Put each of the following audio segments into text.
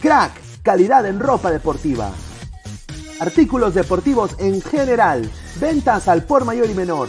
Crack, calidad en ropa deportiva. Artículos deportivos en general. Ventas al por mayor y menor.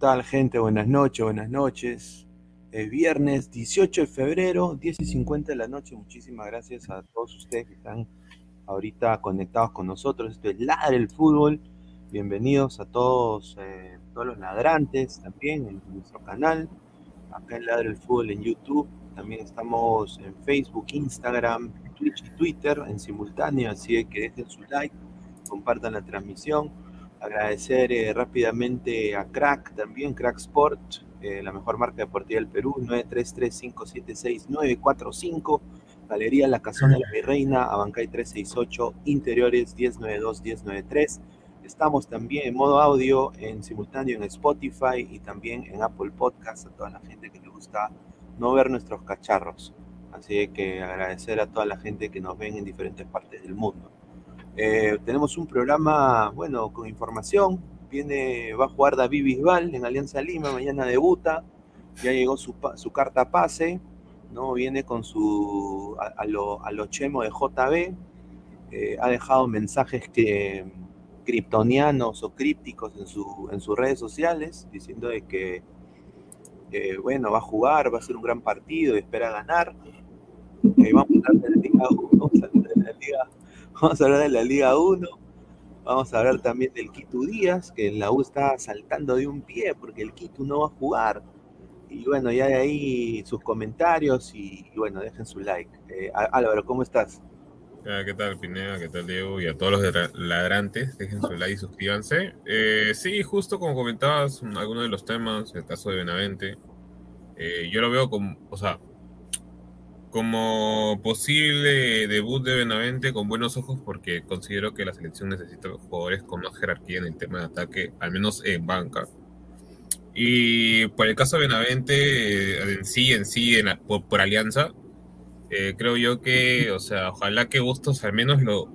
Tal gente? Buenas noches, buenas noches. Es viernes 18 de febrero, 10 y 50 de la noche. Muchísimas gracias a todos ustedes que están ahorita conectados con nosotros. Esto es Ladre el Fútbol. Bienvenidos a todos, eh, todos los ladrantes también en nuestro canal. Acá en Ladre el Fútbol en YouTube. También estamos en Facebook, Instagram, Twitch y Twitter en simultáneo. Así que dejen su like, compartan la transmisión agradecer eh, rápidamente a Crack también, Crack Sport, eh, la mejor marca deportiva del Perú, 933-576-945, Galería La Casona de la Virreina, Abancay 368, Interiores 1092-1093. Estamos también en modo audio, en simultáneo en Spotify y también en Apple Podcast a toda la gente que le gusta no ver nuestros cacharros. Así que agradecer a toda la gente que nos ven en diferentes partes del mundo. Eh, tenemos un programa, bueno, con información. Viene, va a jugar David Bisbal en Alianza Lima, mañana debuta. Ya llegó su, su carta pase, ¿no? Viene con su a, a lo, a lo chemo de JB. Eh, ha dejado mensajes que, criptonianos o crípticos en, su, en sus redes sociales, diciendo de que, bueno, va a jugar, va a ser un gran partido y espera ganar. Eh, vamos a hablar de la Liga, vamos a hablar de la Liga Vamos a hablar de la Liga 1. Vamos a hablar también del Quito Díaz, que en la U está saltando de un pie porque el Quito no va a jugar. Y bueno, ya de ahí sus comentarios y, y bueno, dejen su like. Eh, Álvaro, ¿cómo estás? Ah, ¿Qué tal, Pineda? ¿Qué tal, Diego? Y a todos los ladrantes, dejen su like y suscríbanse. Eh, sí, justo como comentabas, algunos de los temas, el caso de Benavente, Eh, yo lo veo como, o sea, como posible debut de Benavente con buenos ojos porque considero que la selección necesita jugadores con más jerarquía en el tema de ataque, al menos en banca. Y por el caso de Benavente, eh, en sí, en sí, por, alianza, eh, creo yo que, o sea, ojalá que Bustos al menos lo,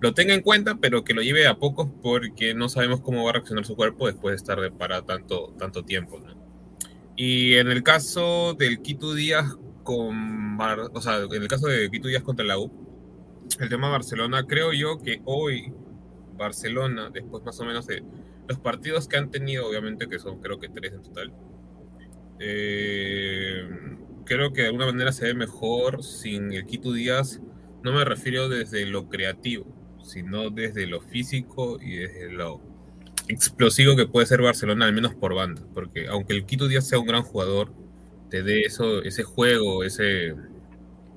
lo tenga en cuenta, pero que lo lleve a pocos porque no sabemos cómo va a reaccionar su cuerpo después de estar de para tanto, tanto tiempo. Y en el caso del Quito Díaz con, o sea, en el caso de Quito Díaz contra la U, el tema de Barcelona, creo yo que hoy Barcelona, después más o menos de los partidos que han tenido, obviamente que son creo que tres en total, eh, creo que de alguna manera se ve mejor sin el Quito Díaz. No me refiero desde lo creativo, sino desde lo físico y desde lo explosivo que puede ser Barcelona, al menos por banda. Porque aunque el Quito Díaz sea un gran jugador, te dé eso, ese juego, ese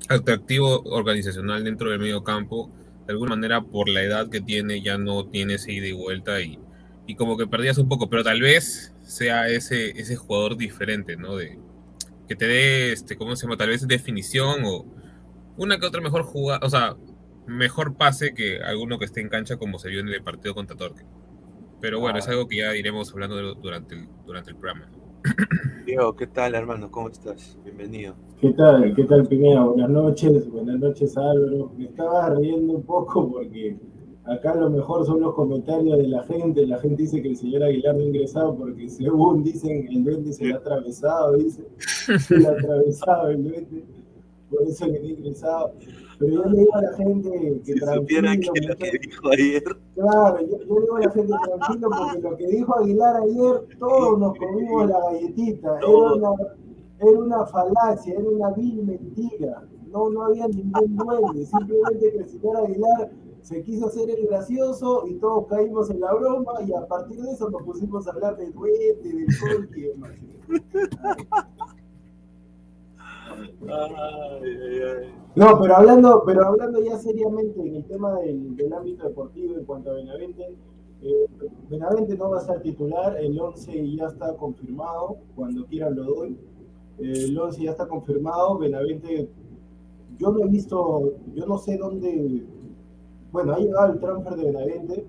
atractivo organizacional dentro del medio campo, de alguna manera por la edad que tiene ya no tiene ese ida y vuelta y, y como que perdías un poco, pero tal vez sea ese, ese jugador diferente, ¿no? De, que te dé, este, ¿cómo se llama? Tal vez definición o una que otra mejor jugada, o sea, mejor pase que alguno que esté en cancha como se vio en el partido contra Torque. Pero bueno, es ah. algo que ya iremos hablando durante el, durante el programa. Diego, ¿qué tal, hermano? ¿Cómo estás? Bienvenido. ¿Qué tal? ¿Qué tal, Pineda? Buenas noches. Buenas noches, Álvaro. Me estaba riendo un poco porque acá lo mejor son los comentarios de la gente. La gente dice que el señor Aguilar no ha ingresado porque según dicen el duende se le ha atravesado, dice. Se le ha atravesado el duende. Por eso que no ha ingresado. Pero yo le digo a la gente que tranquilo. lo que dijo ayer. Claro, yo, le digo a la gente tranquilo porque lo que dijo Aguilar ayer, todos nos comimos la galletita. Era una, era una falacia, era una vil mentira. No, no había ningún duende. Simplemente que el señor Aguilar se quiso hacer el gracioso y todos caímos en la broma y a partir de eso nos pusimos a hablar del duende, del sol y demás. No, pero hablando, pero hablando ya seriamente en el tema del, ámbito deportivo en cuanto a Benavente, eh, Benavente no va a ser titular, el 11 ya está confirmado, cuando quieran lo doy. Eh, el 11 ya está confirmado, Benavente, yo no he visto, yo no sé dónde, bueno, ha llegado el transfer de Benavente,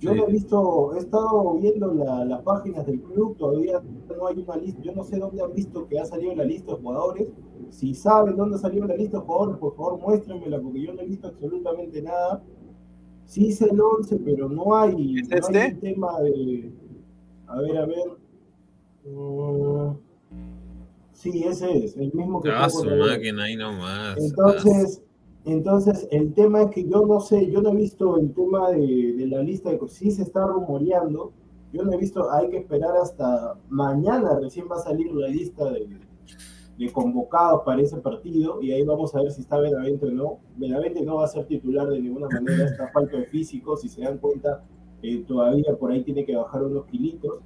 yo no he visto, he estado viendo las páginas del club, todavía no hay una lista, yo no sé dónde han visto que ha salido la lista de jugadores, si saben dónde salió la lista de jugadores, por favor muéstrenmela, porque yo no he visto absolutamente nada. Sí es el 11, pero no hay, ¿Es este? tema de... A ver, a ver. Mm, sí, ese es, el mismo que... Ah, su máquina ahí nomás. Entonces, entonces, el tema es que yo no sé, yo no he visto el tema de, de la lista de... Sí se está rumoreando, yo no he visto, hay que esperar hasta mañana, recién va a salir la lista de, de convocados para ese partido y ahí vamos a ver si está Benavente o no. Benavente no va a ser titular de ninguna manera, está falta de físico, si se dan cuenta, eh, todavía por ahí tiene que bajar unos kilitos.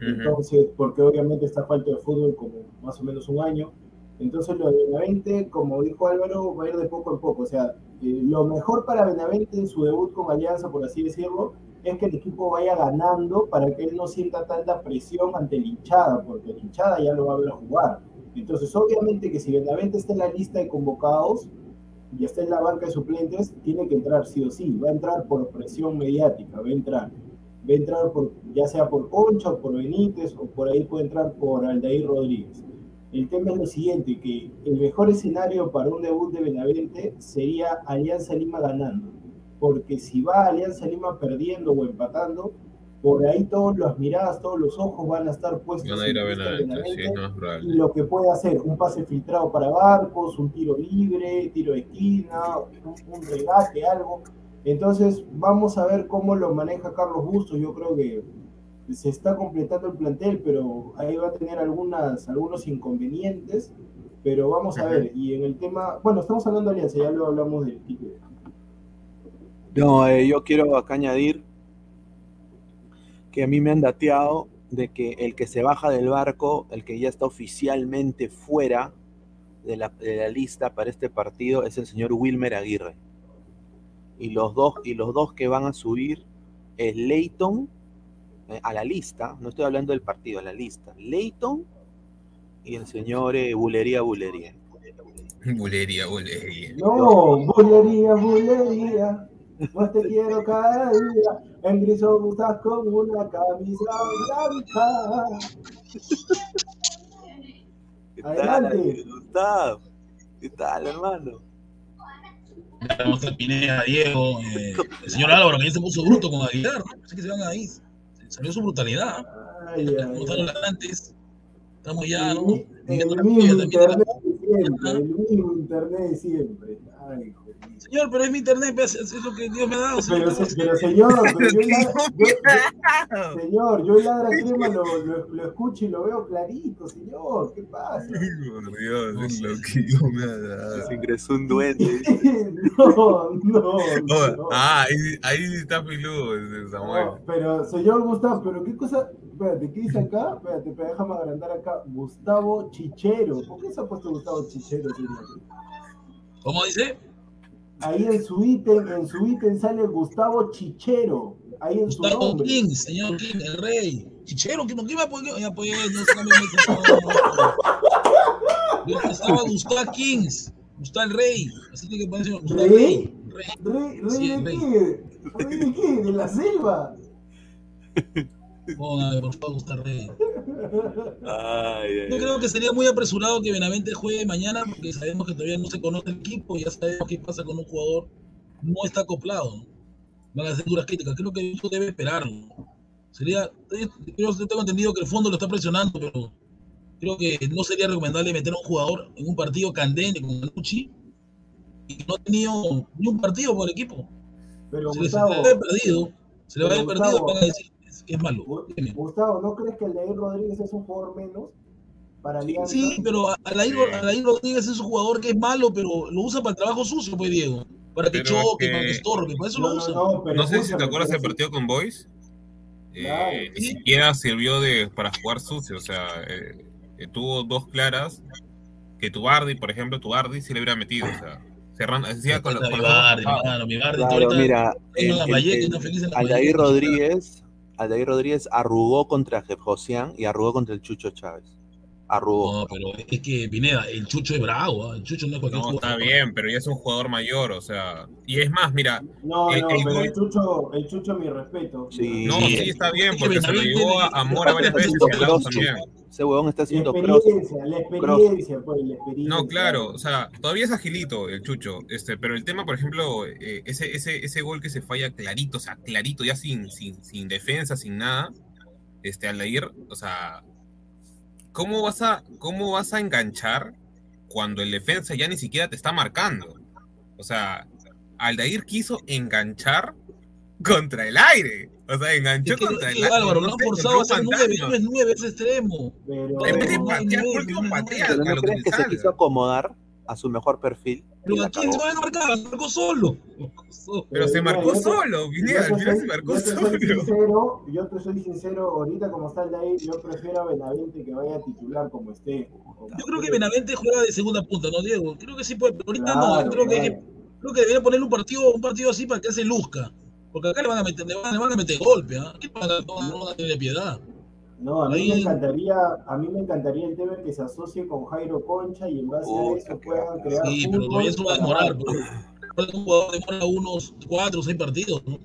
Entonces, porque obviamente está falta de fútbol como más o menos un año. Entonces lo de Benavente, como dijo Álvaro, va a ir de poco en poco. O sea, eh, lo mejor para Benavente en su debut con Alianza, por así decirlo, es que el equipo vaya ganando para que él no sienta tanta presión ante la hinchada, porque la hinchada ya lo va a ver jugar. Entonces, obviamente que si Benavente está en la lista de convocados y está en la banca de suplentes, tiene que entrar sí o sí. Va a entrar por presión mediática, va a entrar. Va a entrar por, ya sea por Concha o por Benítez o por ahí puede entrar por Aldair Rodríguez. El tema es lo siguiente, que el mejor escenario para un debut de Benavente sería Alianza Lima ganando. Porque si va Alianza Lima perdiendo o empatando, por ahí todas las miradas, todos los ojos van a estar puestos van a ir a ver y lo que puede hacer, un pase filtrado para barcos, un tiro libre, tiro de esquina, un, regate, algo. Entonces vamos a ver cómo lo maneja Carlos Bustos. Yo creo que se está completando el plantel, pero ahí va a tener algunas, algunos inconvenientes. Pero vamos a ver, y en el tema, bueno, estamos hablando de Alianza, ya lo hablamos del título. No, eh, yo quiero acá añadir que a mí me han dateado de que el que se baja del barco, el que ya está oficialmente fuera de la, lista para este partido, es el señor Wilmer Aguirre. Y los dos, y los dos que van a subir es Leighton eh, a la lista, no estoy hablando del partido, a la lista. Leighton y el señor eh, Bulería Bulería. Bulería, bulería. No, bulería, bulería. No te quiero cada día. En gris estás con una camisa blanca. ¿Qué Adelante. tal, Gustavo? ¿Qué tal, hermano? Tenemos a Pineda, Diego, eh, el señor Álvaro, que ya se puso bruto con Aguilar, ¿no? Así que se van ahí. Salió su brutalidad. Ay, ay, antes. Estamos ya, El, ¿no? el la mismo internet de siempre, el mismo internet de siempre. Ay, joder. Señor, pero es mi internet, pues, es es lo que Dios me ha dado. señor. Pero, se- pero señor, pero yo, ya- yo- señor, yo el ladra crema lo, lo, lo escucho y lo veo clarito, señor. ¿Qué pasa? Por Dios, es lo que yo me ha dado. Se ingresó un duende. no, no, Oh, no. ah, ahí, ahí está ese Samuel. No, pero señor Gustavo, pero qué cosa, espérate, ¿qué dice acá? Espérate, pero déjame agrandar acá. Gustavo Chichero. ¿Por qué se ha puesto Gustavo Chichero, señor? ¿Cómo dice? Ahí en su ítem, en su ítem sale Gustavo Chichero. Ahí en su Gustavo nombre. King, señor King, el rey. Chichero, ¿quién quién me apoyó? Ya apoyé, no sé, me meto. Yo estaba Gustavo Kings, Gustavo el rey. Así tiene que ponerse Gustavo el rey. Rey. ¿Rey, rey Sí, de rey. qué? ¿Rey de qué? ¿De la selva? Póngame, por favor, Gustavo el rey. Ay, ay, Yo creo que sería muy apresurado que Benavente juegue mañana porque sabemos que todavía no se conoce el equipo y ya sabemos qué pasa con un jugador no está acoplado. ¿no? Van a hacer duras críticas. Creo que eso debe esperarlo. Sería, creo que tengo entendido que el fondo lo está presionando, pero creo que no sería recomendable meter a un jugador en un partido candente con Manucci y que no ha tenido ni un partido por el equipo. Pero Se les Gustavo, va a haber perdido, se le va a haber perdido, van a decir que es malo. Gustavo, ¿no crees que Leir Rodríguez es un jugador menos para Alianza? Sí, pero a- Alain, Alain Rodríguez es un jugador que es malo, pero lo usa para el trabajo sucio, pues Diego. Para que Pero choque, que- para que estorbe, para eso No, lo no, usa. no, pero No sé si te acuerdas del sí- partido con Boys. Eh, Claro. ni siquiera sirvió de, para jugar sucio. O sea, eh, eh, tuvo dos claras que tu Bardi, por ejemplo, tu Bardi sí le hubiera metido. O sea, cerrando, decía con los mi con los Bardi, tapados. hermano, mi Bardi, Claro, ahorita mira, en el, la la. Rodríguez, Aldair Rodríguez arrugó contra José y arrugó contra el Chucho Chávez. Arrugó. No, pero es que Pineda, el Chucho es bravo, ¿ah? el Chucho no es cualquier No, está jugador. bien, pero ya es un jugador mayor, o sea, y es más, mira, No, El- no, el pero el Chucho, el Chucho, mi respeto. Sí. no, Sí. está bien, porque se lo llevó a, Mora varias Está veces y al lado también. Ese huevón está La haciendo cross. experiencia, la experiencia, pues, la experiencia. No, claro, o sea, todavía es agilito el Chucho, este, pero el tema, por ejemplo, eh, ese, ese, ese gol que se falla clarito, o sea, clarito, ya sin, sin, sin defensa, sin nada, este, Aldair, o sea, ¿cómo vas a, cómo vas a enganchar cuando el defensa ya ni siquiera te está marcando? O sea, Aldair quiso enganchar contra el aire. O sea, enganchó Es que, contra el aire. Álvaro, no lo han forzado a un nueve, no es nueve, es extremo. Pero, En vez de No, patear, por último patea. ¿no crees que se quiso acomodar a su mejor perfil? Pero ¿a quién se va a marcar? Marcó solo. Pero se marcó solo, Pineda, al final se marcó yo te soy solo. sincero, yo te soy sincero, ahorita como está el de ahí, yo prefiero a Benavente que vaya a titular como esté. Yo creo que Benavente juega de segunda punta, ¿no, Diego? Creo que sí puede, pero ahorita no. Creo que, hay que- claro. creo que debería ponerle un partido, un partido así para que se luzca. Porque acá le van a meter, le van, le van a meter golpe, ¿ah? ¿Qué pasa? No, no van a tener piedad. No, a mí Ahí- me encantaría, a mí me encantaría el tema que se asocie con Jairo Concha y en base Puta, a eso puedan crear Sí, pero todavía eso va a demorar. Pero un jugador demora unos cuatro o seis partidos, ¿no?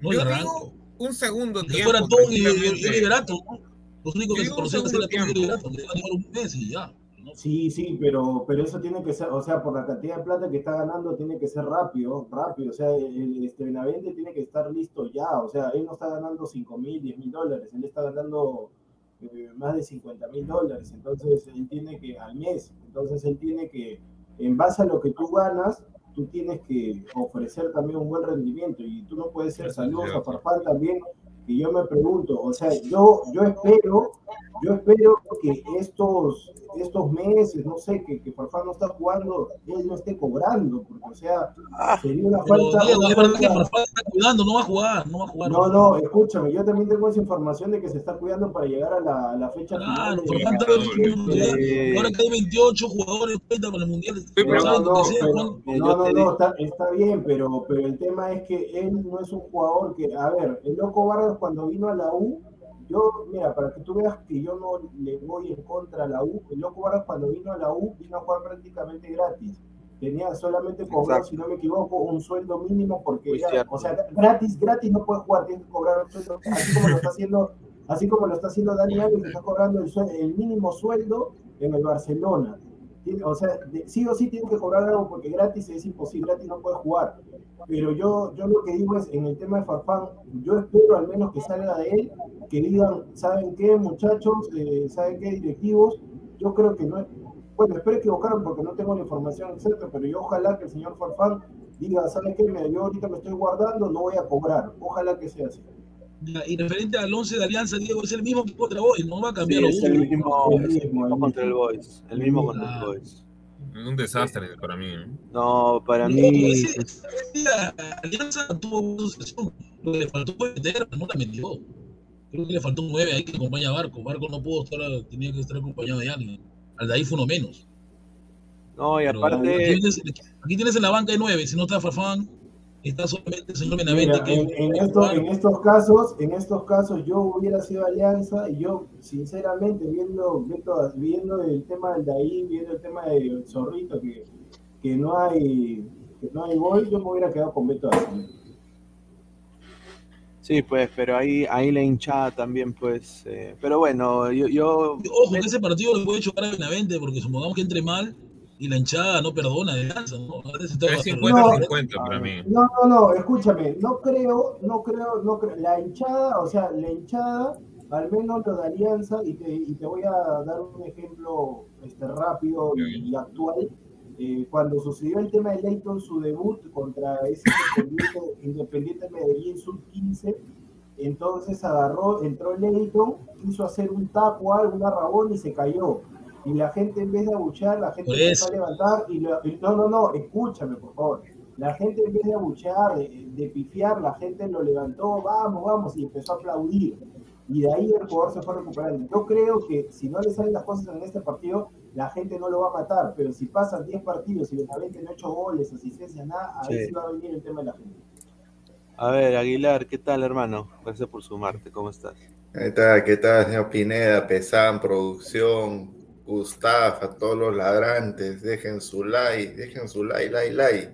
No, Yo el digo arranco. un segundo tiempo. fuera Antón y, y, y. Liberato, ¿no? Los únicos que se era Antón y tiempo. Liberato, que van a llevar un mes y ya. Sí, sí, pero, pero eso tiene que ser, o sea, por la cantidad de plata que está ganando, tiene que ser rápido, rápido. O sea, el, este Benavente tiene que estar listo ya. O sea, él no está ganando 5 mil, 10 mil dólares, él está ganando eh, más de 50 mil dólares. Entonces, él tiene que, al mes, entonces él tiene que, en base a lo que tú ganas, tú tienes que ofrecer también un buen rendimiento. Y tú no puedes ser saludos a. Farfán también, que yo me pregunto, o sea, yo, yo espero yo espero que estos, estos meses, no sé, que, que Farfán no está jugando, él no esté cobrando, porque, o sea, sería una falta. Una verdad que falta- Farfán está cuidando, no va a jugar, no va a jugar. No, no, escúchame, yo también tengo esa información de que se está cuidando para llegar a la, a la fecha Claro, final. Farfán de- está en el mundial. Ahora que hay 28 jugadores para el mundial. pero No, ¿saben no, pero- no, no, no, está, está bien, pero, pero el tema es que él no es un jugador que, a ver, el Loco Vargas cuando vino a la U yo, mira, para que tú veas que yo no le voy en contra a la U, el loco ahora cuando vino a la U vino a jugar prácticamente gratis. Tenía solamente cobrar, si no me equivoco, un sueldo mínimo porque era, o sea, gratis, gratis no puede jugar, tiene que cobrar un sueldo, así como lo está haciendo, así como lo está haciendo Dani Alves, que está cobrando el, el mínimo sueldo en el Barcelona o sea, sí o sí tiene que cobrar algo porque gratis es imposible, gratis no puede jugar. Pero yo, yo lo que digo es, en el tema de Farfán, yo espero al menos que salga de él, que digan, ¿saben qué, muchachos? Eh, ¿Saben qué, directivos? Yo creo que no es... Bueno, espero equivocarme porque no tengo la información exacta, pero yo ojalá que el señor Farfán diga, ¿saben qué? Yo ahorita me estoy guardando, no voy a cobrar. Ojalá que sea así. Y referente al 11 de Alianza, Diego, es el mismo que contra Boys, no va a cambiar. Sí, es el mismo, el mismo, contra el Boys. El mismo contra el Boys. Un desastre para mí. No, para mí. Ese, día, Alianza tuvo sucesión. Lo que le faltó fue meter, no la metió. Creo que le faltó un 9 ahí que acompaña a Barco. Barco no pudo estar, tenía que estar acompañado de alguien. Al de ahí fue uno menos. No, y aparte. Aquí tienes, aquí tienes, en la banca de 9, si no está Farfán está solamente el señor Benavente que en, en, estos casos en estos casos yo hubiera sido alianza y yo sinceramente viendo viendo, viendo el tema del Daí viendo el tema del Zorrito que, que no hay que no hay gol yo me hubiera quedado con Beto Sí, pues, pero ahí, ahí la hinchada también, pues. Eh, pero bueno, yo. yo Ojo, que ese partido le puede chocar a Benavente, porque supongamos que entre mal, y la hinchada no perdona de lanza, ¿no? Es 50-50 para mí. No, no, no, escúchame, no creo, no creo, no creo, la hinchada, o sea, la hinchada, al menos lo de Alianza, y te, y te voy a dar un ejemplo este, rápido y, actual, eh, cuando sucedió el tema de Leighton, su debut contra ese Independiente, Independiente Medellín Sub-15, entonces agarró, entró Leighton, quiso hacer un tapo, una rabón y se cayó y la gente en vez de abuchear, la gente empezó a levantar y, no, no, no, escúchame por favor. La gente en vez de abuchear, de, pifiar, la gente lo levantó, vamos, vamos, y empezó a aplaudir. Y de ahí el jugador se fue recuperando. Yo creo que si no le salen las cosas en este partido, la gente no lo va a matar, pero si pasan 10 partidos y Benavente no 8 goles, asistencia, nada, ahí sí. va a venir el tema de la gente. A ver, Aguilar, ¿qué tal, hermano? Gracias por sumarte, ¿cómo estás? ¿Qué tal, qué tal, señor Pineda, Pesan, producción, Gustav, a todos los ladrantes, dejen su like, dejen su like, like, like.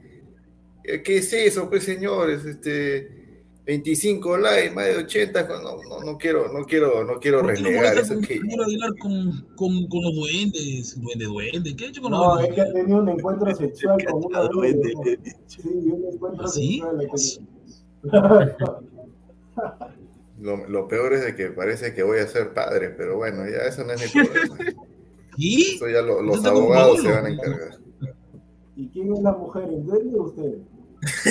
Eh, ¿Qué es eso, pues señores? Este 25 likes, más de 80, no, no, no quiero, no quiero, no quiero renegar eso que. Quiero hablar con, con, con, los duendes, duende, duende, ¿qué ha hecho con no, los duendes? No, es que ha tenido un encuentro sexual con una duende. Sí, un encuentro ¿Sí? sexual. Lo, lo, peor es de que parece que voy a ser padre, pero bueno, ya eso no es mi problema. ¿Y? Eso ya lo, los abogados se van a encargar. ¿Y quién es la mujer, el duende o usted?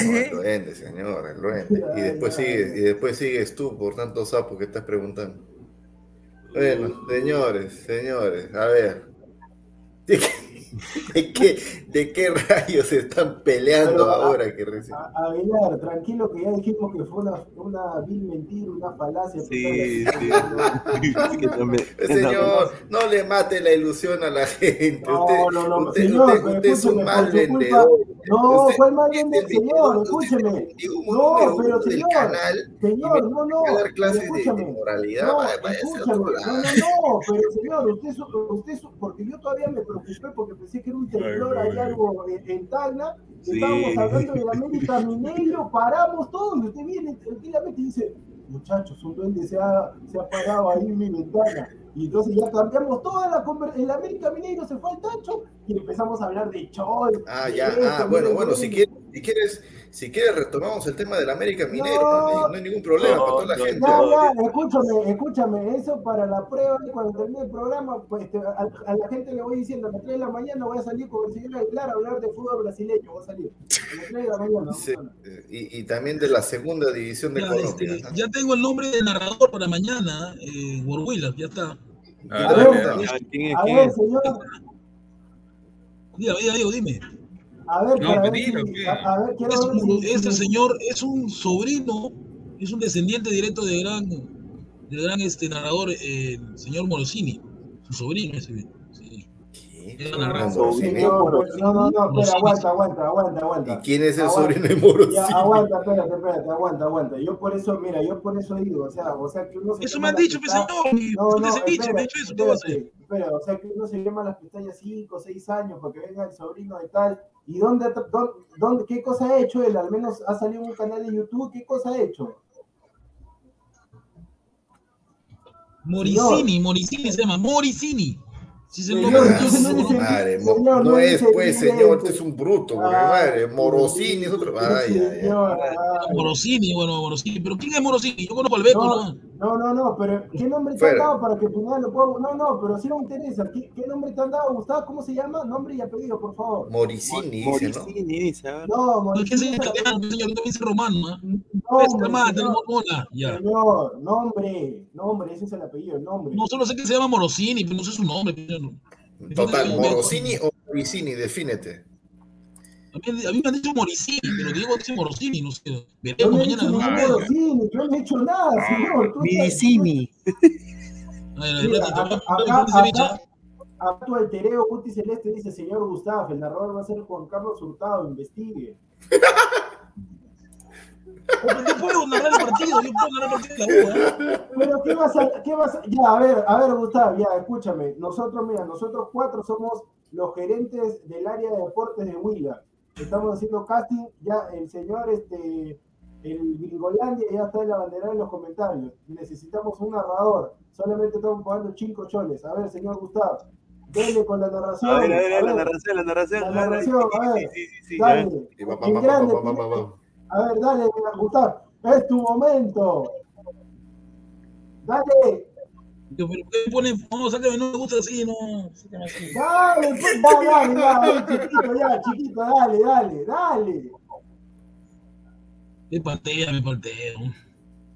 No, el duende, señor, el duende. Y después sigues, y después sigues tú por tanto sapo que estás preguntando. Bueno, señores, señores, a ver. ¿De qué, de qué rayos se están peleando Pero, ahora? A, que recién... Aguilar, tranquilo que ya dijimos que fue una, una vil mentira, una falacia. Sí, sí. Señor, no le mate la ilusión a la gente. No, usted, no, no, usted, señor, usted, usted es un mal vendedor. No, Usted- ¿cuál mal vendedor, señor? Escúcheme. No, pero señor, canal Señor, no, no. dar clases de, escúchame. de moralidad. No, vaya- escúchame. No, no, no, pero señor, usted, es- usted, porque yo todavía me preocupé porque pensé que era un temblor, Ay, hay algo en, en Tacna, Sí. estábamos hablando de la América Mineiro, paramos todos, y usted viene tranquilamente y dice, muchachos, un duende se ha, se ha parado ahí en mi ventana. Y entonces ya cambiamos toda la conversación, el América Mineiro se fue al tacho y empezamos a hablar de Chol. Ah, ya, esto, ah, bueno, bueno, si quieres, si quieres, si quieres retomamos el tema del América Minero, No. no, hay, no hay ningún problema No, para toda la no, gente. Ya, ya, escúchame, escúchame, eso para la prueba, cuando termine el programa, pues te- a, a la gente le voy diciendo, a las 3 de la mañana voy a salir con el señor Aguilar a hablar de fútbol brasileño, voy a salir. A las 3 de la mañana. Sí, y, y también de la segunda división de Ya, Colombia. este, ya tengo el nombre del narrador para mañana, eh, ya está. Ah, A ver, dale. A ver, ¿quién es? A ¿Quién ver, es? señor, Diga, diga, dime. A ver, No, para ver si- ¿qué? a, a ver, quiero Es ver si- este si- señor es un sobrino, es un descendiente directo del gran, del gran este narrador, eh, el señor Morosini, su sobrino ese. Sí. Es de. Señor, pues, no, no, no, espera, Morosini. aguanta, aguanta, aguanta, ¿Y aguanta. quién es el Aguanta. sobrino de Morosini? Ya, aguanta, espérate, espérate, aguanta, aguanta. Yo por eso, mira, yo por eso digo, o sea, o sea que uno se Eso me han dicho, pues y No, usted no, se ha dicho, me espera, o sea que uno se quema las pestañas 5 o 6 años porque venga el sobrino y tal. ¿Y dónde, dónde, dónde- qué cosa ha hecho él? Al menos ha salido en un canal de YouTube, ¿qué cosa ha hecho? Moricini, Moricini se llama, Moricini. Sí, se Señor, lo entonces no Ah, madre, señor, no no es pues, señor, este es un bruto, Ah, madre, Morosini es otro. Ay, ay, ay. Señor, ay. Morosini, bueno, Morosini. ¿Pero quién es Morosini? Yo conozco al Beto, No, ¿no? No, no, no, pero ¿qué nombre te han dado para que Pineda lo pueda... No, no, pero sí me interesa. ¿Qué, qué nombre te han dado, Gustavo? ¿Cómo se llama? Nombre y apellido, por favor. Moricini, dice, ¿no? Moricini, dice, a ver. No, No, es que Moricini, es italiano, yo también romano, ¿no? nombre, Se llama señor, tenemos Mona, ya. señor, nombre, nombre, ese es el apellido, el nombre. No, solo sé que se llama Morosini, pero no sé su nombre. pero no. Total, Morosini o Moricini, defínete. A mí, a mí me han dicho Moricini, pero Diego dice Morosini, no sé. Veremos mañana. ¿no? Morosini, yo no he hecho nada, señor. Miricini. A tu altereo Guti Celeste dice, señor Gustavo, el narrador va a ser Juan Carlos Hurtado, investigue. ¿eh? Yo puedo narrar el partido, yo puedo narrar el partido de la U, ¿eh? Pero ¿qué vas a, qué vas a- Ya, a ver, a ver, Gustavo, ya, escúchame. Nosotros, mira, nosotros cuatro somos los gerentes del área de deportes de Huila. Estamos haciendo casting, ya el señor, este, el Gringolandia ya está en la bandera en los comentarios. Necesitamos un narrador. Solamente estamos pagando cinco choles. A ver, señor Gustavo, dele con la narración. A ver, a ver, a ver, la narración, la narración. La narración, a ver. Sí, sí, sí, sí, a ver. dale. En grande. A ver, dale, Gustavo. Es tu momento. Dale. Yo, pero ¿qué ponen? No, sácame, no me gusta así, no. Así. Dale, pues, dale, dale, dale, chiquito, ya, chiquito, dale, dale, dale. Me paltea, me palteo.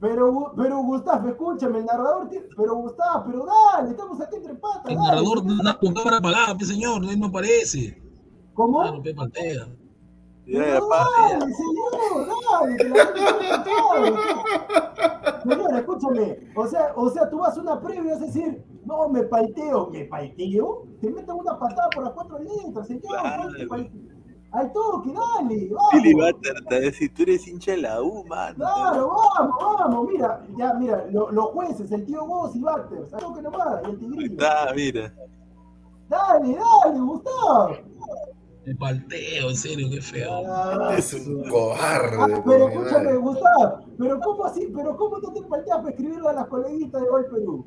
Pero, pero Gustavo, escúchame, el narrador, tiene- pero Gustavo, pero dale, estamos aquí entre patas. El dale. narrador anda con cámara apagada, pe señor, él no aparece. ¿Cómo? Claro, pe paltea. Pa- dale, señor, dale, que la. Señor, escúchame, o sea, o sea, tú vas a una previa y vas a decir, no, me palteo, ¿me palteo? Te meten una patada por las cuatro letras, señor. Claro. ¿cuál te? Al toque, dale, Billy vamos. Butter te va a decir, tú eres hincha de la U, mano. Claro, vamos, vamos, mira, ya, mira, lo- los jueces, el tío Vos y Batters, al toque nomás, y el tigrillo. Está, mira. Dale, dale, Gustavo. Me palteo, en serio, qué feo. Ah, Es un cobarde. Ah, pero escúchame, madre. Gustavo, pero ¿cómo así? ¿Pero cómo no te palteas para escribirle a las coleguitas de Gol Perú?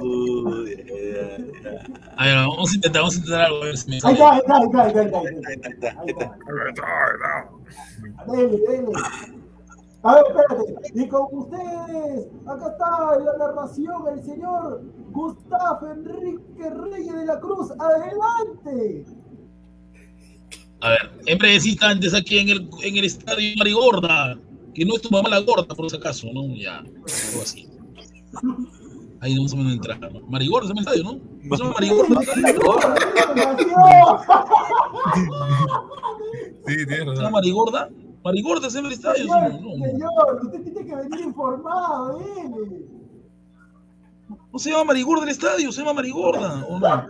Uy, ya, ya. A ver, vamos a intentar, vamos a intentar algo, a ver si me Ahí está, ahí está, ahí está, ahí está, ahí está, ahí está. está. A ver, espérate. Y con ustedes, acá está en la narración el señor Gustavo Enrique Reyes de la Cruz. ¡Adelante! A ver, siempre decís antes aquí en el, en el estadio Marigorda, que no es tu mamá la gorda, por si acaso, ¿no? Ya, algo así. Ahí no más o menos entrar, ¿no? Marigorda se llama el estadio, ¿no? ¿No se llama Marigorda? Sí, tienes ¿Se llama razón. Marigorda? ¿Marigorda se llama el estadio? Señor, No, no, señor, usted tiene que venir informado, dele. no se llama Marigorda el estadio, se llama Marigorda, ¿o no?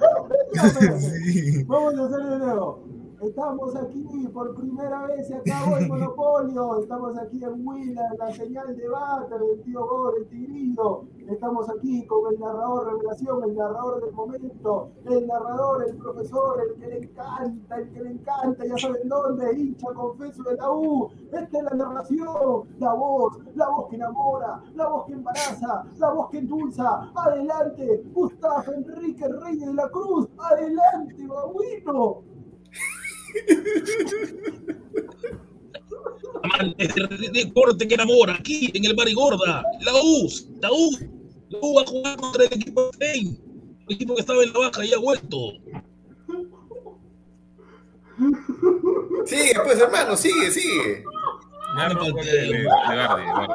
Sí. Vamos a hacer de nuevo. Estamos aquí por primera vez, se acabó el monopolio. Estamos aquí en Huila, la señal de Bater, del tío Gor, el tigrillo. Estamos aquí con el narrador revelación, el narrador del momento, el narrador, el profesor, el que le encanta, el que le encanta, ya saben dónde, hincha confeso de la U. Esta es la narración, la voz, la voz que enamora, la voz que embaraza, la voz que endulza. Adelante, Gustavo Enrique Reyes de la Cruz. Adelante, babuino. Amantes de, corte que enamora, aquí en el Marigorda, la U, la U, la U va a jugar contra el equipo de Spain, el equipo que estaba en la baja y ha vuelto. Sigue, pues, hermano, sigue, sigue. Ya no, ¿cuál es el de Gardi, Gardi.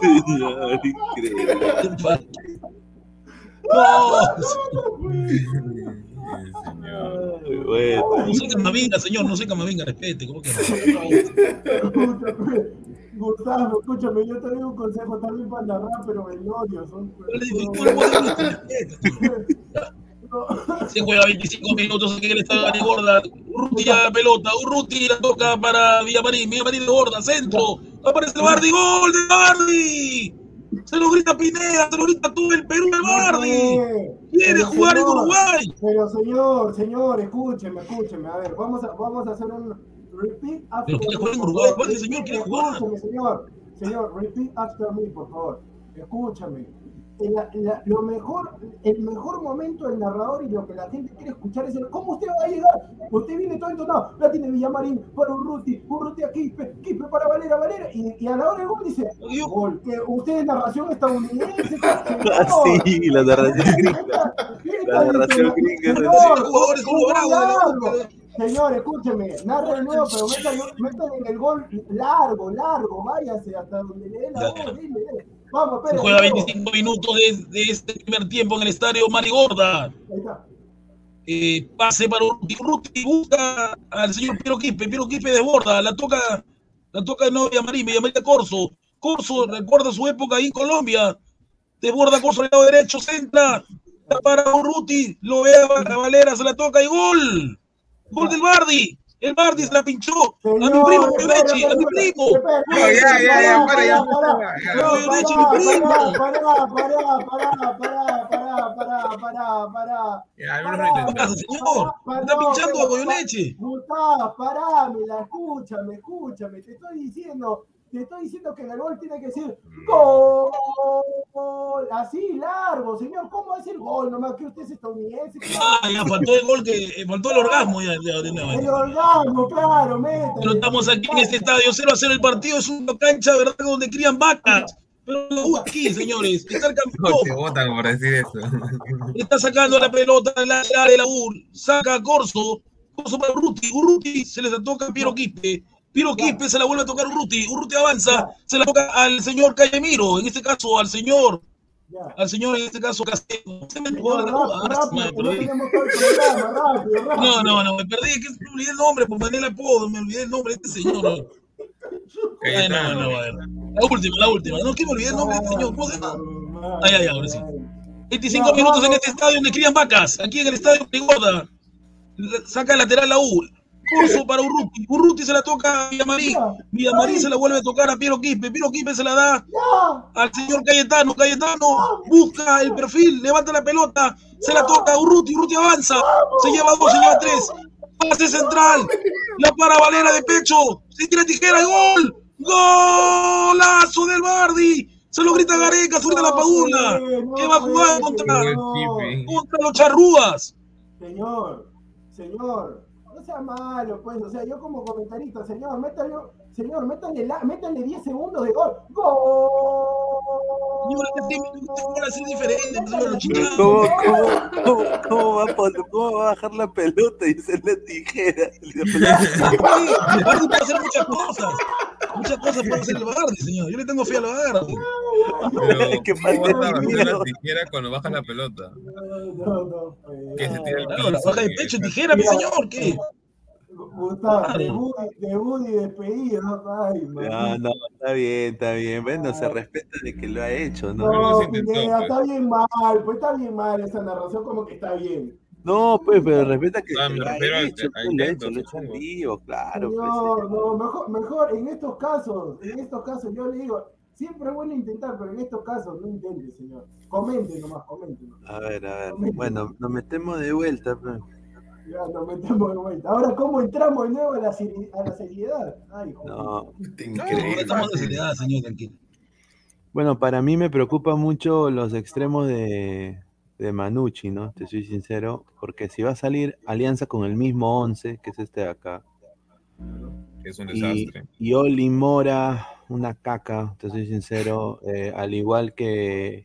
Señor, increíble. No, Sí, señor. Ay, Bueno. no soy Camavinga, señor, no soy Camavinga, respete, ¿cómo que no? Escúchame, Gustavo, escúchame, yo te doy un consejo también para narrar, pero velorio. Son, Se juega 25 minutos aquí en el estadio de Gorda. Urruti la pelota. Urruti la toca para Villamarín. Villamarín de Gorda. Centro. Aparece el Bardi. ¡Gol de Bardi! Se lo grita Pineda. Se lo grita todo el Perú de Bardi. Quiere jugar en Uruguay. Pero señor, señor, escúcheme, escúcheme. A ver, vamos a, vamos a hacer un repeat after Pero quiere jugar en Uruguay. ¿Cuál es el señor? Quiere jugar. Escúchame, señor. Señor, repeat after me, por favor. Escúchame la, la, lo mejor, el mejor momento del narrador y lo que la gente quiere escuchar es el cómo usted va a llegar. Usted viene todo entonado, la tiene Villamarín para Urruti, Urruti a Quispe, Quispe para Valera, Valera, y, y a la hora del gol dice, gol, que usted es narración estadounidense. sí, la narración gringa. La narración gringa. Señor, escúcheme, narra de nuevo, pero métale, en el gol largo, largo, váyase hasta donde le dé la voz, dile, dile. Vamos, Se juega 25 minutos de, de, este primer tiempo en el estadio Marigorda. Eh, pase para Urruti. Urruti busca al señor Piero Quispe. Piero Quispe desborda. La toca, la toca de novia Marín. María Corso. Corso recuerda su época ahí en Colombia. Desborda Corso al lado derecho. Centra. Para Urruti. Lo ve a Valera. Se la toca y gol. Gol del Bardi. El Bardi se la pinchó a mi primo Piovechi, a mi primo. No, ya, ya, ya, para, ya. Piovechi, mi primo. Pará, pará, pará, pará, pará, pará, pará, pará. ¿Qué pasa, señor? Está pinchando a Goyoneche. Gustavo, pará, mira, escúchame, escúchame, te estoy diciendo te estoy diciendo que el gol tiene que decir gol, así largo, señor. ¿Cómo decir gol? Nomás que usted es estadounidense. Ah, ya faltó el gol, que eh, faltó el orgasmo. Ya, ya, el orgasmo, claro, métale. Pero estamos aquí en este estadio 0 a 0 el partido, es una cancha, ¿verdad? Donde crían vacas. Pero aquí, señores, está el campeón. No, votan por decir eso. Está sacando la pelota de la área de la UR, saca a Corso, Corso para Urruti, Urruti se les toca a Piero Quispe. Piro Quispe se la vuelve a tocar Urruti, Urruti avanza, se la toca al señor Callemiro, en este caso al señor, al señor en este caso Castelo. No, no, no, me perdí, que me olvidé el nombre, por poner el apodo, me olvidé el nombre de este señor. Ay, no, no, a ver. La última, la última. No, que me olvidé el nombre de este señor. ¿Cómo se llama? Ay, ay, ahora sí. 25 minutos en este estadio donde crían vacas, aquí en el estadio Prigorda. Saca el lateral la U. Corso para Urruti. Urruti se la toca a Villamarín. Villamarín se la vuelve a tocar a Piero Quispe. Piero Quispe se la da al señor Cayetano. Cayetano busca el perfil, levanta la pelota, se la toca a Urruti. Urruti avanza. Se lleva dos, se lleva tres. Pase central. La para Valera de pecho. Se tira tijera. ¡Gol! ¡Golazo del Bardi! Se lo grita Gareca, suelta la Padula. ¿Qué va a jugar contra, contra los charrúas? Señor, señor, sea malo, pues, o sea, yo como comentarista, señor, métale, señor, métale, la, métale 10 segundos de gol. ¡Gol! ¿Cómo, cómo, cómo, cómo, va a, ¿Cómo va a bajar la pelota y hacer la tijera? El Bardi puede hacer muchas cosas. Muchas cosas puede hacer el Bardi, señor. Yo le tengo fe al. Pero, ¿Qué ¿cómo vas a bajar la tijera cuando baja la pelota? No, no, pues, Que se tira el piso. La baja de pecho, tijera, mi señor, ¿qué? Gustavo, debut y despedido, ay, No, no, está bien, está bien. Bueno, se respeta de que lo ha hecho, ¿no? No, Pineda, está bien mal, pues está bien mal esa narración, como que está bien. No, pues, pero respeta que Ah, me lo ha hecho, lo ha hecho, lo ha hecho en vivo, claro. pues, No, no, mejor, mejor en estos casos, en estos casos yo le digo, siempre es bueno intentar, pero en estos casos no intente, señor. Comente nomás, comente. nomás. A ver, a ver. Bueno, nos metemos de vuelta. pues. Ya nos metemos de vuelta. Ahora, ¿cómo entramos de nuevo a la, a la seriedad? Ay, joder. No. Increíble. estamos de seriedad, señor, tranquilo. Bueno, para mí me preocupa mucho los extremos de, de Manucci, ¿no? Te soy sincero, porque si va a salir alianza con el mismo 11, que es este de acá, es un y, desastre. y Oli Mora, una caca, te soy sincero, eh, al igual que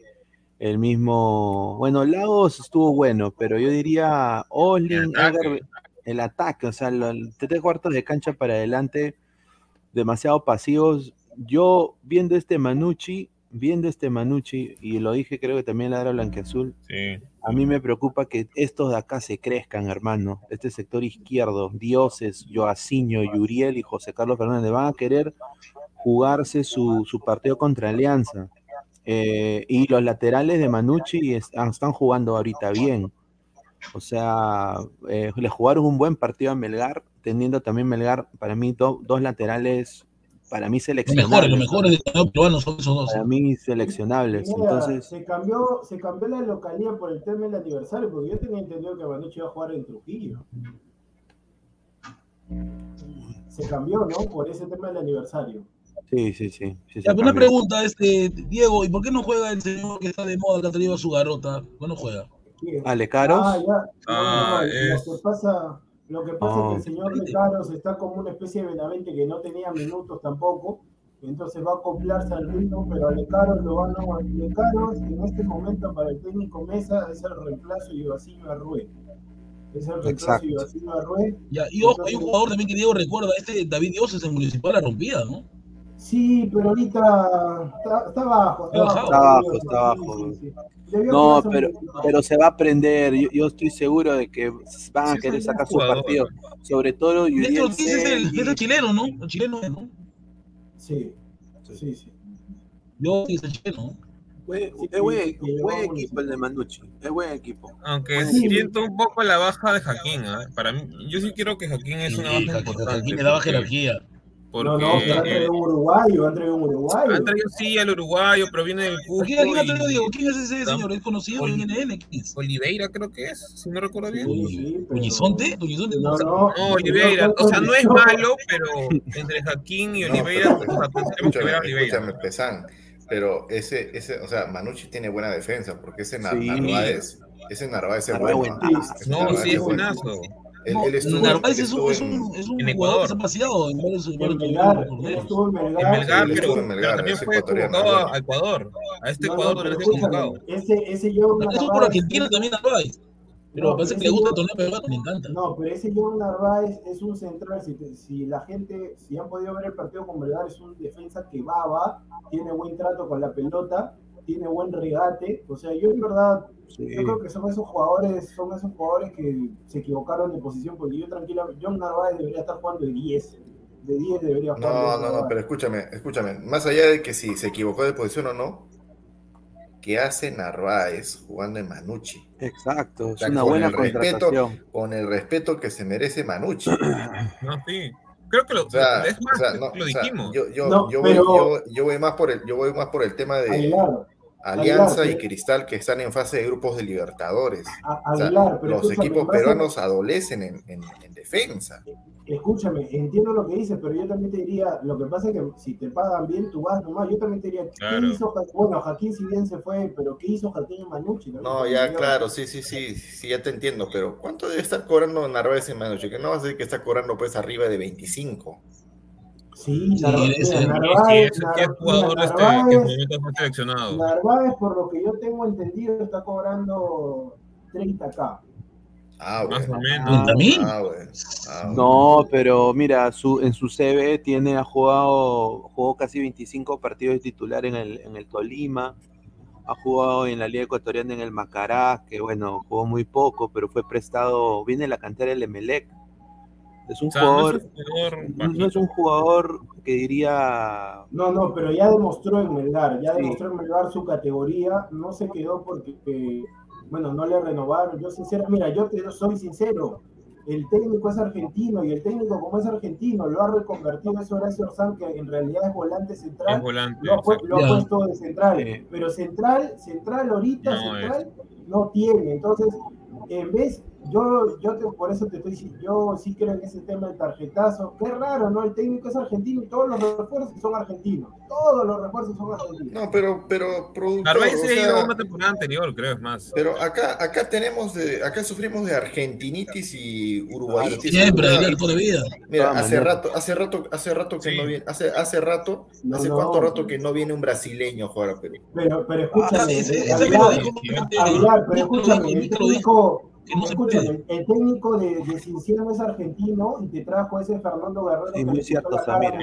el mismo, bueno, Lagos estuvo bueno, pero yo diría Olin, El el ataque, o sea, los tres cuartos de cancha para adelante, demasiado pasivos. Yo viendo este Manucci, viendo este Manucci, y lo dije creo que también la era blanqueazul, Sí. a mí me preocupa que estos de acá se crezcan, hermano. Este sector izquierdo, Dioses, Joaciño, Yuriel y José Carlos Fernández van a querer jugarse su, su partido contra Alianza. Eh, y los laterales de Manucci es- ah, están jugando ahorita bien. O sea, eh, le jugaron un buen partido a Melgar, teniendo también Melgar, para mí, do- dos laterales, para mí Los mejores, seleccionables. los mejores del torneo peruano son esos dos. Para mí seleccionables. Mira, Entonces, se cambió, se cambió la localidad por el tema del aniversario, porque yo tenía entendido que Manucci iba a jugar en Trujillo. Se cambió, ¿no? Por ese tema del aniversario. Sí, sí, sí. sí, Ya, una pregunta, este, Diego, ¿y por qué no juega el señor que está de moda, que ha traído a su garota? ¿Por qué no juega? Ale Caros. Ah, ya. Ah, no, no, es- Lo que pasa, lo que pasa es que el Oh. señor Lecaros está como una especie de Benavente que no tenía minutos tampoco, entonces va a acoplarse al ritmo, pero a Lecaros lo van a... Lecaros en este momento para el técnico Mesa es el reemplazo de Ivasillo Arrué. Es el reemplazo Exacto. de Ivasillo Arrué. Ya, y ojo, hay un jugador también que Diego recuerda, este David Dioses en Municipal la rompía, ¿no? Sí, pero ahorita está, está abajo. Está Está abajo, abajo, sí, está sí, abajo. sí, sí. No, pero, pero se va a aprender. Yo, yo estoy seguro de que van a Sí, querer sacar buen su jugador. partido. Sobre todo Y Ortiz es el, es el chileno, ¿no? El chileno es, ¿no? Sí, sí, sí. Yo es el chileno, Sí, es buen, sí, sí, equipo el de Manucci. Es buen equipo. Aunque Sí. siento un poco la baja de Jaquín, ¿ah? Para mí, yo sí quiero que Jaquín es una Sí, baja Jaquín- importante. Jaquín le daba porque- jerarquía. Porque No, no, pero han traído un uruguayo, han traído un uruguayo. han traído sí al uruguayo, pero viene del Cusco. ¿Quién es ese señor? ¿Es conocido en Oli- NN? ¿Quién es? Oliveira creo que es, si no recuerdo bien. Sí. No, no. No, Oliveira, o sea, no es malo, pero entre Jaquín y No, Oliveira, pero- o sea, pues, tenemos que ver a Oliveira. escúchame. Pero ese, ese, o sea, Manucci tiene buena defensa, porque ese Sí. Narváez, ese Narváez es bueno. No, Narváez sí, es buenazo. Él, No, es un, es en- un, es un en jugador que paseado en varios, Melgar, en Melgar. En Melgar, sí, pero, también ese fue convocado a, Ecuador. A este No, Ecuador no, no, pero le fue escúchame, convocado. ese, ese John Eso es por Narváez, Argentina también Narváez. Pero No, parece que ese le gusta el yo- torneo peruano, le encanta. No, pero ese John Narváez es un central. Si, te- si la gente, si han podido ver el partido con Melgar, es un defensa que va, va, tiene buen trato con la pelota, tiene buen regate. O sea, yo en verdad, Sí. yo creo que son esos jugadores, son esos jugadores que se equivocaron de posición, porque yo tranquilamente, John Narváez debería estar jugando de 10. De 10 debería jugar. No, John no, no, pero escúchame, escúchame. Más allá de que si se equivocó de posición o no, ¿qué hace Narváez jugando en Manucci? Exacto. Es sea, una con buena el respeto-. Con el respeto que se merece Manucci. No, sí. Creo que lo, O sea, es más, o sea, no, lo o sea, dijimos. yo, yo, No, yo, voy, pero- yo, yo voy más por el, yo voy más por el tema de Aguilar, Alianza Aguilar, y Cristal que están en fase de grupos de Libertadores. a- O sea, Aguilar, pero los equipos peruanos adolecen en, en- en defensa. Escúchame, entiendo lo que dices, pero yo también te diría, lo que pasa es que si te pagan bien, tú vas nomás. Yo también te diría, ¿qué Claro. hizo Bueno, Jaquín si bien se fue, pero ¿qué hizo Jaquín Manucci? No, ya, claro, sí, sí, sí, sí, ya te entiendo, pero ¿cuánto debe estar cobrando Narváez en Manucci? Que no va a ser que está cobrando pues arriba de 25. Sí, Narváez, Sí, jugador este, que momento fue seleccionado. Por lo que yo tengo entendido, está cobrando 30k. Ah, Más o menos. ¿30 mil? Ah. Ah, bueno. No, pero mira, su, en su CV tiene, ha jugado, jugó casi 25 partidos de titular en el, en el Tolima, ha jugado en la Liga Ecuatoriana en el Macará, que bueno, jugó muy poco, pero fue prestado, viene de la cantera del Emelec. Es un O sea, no jugador, es un jugador no es un jugador que diría, No, no, pero ya demostró en Melgar, ya Sí. demostró en Melgar su categoría, no se quedó porque, eh, bueno, no le renovaron. Yo sincero, mira, yo te soy sincero, el técnico es argentino y el técnico como es argentino lo ha reconvertido ese Horacio Orsán que en realidad es volante central, Es volante. lo ha, lo puesto de central, Sí. pero central, central ahorita, No central no tiene, entonces en vez, yo, yo te- por eso te estoy diciendo, yo sí creo en ese tema del tarjetazo, qué raro, ¿no? El técnico es argentino y todos los refuerzos son argentinos, todos los refuerzos son argentinos. No, pero, pero, productor, se ha sea, ido una temporada anterior, creo, es más. pero acá, acá tenemos, de, acá sufrimos de argentinitis y uruguayitis. Siempre, Mira, de vida. Mira, hace rato, hace rato, hace rato que Sí. no viene, hace, hace rato, No, hace no. cuánto rato que no viene un brasileño a jugar a Perú. Pero, pero Ah, escúchame, ese, ese Aguilar, me lo dijo. Aguilar, pero escúchame, lo dijo, que no se puede. el técnico de, de Cinciano es argentino y te trajo ese Fernando Guerrero Sí, que muy cierto, la cara Samir.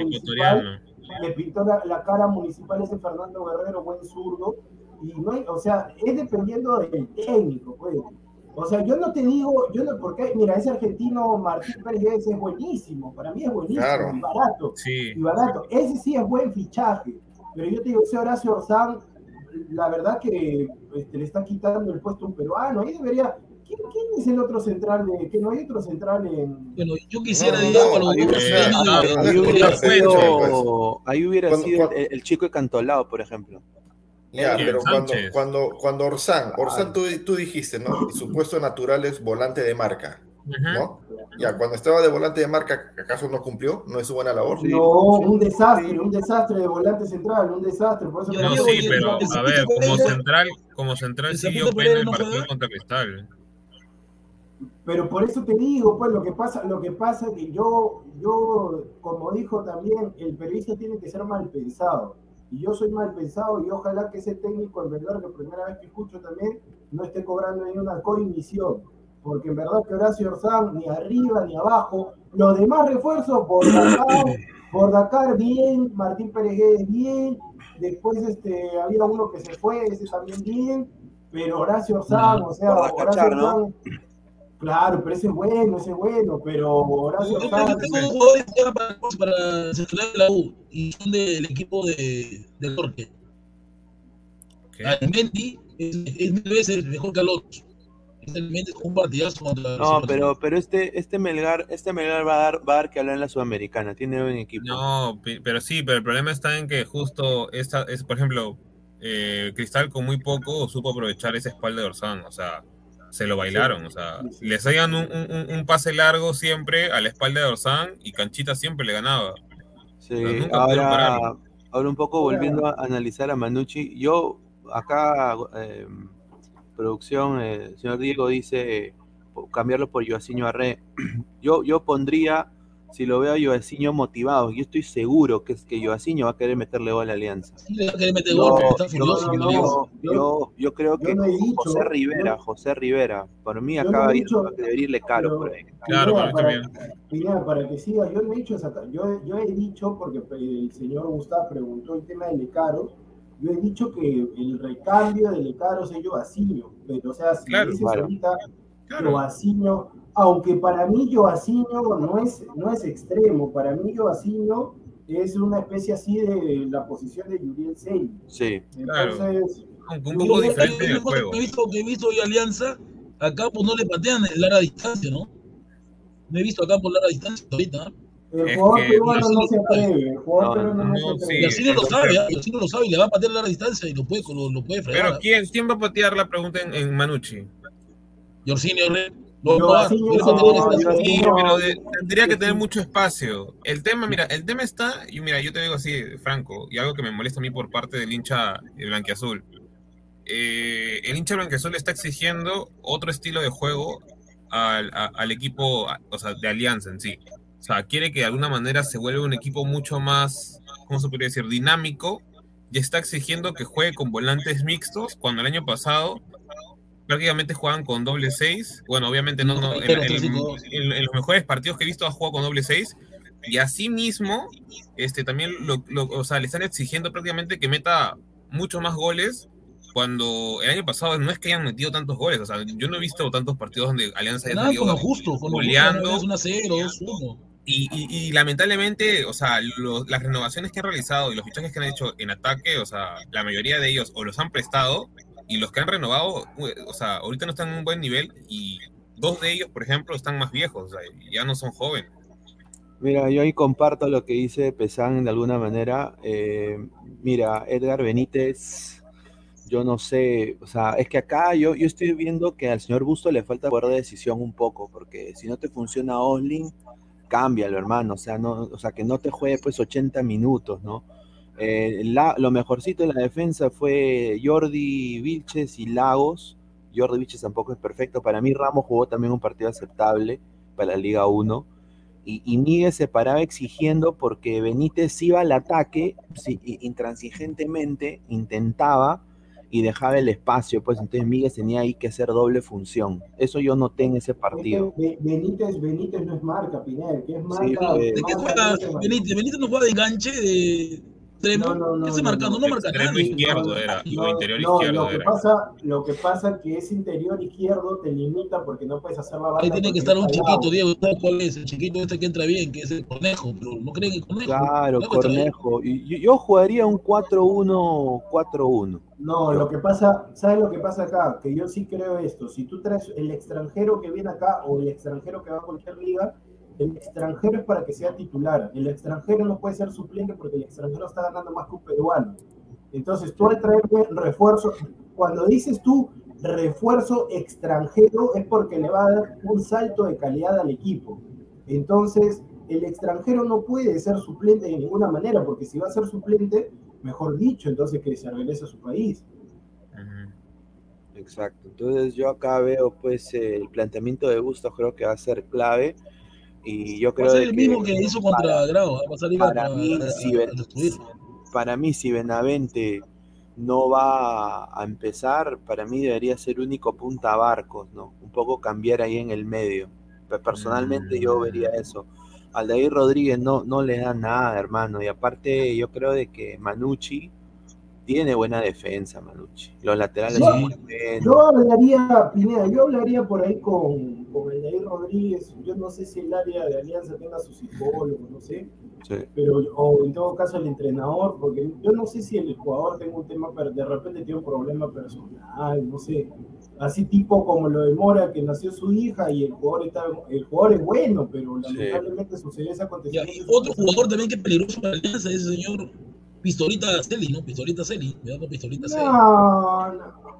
le pintó la, la cara municipal ese Fernando Guerrero, buen zurdo, y no hay, o sea, es dependiendo del técnico, pues. O sea, yo no te digo, yo no, porque, mira, ese argentino Martín Pérez es buenísimo, para mí es buenísimo, Claro. y barato, Sí. y barato. Ese sí es buen fichaje, pero yo te digo, ese Horacio Orzán, la verdad que este, le está quitando el puesto a un peruano, ahí debería, ¿quién, quién es el otro central de, que no hay otro central en... Bueno, yo quisiera, No, Diego, ahí hubiera- ah, de- de- de- sido, pues. ahí hubiera Cuando- sido cuando- el, el chico encantolado, por ejemplo. Ya, pero cuando, cuando, cuando Orsán, Orsán tú, tú dijiste, ¿no? Su puesto natural es volante de marca. ¿no? Ya, cuando estaba de volante de marca, ¿acaso no cumplió? ¿No es su buena labor? Sí. No, un desastre, un desastre de volante central, un desastre, por eso No, sí, pero a ver, como central, como central Zapito pena el partido contra Cristal. Pero por eso te digo, pues lo que pasa, lo que pasa es que yo, yo, como dijo también, el periodista tiene que ser mal pensado. Y yo soy mal pensado y ojalá que ese técnico, en verdad, que primera vez que escucho también, no esté cobrando ni una coimisión. Porque en verdad que Horacio Orzán, ni arriba ni abajo, los demás refuerzos, por Dakar, por Dakar bien, Martín Pérez bien, después este, había uno que se fue, ese también bien, pero Horacio Orzán, o sea, Horacio Cachar, ¿no? Claro, pero ese es bueno, ese es bueno, pero Horacio Yo tengo jugadores ya para, para central de la U y son del equipo de, del norte. ¿Qué? Almendi es, es mil veces mejor que Alonso. Es un partidazo contra No, pero, pero este, este Melgar, este Melgar va a dar, va a dar que hablar en la Sudamericana, tiene buen equipo. No, pero sí, pero el problema está en que justo esta, es, por ejemplo, eh, Cristal con muy poco supo aprovechar esa espalda de Orsán, o sea, se lo bailaron, o sea, le hacían un, un- un- pase largo siempre a la espalda de Orsán y Canchita siempre le ganaba. Sí, nunca ahora, un poco volviendo a analizar a Manucci, yo acá, eh, producción, eh, el señor Diego dice eh, cambiarlo por Joaquinho Arre. Yo, yo pondría, si lo veo a Joaquinho motivado, yo estoy seguro que es que Joaquinho va a querer meterle gol a la Alianza. Sí, le va a querer meter Yo, gol, porque está yo- furioso. no, que no, lo diga. yo- yo- yo creo yo que no he dicho, José Rivera, yo- José Rivera, por mí yo acaba de debería irle caro pero- por ahí. Claro, para para, Pineda, para que siga, yo no he dicho esa, yo, yo he dicho, porque el señor Gustavo preguntó el tema de Lecaro, yo he dicho que el recambio de Lecaro es Joaquinho, pero o sea, si Claro, dices claro. ahorita Claro. Aunque para mí Joaquinho no es, no es extremo, para mí Joaquinho es una especie así de la posición de Yuriel Sey. Sí, Claro. Entonces, Aunque un poco yo- diferente del juego. que he visto, que he visto y Alianza, acá pues no le patean el larga distancia, ¿no? No he visto acá por larga distancia ahorita. el jugador peruano no se atreve, el jugador no, peruano no, se sí. Y atreve. así no lo sabe. ¿ah? Y así no lo sabe y le va a patear a larga distancia y lo puede, lo, lo puede fregar. Pero ¿quién, quién va a patear la pregunta en, en Manucci? Jorginho Herrera. No, pero tendría que tener mucho espacio. El tema, mira, el tema está, y mira, yo te digo así, Franco, y algo que me molesta a mí por parte del hincha blanquiazul. Eh, el hincha blanquiazul está exigiendo otro estilo de juego al, a- al equipo, o sea, de Alianza en sí. O sea, quiere que de alguna manera se vuelva un equipo mucho más, ¿cómo se podría decir?, dinámico, y está exigiendo que juegue con volantes mixtos, cuando el año pasado prácticamente jugaban con doble seis. Bueno, obviamente no, no, en, en- en- en los mejores partidos que he visto ha jugado con doble seis. Y así mismo, este, también lo, lo- o sea, le están exigiendo prácticamente que meta mucho más goles cuando el año pasado no es que hayan metido tantos goles. O sea, yo no he visto tantos partidos donde Alianza haya Nada, con justo, con goleando. justo. 1 0, 2 1. Y, y- y lamentablemente, o sea, lo- las renovaciones que han realizado y los fichajes que han hecho en ataque, o sea, la mayoría de ellos o los han prestado y los que han renovado, o sea, ahorita no están en un buen nivel y dos de ellos, por ejemplo, están más viejos, o sea, ya no son jóvenes. Mira, yo ahí comparto lo que dice Pesán de alguna manera. Eh, mira, Edgar Benítez, yo no sé, o sea, es que acá yo, yo estoy viendo que al señor Busto le falta poder de decisión un poco, porque si no te funciona Osling, cámbialo, hermano, o sea, no, o sea, que no te juegue pues 80 minutos, ¿no? Eh, la- lo mejorcito de la defensa fue Jordi Vilches y Lagos. Jordi Vilches tampoco es perfecto. Para mí Ramos jugó también un partido aceptable para la Liga 1 y, y Miguel se paraba exigiendo porque Benítez iba al ataque sí, i- intransigentemente, intentaba y dejaba el espacio, pues entonces Miguel tenía ahí que hacer doble función. Eso yo noté en ese partido. Be- Benítez, Benítez no es marca, Pineda, que es marca. Sí, ¿De qué marca. Benítez? Benítez no juega de enganche de. Extremo, No, no, no, ese no, marcando, no. no marca Extremo izquierdo era, o No, interior no, izquierdo lo que era. pasa, lo que pasa es que ese interior izquierdo te limita porque no puedes hacer la banda. Ahí tiene que estar un chiquito. Diego, ¿sabes cuál es? El chiquito este que entra bien, que es el Cornejo, pero no creen en Cornejo. Claro. Y yo, yo jugaría un 4-1-4-1. No, lo que pasa, ¿sabes lo que pasa acá? Que yo sí creo esto. Si tú traes el extranjero que viene acá o el extranjero que va a cualquier liga, el extranjero es para que sea titular. El extranjero no puede ser suplente porque el extranjero está ganando más que un peruano. Entonces, tú al traer refuerzo, cuando dices tú refuerzo extranjero es porque le va a dar un salto de calidad al equipo. Entonces, el extranjero no puede ser suplente de ninguna manera, porque si va a ser suplente, mejor dicho, entonces que se regrese a su país. Exacto. Entonces yo acá veo pues el planteamiento de Gusto creo que va a ser clave. Y yo Va creo a ser de el que mismo que hizo contra Grau, para a- mí, a- si a ven- destruir. para mí si Benavente no va a empezar, para mí debería ser único punta Barcos, ¿no? Un poco cambiar ahí en el medio. Pe- Personalmente yo vería eso. Al David Rodríguez no, no le da nada, hermano. Y aparte yo creo de que Manucci tiene buena defensa, Manucci. Los laterales Sí. son muy buenos. Yo hablaría, Pineda, yo hablaría por ahí con, con el Jair Rodríguez. Yo no sé si el área de Alianza tenga su psicólogo, no sé. Sí. pero o en todo caso el entrenador, porque yo no sé si el jugador tenga un tema, pero de repente tiene un problema personal, no sé, así tipo como lo de Mora que nació su hija y el jugador está, el jugador es bueno, pero Sí. lamentablemente sucedió ese Ya, acontecimiento. y otro jugador también que es peligroso para Alianza es el señor Pistolita Celi, ¿no? Pistolita Celi, cuidado con Pistolita Celi. No, no, no.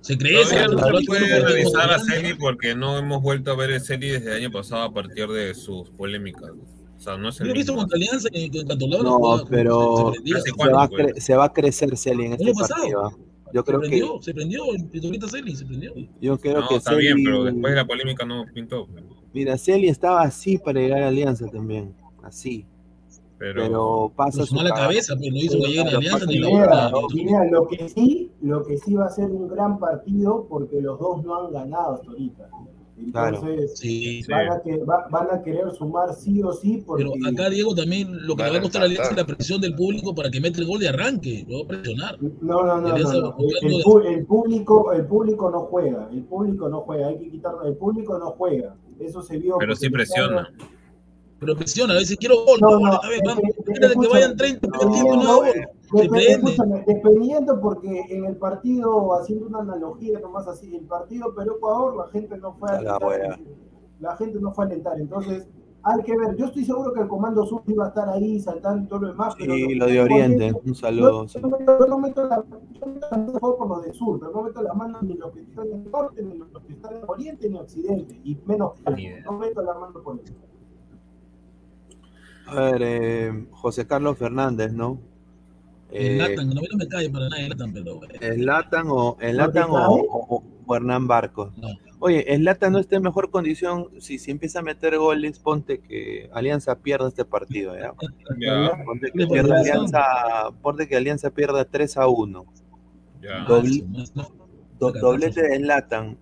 Se cree no se lo puede que revisar a Celi porque no hemos vuelto a ver a Celi desde el año pasado a partir de sus polémicas. O sea, no es Yo el lo he visto contra Alianza y en Cantolao No, pero se, se se va, pues? cre- se va a crecer Celi en El este año pasado. partido. ¿ah? Yo Se creo que prendió, se prendió el Pistolita Celi, se prendió. yo creo No, que está bien, Celi- pero después de la polémica no pintó. Mira, Celi estaba así para llegar a Alianza también, así. Pero, Pero pasa Pero su cagada. cabeza, pues no hizo Pero que llegue a claro, Alianza ni la lo que sí, lo que sí va a ser un gran partido porque los dos no han ganado hasta ahorita. Entonces, Sí. van, a que- va- van a querer sumar sí o sí porque pero acá Diego también lo que le va a costar a Alianza es la presión del público para que meta el gol de arranque, lo va a presionar. No, no, no, El, de- pu- el público, el público no juega, el público no juega, hay que quitarlo, el público no juega. Eso se vio. pero sí presiona. Pero presiona, a veces quiero gol, No, no, a ver, vamos, que- espérate que vayan 30 no, partidos, no, dependiendo porque en el partido, haciendo una analogía nomás así, el partido Perú-Ecuador, la gente no fue a alentar, la gente no fue a alentar, entonces hay que ver, yo estoy seguro que el Comando Sur iba a estar ahí saltando y todo lo demás, pero Sí, que lo de Oriente, un saludo. yo, yo no meto- yo no meto la, yo meto la mano por los del sur, pero no meto la mano ni los que están en el norte, ni los que están en el oriente, ni occidente, y menos no meto la mano por eso. A ver, eh, José Carlos Fernández, ¿no? El Eh, Latan, no, no me cae para nada el Latan, pero. Zlatan o, ¿No Zlatan te o, o- o Hernán Barcos. No. Oye, Zlatan no está en mejor condición. Si, si empieza a meter goles, ponte que Alianza pierda este partido, ¿ya? Ya, Ponte que, por pierda. Alianza, ponte que Alianza pierda 3 a 1. ya. Doble- Ah, Do- doblete de Zlatan.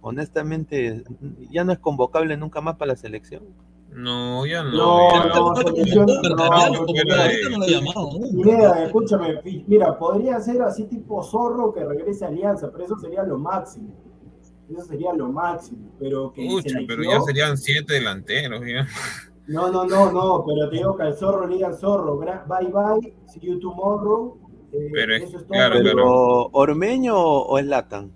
Honestamente, ya no es convocable nunca más para la selección. No, ya no. No, no, no, Cartagena, no, como no, ahorita no lo he llamado, ¿no? Mira, escúchame, mira, podría ser así tipo zorro que regrese a Alianza, pero eso sería lo máximo. Eso sería lo máximo. Pero que pero ya serían siete delanteros. Ya. No, no, no, no, pero te digo que al zorro le digan zorro, bye bye, see you tomorrow. eh, Pero es- eso es todo. claro, Pero. ¿Ormeño o Zlatan?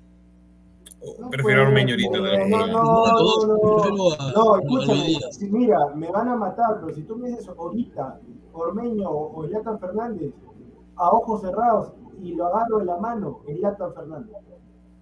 No Prefiero a ahorita. no, no, no, no, escúchame, si, mira, me van a matar, pero si tú me dices ahorita, Ormeño o Zlatan Fernández, a ojos cerrados, y lo agarro de la mano, Zlatan Fernández.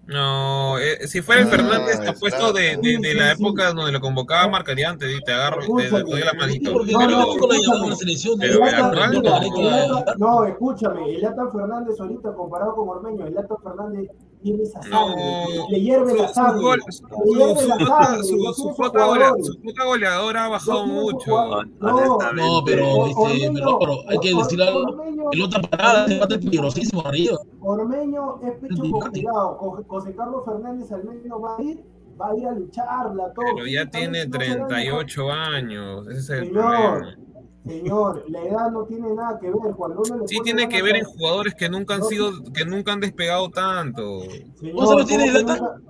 No, eh, si fuera el Ah, Fernández, te apuesto de, de, de la época donde lo convocaba marcaría antes y te agarro, te, te doy la manito. Porque No, la escúchame. la selección Pero el no, escúchame, Fernández ahorita comparado con Ormeño, el Fernández tiene esa sangre, No. le hierve la Su, su sangre, su, le hierve su la cuota- goleadora ha bajado mucho. No, pero este, Ormeño- pero, pero hay que decir algo. Ormeño- Pelota parada, se bate peligrosísimo arriba. Ormeño es pecho Sí, con cuidado. Jo- José Carlos Fernández al menos va a ir, va a ir a lucharla, todo. Pero ya tiene Físicamente no será el mejor. 38 años, ese es el Señor, problema. Señor, la edad no tiene nada que ver. Cuando uno le Sí tiene que ver en jugadores que nunca han No, sido, que nunca han despegado tanto. Señor, ¿Cuántos años tiene nunca-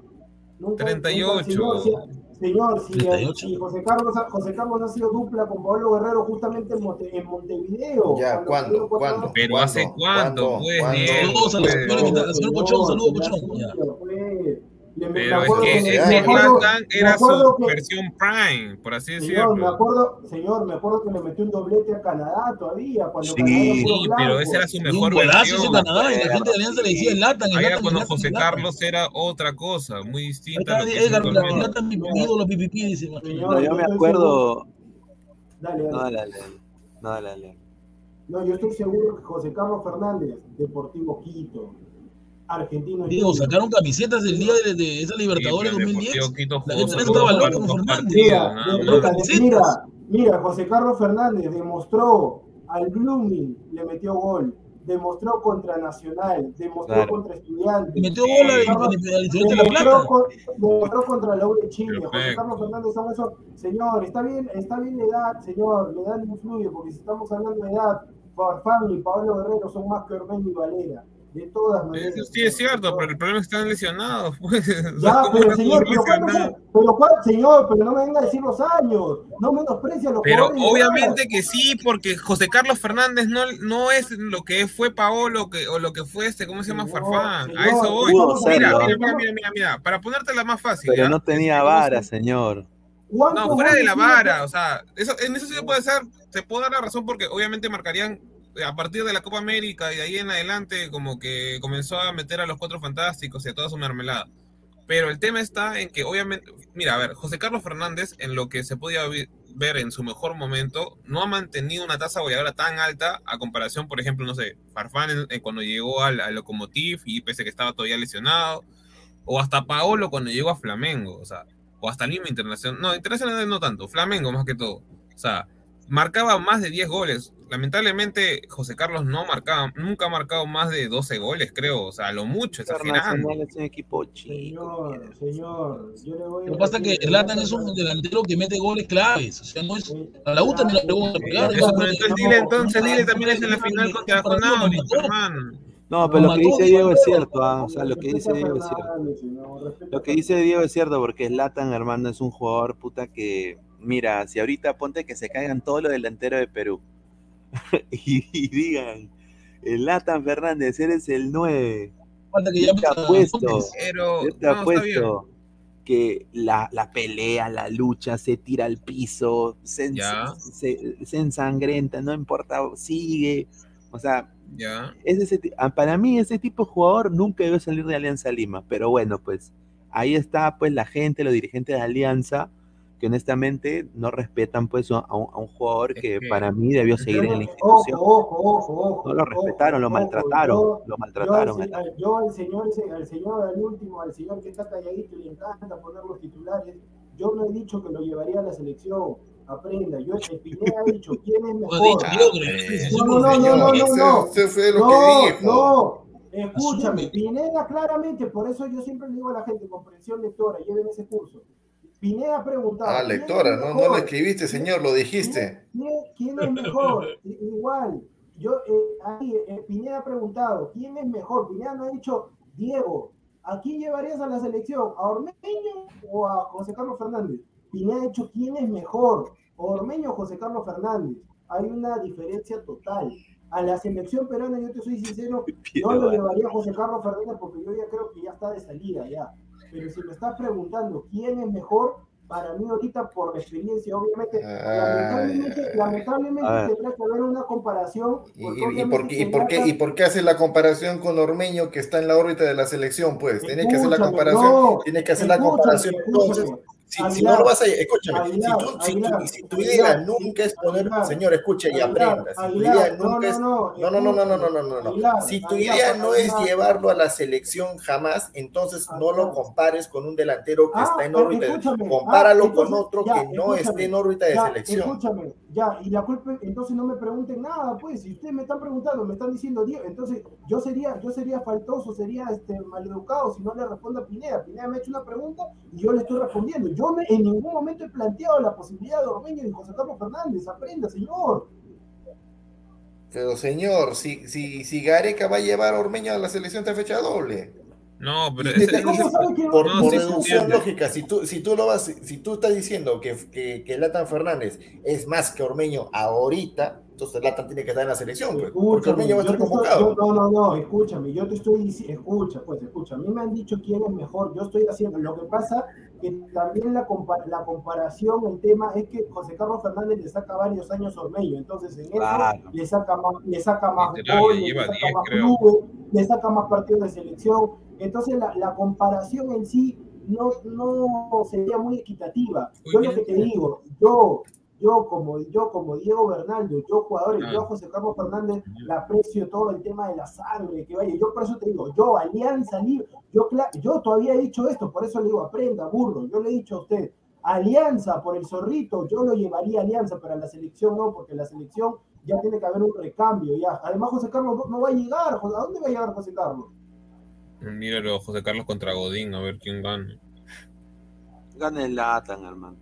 38. Señor, si, señor, si, 38. si José, Carlos, ha- José Carlos ha sido dupla con Pablo Guerrero justamente en, Monte- en Montevideo. Ya, cuando ¿cuándo? ¿Cuándo? Pero hace cuánto, ¿Cuándo? pues, ¿Cuándo? Diego, Saludos a la pues. señora Cochón, saludos, Cochón. Le- me Pero es acuerdo que me- ese acuerdo- era su que- versión prime, por así Señor, me decirlo. acuerdo, señor, me acuerdo que le metió un doblete a Canadá todavía. Cuando Sí, pero esa era su mejor versión. Canadá y la gente de Alianza le decía Latan, el Allá Latan, cuando José. Carlos era otra cosa, muy distinta que es Edgar. Latan, mi ídolo, pipipi, dice. Yo me acuerdo. Dale, No, dale. dale, dale. No, dale, dale. No, yo estoy seguro que José Carlos Fernández, Deportivo Quito, Argentino. Digo, sacaron camisetas del día de, de esa Libertadores Sí, pero el 2010. Deportivo Quito La gente estaba con Fernández. Mira, de- mira, mira, José Carlos Fernández demostró al Blooming, le metió gol, demostró contra Nacional, demostró Claro. contra Estudiantes. Metió gol de La demostró, Plata. con- demostró contra la U de Chile. José. Carlos Fernández son esos. Señor, está bien, está bien la edad, señor, la edad influye, porque si estamos hablando de edad, Farfán y Pablo Guerrero son más que Ormeño y Valera. De todas maneras. Eso sí es cierto, pero el problema es que están lesionados, pues. O sea, Ya, ¿cómo pero señor, pero años? pero cuál- señor, pero no me venga a decir los años, no menosprecia los Pero obviamente que sí, porque José Carlos Fernández no, no es lo que fue Paolo que, o lo que fue este, ¿cómo se llama? Señor, Farfán. señor, A eso voy. Mira, mira, mira, mira, mira, mira, para ponértela más fácil. Pero ¿ya? no tenía Este, ¿cómo se- vara, señor. ¿Cuántos No, fuera de la vara, o sea, eso, en eso sí se puede ser, se puede dar la razón porque obviamente marcarían a partir de la Copa América y de ahí en adelante como que comenzó a meter a los cuatro fantásticos y a toda su mermelada. Pero el tema está en que obviamente, mira, a ver, José Carlos Fernández en lo que se podía ver en su mejor momento, no ha mantenido una tasa goleadora tan alta a comparación, por ejemplo, no sé, Farfán en- en cuando llegó al, Lokomotiv y pese que estaba todavía lesionado, o hasta Paolo cuando llegó a Flamengo, o sea, o hasta Lima Internacional, no, Internacional no tanto, Flamengo más que todo, o sea, marcaba más de 10 goles. Lamentablemente, José Carlos no marcaba, nunca ha marcado más de 12 goles, creo, o sea, lo mucho, exagerando. Es un equipo chico. Señor, señor, yo le voy a Lo que pasa es que decir, Zlatan es un delantero que mete goles claves. O sea, no es. A la U también la pregunta. pero entonces dile, entonces dile también es en la final contra hermano. No, pero lo que dice Diego es cierto, ah, o sea, lo que dice Diego es cierto. Lo que dice Diego es cierto, porque Latan, hermano, es un jugador puta que, mira, si ahorita ponte que se caigan todos los delanteros de Perú y, y digan, el Latan Fernández, eres el 9, Falta que yo llame te apuesto. Pero, yo te no, está bien. apuesto que la, la pelea, la lucha, se tira al piso, se, ens- Ya. se, se ensangrenta, no importa, sigue, o sea, Ya. es ese, ah, para mí ese tipo de jugador nunca debe salir de Alianza Lima, pero bueno, pues ahí está pues la gente, los dirigentes de Alianza, que honestamente no respetan pues a un, a un jugador que que- para mí debió seguir en la institución. ojo, ojo, ojo. No lo respetaron, lo ojo, maltrataron, yo- lo Yo, maltrataron. al, al- yo al señor, al señor, al último, al señor que está calladito y le encanta poner los titulares, yo no he dicho que lo llevaría a la selección. Aprenda, yo el Pineda ha dicho quién es mejor. No, no, no, no, no, no. No, no, escúchame. Pineda claramente, por eso yo siempre le digo a la gente, comprensión lectora, lleven ese curso. Pineda ha preguntado. Ah, ¿quién es lectora, no, lo escribiste, señor, lo dijiste. ¿Quién, quién es mejor? I- Igual, yo eh, ahí eh, Pineda ha preguntado, ¿quién es mejor? Pineda no ha dicho, Diego, ¿a quién llevarías a la selección? ¿A Ormeño o a José Carlos Fernández? Pineda ha dicho, ¿quién es mejor? ¿Ormeño o José Carlos Fernández? Hay una diferencia total. A la selección peruana, yo te soy sincero, no lo llevaría a José Carlos Fernández porque yo ya creo que ya está de salida ya. Pero si me estás preguntando quién es mejor, para mí ahorita por la experiencia, obviamente, lamentablemente, Ay, lamentablemente A ver. tendrá que haber una comparación. ¿Y, y- y por qué, y, por qué, ¿Y por qué hace la comparación con Ormeño que está en la órbita de la selección? Pues tienes que hacer la comparación. no, tienes que hacer la comparación. Entonces si, no lo vas a. Escúchame, si, tú, si, tu, si, idea nunca es poner. señor, escucha y aprenda. Si tu idea nunca es. No, no, no, no, no, no, no, no. si tu idea no es llevarlo a la selección jamás, entonces no lo compares con un delantero que está en órbita. Compáralo con otro que no esté en órbita de selección. Escúchame ya, y la culpa, entonces no me pregunten nada, pues, si ustedes me están preguntando, me están diciendo, entonces yo sería, yo sería faltoso, sería este maleducado si no le respondo a Pineda. Pineda me ha hecho una pregunta y yo le estoy respondiendo. Yo me- en ningún momento he planteado la posibilidad de Ormeño y José Carlos Fernández, aprenda, señor. Pero señor, si, si, si Gareca va a llevar a Ormeño a la selección de fecha doble. No, pero Y ese- te- ¿Cómo y- sabe que- por, No, por sí, deducción lógica, si tú, si tú lo vas, si tú estás diciendo que, que, que Latan Fernández es más que Ormeño ahorita, entonces Latan tiene que estar en la selección, pues, porque Ormeño va a estar estoy- convocado. yo- no, no, no, escúchame, yo te estoy diciendo, escucha, pues escucha, a mí me han dicho quién es mejor, yo estoy haciendo, lo que pasa que también la, compa- la comparación, el tema es que José Carlos Fernández le saca varios años a Ormeño, entonces en eso Claro. le saca más, le saca más Literal, goles, le saca 10, más clubes, le saca más partidos de selección, entonces la, la comparación en sí no, no sería muy equitativa. Muy Yo lo que te digo, yo, yo como yo como Diego Bernaldo, yo jugador, Ah. yo a José Carlos Fernández le aprecio todo el tema de la sangre, que vaya, yo por eso te digo, yo Alianza Libre, yo, yo todavía he dicho esto, por eso le digo, aprenda, burro, yo le he dicho a usted, Alianza por el zorrito, yo lo llevaría a Alianza, pero a la selección no, porque la selección ya tiene que haber un recambio, ya. Además José Carlos no, no va a llegar, ¿a dónde va a llegar José Carlos? Míralo, José Carlos contra Godín, a ver quién gana. Gana el Latan, hermano.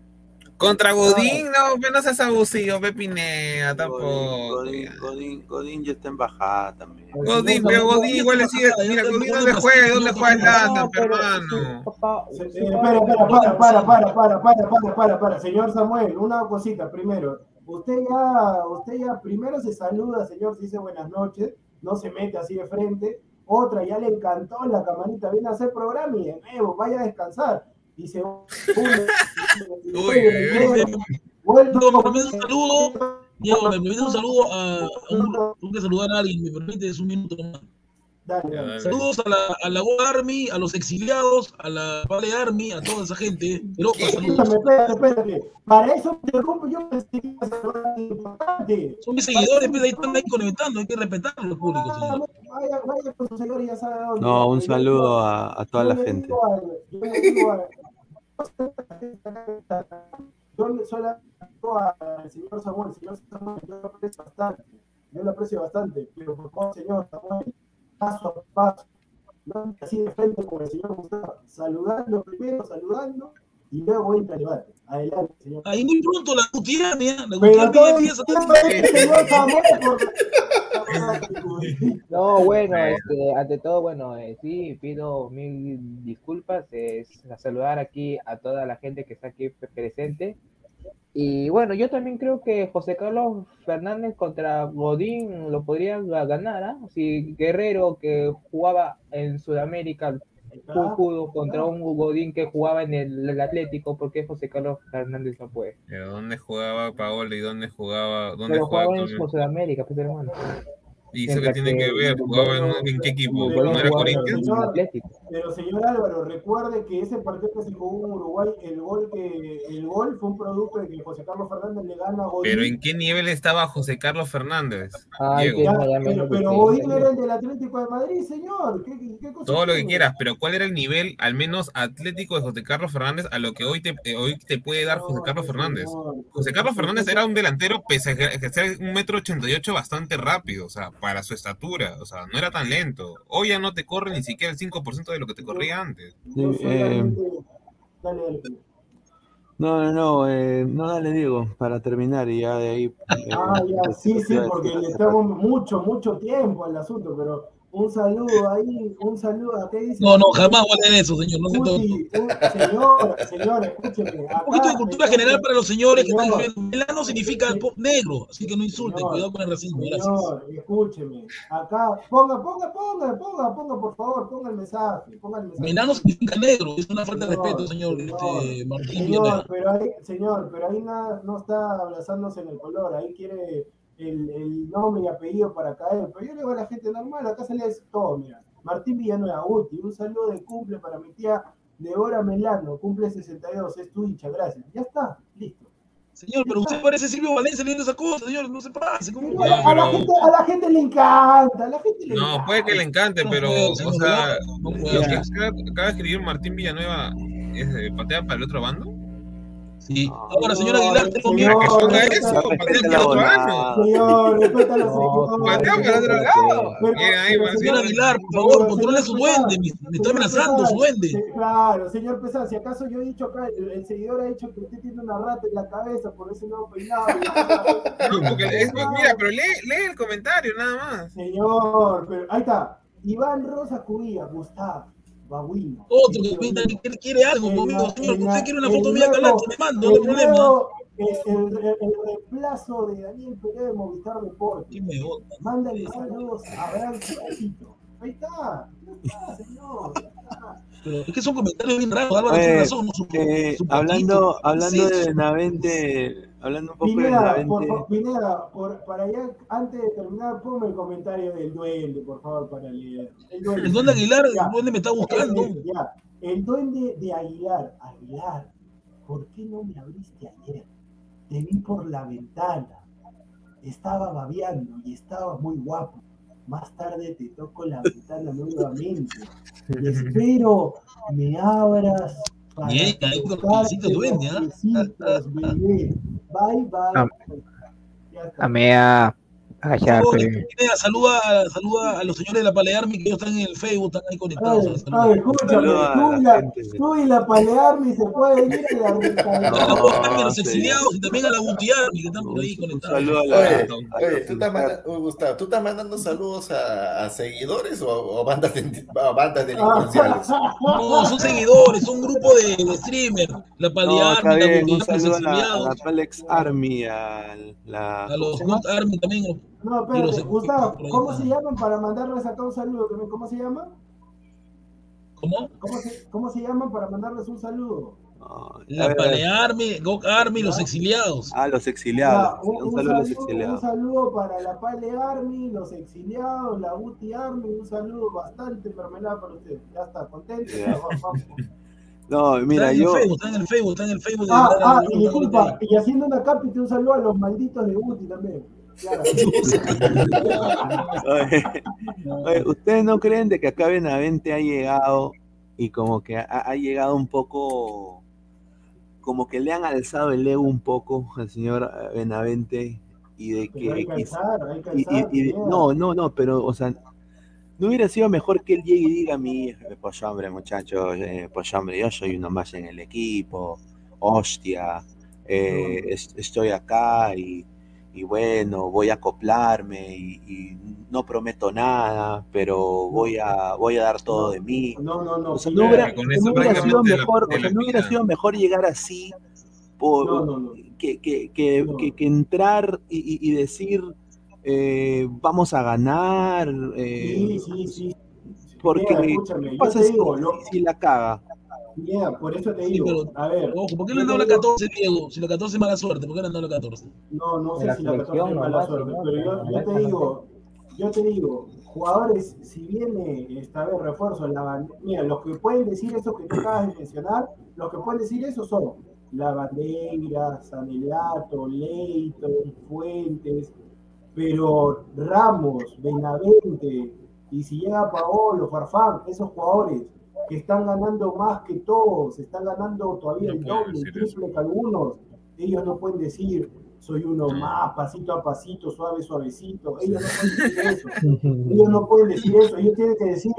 Contra Godín, no, no, no abusivo, Pepinea, tampoco. Godín, Godín, Godín, ya está en bajada también. Godín, pero Godín igual le sigue. Mira, Godín dónde juega, dónde juega el Lata, hermano. Espera, espera, para, para, para, para, para, para, para, señor Samuel, una cosita primero. Usted ya, usted ya primero se saluda, señor, se dice buenas noches, no se mete así de frente. Otra, ya le encantó la camarita, viene a hacer programa y de nuevo, vaya a descansar y se Uy, Vuelve No, me como- permite un saludo. Diego, me permite un saludo a, un, tengo que saludar a alguien, me permite, es un minuto. Dale, dale. Saludos a la, a la Go Army, a los exiliados, a la Vale Army, a toda esa gente. Espérate, espérate. Para eso me interrumpo yo pensé que iba a ser algo importante. Son mis seguidores, pues ahí están ahí conectando, hay que respetar los públicos, Ah, señor. Vaya, vaya con su señor y ya sabe a dónde. No, un Yo saludo digo- a, a toda yo la gente. Yo le solo al señor Samuel, señor Samuel, yo lo aprecio bastante, yo lo aprecio bastante, pero por favor, señor Samuel, paso a paso, no así de frente como el señor Gustavo, saludando primero, saludando, y luego entra el debate. Adelante, señor. Ahí muy pronto la Gutiérrez, ¿eh? la Pero Gutiérrez No, bueno, este, ante todo, bueno, eh, sí, pido mil disculpas, es a saludar aquí a toda la gente que está aquí pre- presente. Y bueno, yo también creo que José Carlos Fernández contra Godín lo podría ga- ganar, ¿ah? Si Guerrero, que jugaba en Sudamérica, contra un Godín que jugaba en el, el Atlético, ¿por qué José Carlos Fernández no puede? Pero ¿Dónde jugaba Paolo y dónde jugaba? ¿Dónde Pero jugaba? jugaba en? Sudamérica, pues hermano. ¿Y eso qué Mientras tiene que ver? ¿Jugaba en, en qué equipo? Pero- ¿No era Corinthians? pero- señor Álvaro, recuerde que ese partido que se jugó en Uruguay, el gol que el gol fue un producto de que José Carlos Fernández le gana a Godín. ¿Pero en qué nivel estaba José Carlos Fernández? Ay, Diego. que Ya, pero, pero. Godín era el del Atlético de Madrid, señor. ¿Qué, qué, cosa Todo lo que quieras, pero ¿cuál era el nivel, al menos atlético, de José Carlos Fernández a lo que hoy te, eh, hoy te puede dar José Carlos Fernández? José Carlos Fernández era un delantero, pese a que que ser un metro ochenta y ocho, bastante rápido, o sea, para su estatura, o sea, no era tan lento. Hoy ya no te corre ni siquiera el 5% de lo que te corría antes. Sí, dale. No, no, no, eh, no, dale, Diego, para terminar y ya de ahí. eh, Ah, ya, sí, sí, porque le estamos mucho, mucho tiempo al asunto, pero un saludo ahí, un saludo. ¿Qué dice? No, no, jamás voy a leer eso, señor. No. Guti, un- señor, señor, escúcheme. Un poquito de cultura general para los señores que están escribiendo. Melano significa po- negro, así que no insulten. Señor, Cuidado con el racismo. Gracias. Señor, escúcheme. Acá, ponga, ponga, ponga, ponga, ponga, por favor, ponga el mensaje, ponga el mensaje. Melano significa negro. Es una falta de respeto, señor, señor, este, Martín Señor, pero ahí, señor, pero ahí nada, no está abrazándose en el color, ahí quiere el, el nombre y apellido para caer. Pero yo le digo a la gente normal, acá se le dice todo, mira. Martín Villanueva, Uti, un saludo de cumple para mi tía Débora Melano, cumple 62, es tu hincha, gracias. Ya está, listo. Señor, pero usted parece Silvio Valencia leyendo esa cosa, señor. No se pase. a, la pero- gente, a la gente le encanta, a la gente le No, encanta. puede que le encante, No pero, o sea, no lo que acaba de escribir Martín Villanueva es eh, patea para el otro bando. Sí. No. Ahora, señor Aguilar, tengo miedo. Que eso, la. Señor, respeta a los No, Patea por otro seguidores. lado. Pero- Bien ahí, pero, man, Señor Aguilar, por favor, controle su duende. Me, está amenazando su duende. Claro, señor Pesán, si acaso yo he dicho acá, el, seguidor ha dicho que usted tiene una rata en la cabeza por ese nuevo peinado. Mira, pero lee, el comentario nada más. Señor, pero ahí está. Iván Rosa Cubilla, Gustavo, Babuino. Otro que pinta que quiere, quiere algo conmigo, señor. Usted quiere una foto mía, Calacho, le mando, no hay el problema. nuevo- El, el, el reemplazo de Daniel Pérez de Movistar Deportes. ¿Quién me? Mándale saludos a Caballito. Ahí está. Ya está, señor. ya está. Pero es que son comentarios bien raros. Álvaro Eh, tiene razón. ¿no? Su- Eh, su hablando hablando ¿Qué es de? Benavente, hablando un poco de Pineda, por, favor, Pineda, por, para allá, antes de terminar, ponme el comentario del duende, por favor, para leer. El duende. El duende Aguilar, Ya. el duende me está buscando. Ya. El duende de Aguilar. Aguilar, ¿por qué no me abriste ayer? Te vi por la ventana. Estaba babeando y estaba muy guapo. Más tarde te toco la ventana nuevamente. Y espero me abras Bien, ahí con tocarte piecito duende, ¿ah? los piecitos, bebé. Bye, bye. Am- Ya está. Favor, Pineda, saluda, saluda a los señores de la Palearmi que ellos están en el Facebook, están ahí A conectados. a ver, escúchame, tú la y la, gente. tú y la Palearmi se pueden ir a la A No, los sí. exiliados y también a la Butiarmi que están por ahí conectados. saludo a la, Oye, a oye, los ¿tú estás, manda- uh, Gustavo, ¿tú estás mandando saludos a, a seguidores o, o bandas, de- a bandas delincuenciales? No, son seguidores, son un grupo de, de streamers. La No, Palearmi, está la los a la, a exiliados, la Palex Army, a la a los Army también. No, espérate, Gustavo, ¿cómo se llaman para mandarles acá un saludo? también? ¿Cómo se llama? ¿Cómo? ¿Cómo se, cómo se llaman para mandarles un saludo? no, a La ver, Palearmi, Go Army, los exiliados. a los exiliados, un, un un saludo a los saludo, un exiliados. saludo para la Pale Army, los exiliados, la UTI Army, un saludo bastante mermelada para usted. Ya está, contento. Vamos. No, mira, está yo, Facebook, está en el Facebook, está en el Facebook. de Ah, ah, y disculpa, y haciendo una cápita, un saludo a los malditos de UTI también. Claro. oye, oye, ¿ustedes no creen de que acá Benavente ha llegado y como que ha, ha llegado un poco, como que le han alzado el ego un poco al señor eh, Benavente y de hay que que quizá- alzar, hay que y- y- alzar. y- Pineda. no, no, no, pero, o sea, no hubiera sido mejor que él llegue y diga a mí, pues hombre, muchachos, eh, pues hombre, yo soy uno más en el equipo, hostia, eh, es- estoy acá y, y bueno, voy a acoplarme y, y no prometo nada, pero voy a, voy a dar todo de mí. No, no, no. O sea, no hubiera, no sido la- mejor, o sea, la no hubiera vida. sido mejor llegar así por, No, no, no. que, que, que, No. que- que entrar y, y- y decir eh, vamos a ganar eh, Sí, sí, sí. porque Pineda, ¿qué escúchame, yo pasa si, digo, lo- si la caga? Pineda, por eso te Sí, digo, pero- a ver. Ojo, ¿por qué le han dado la digo- 14, Diego? Si la 14 es mala suerte, ¿por qué le han dado la 14? No, no sé la si la 14 selección es mala suerte, ¿no? pero yo, te digo, yo te digo, jugadores, si viene esta vez refuerzo, la mira, los que pueden decir eso que tú acabas de mencionar, los que pueden decir eso son la Bandeira, Sanelato, Leighton, Fuentes, pero Ramos, Benavente, y si llega Paolo, Farfán, esos jugadores que están ganando más que todos, están ganando todavía No el doble, el triple que algunos, ellos no pueden decir soy uno más, pasito a pasito, suave, suavecito, ellos no pueden decir eso, ellos no pueden decir eso, ellos tienen que decir,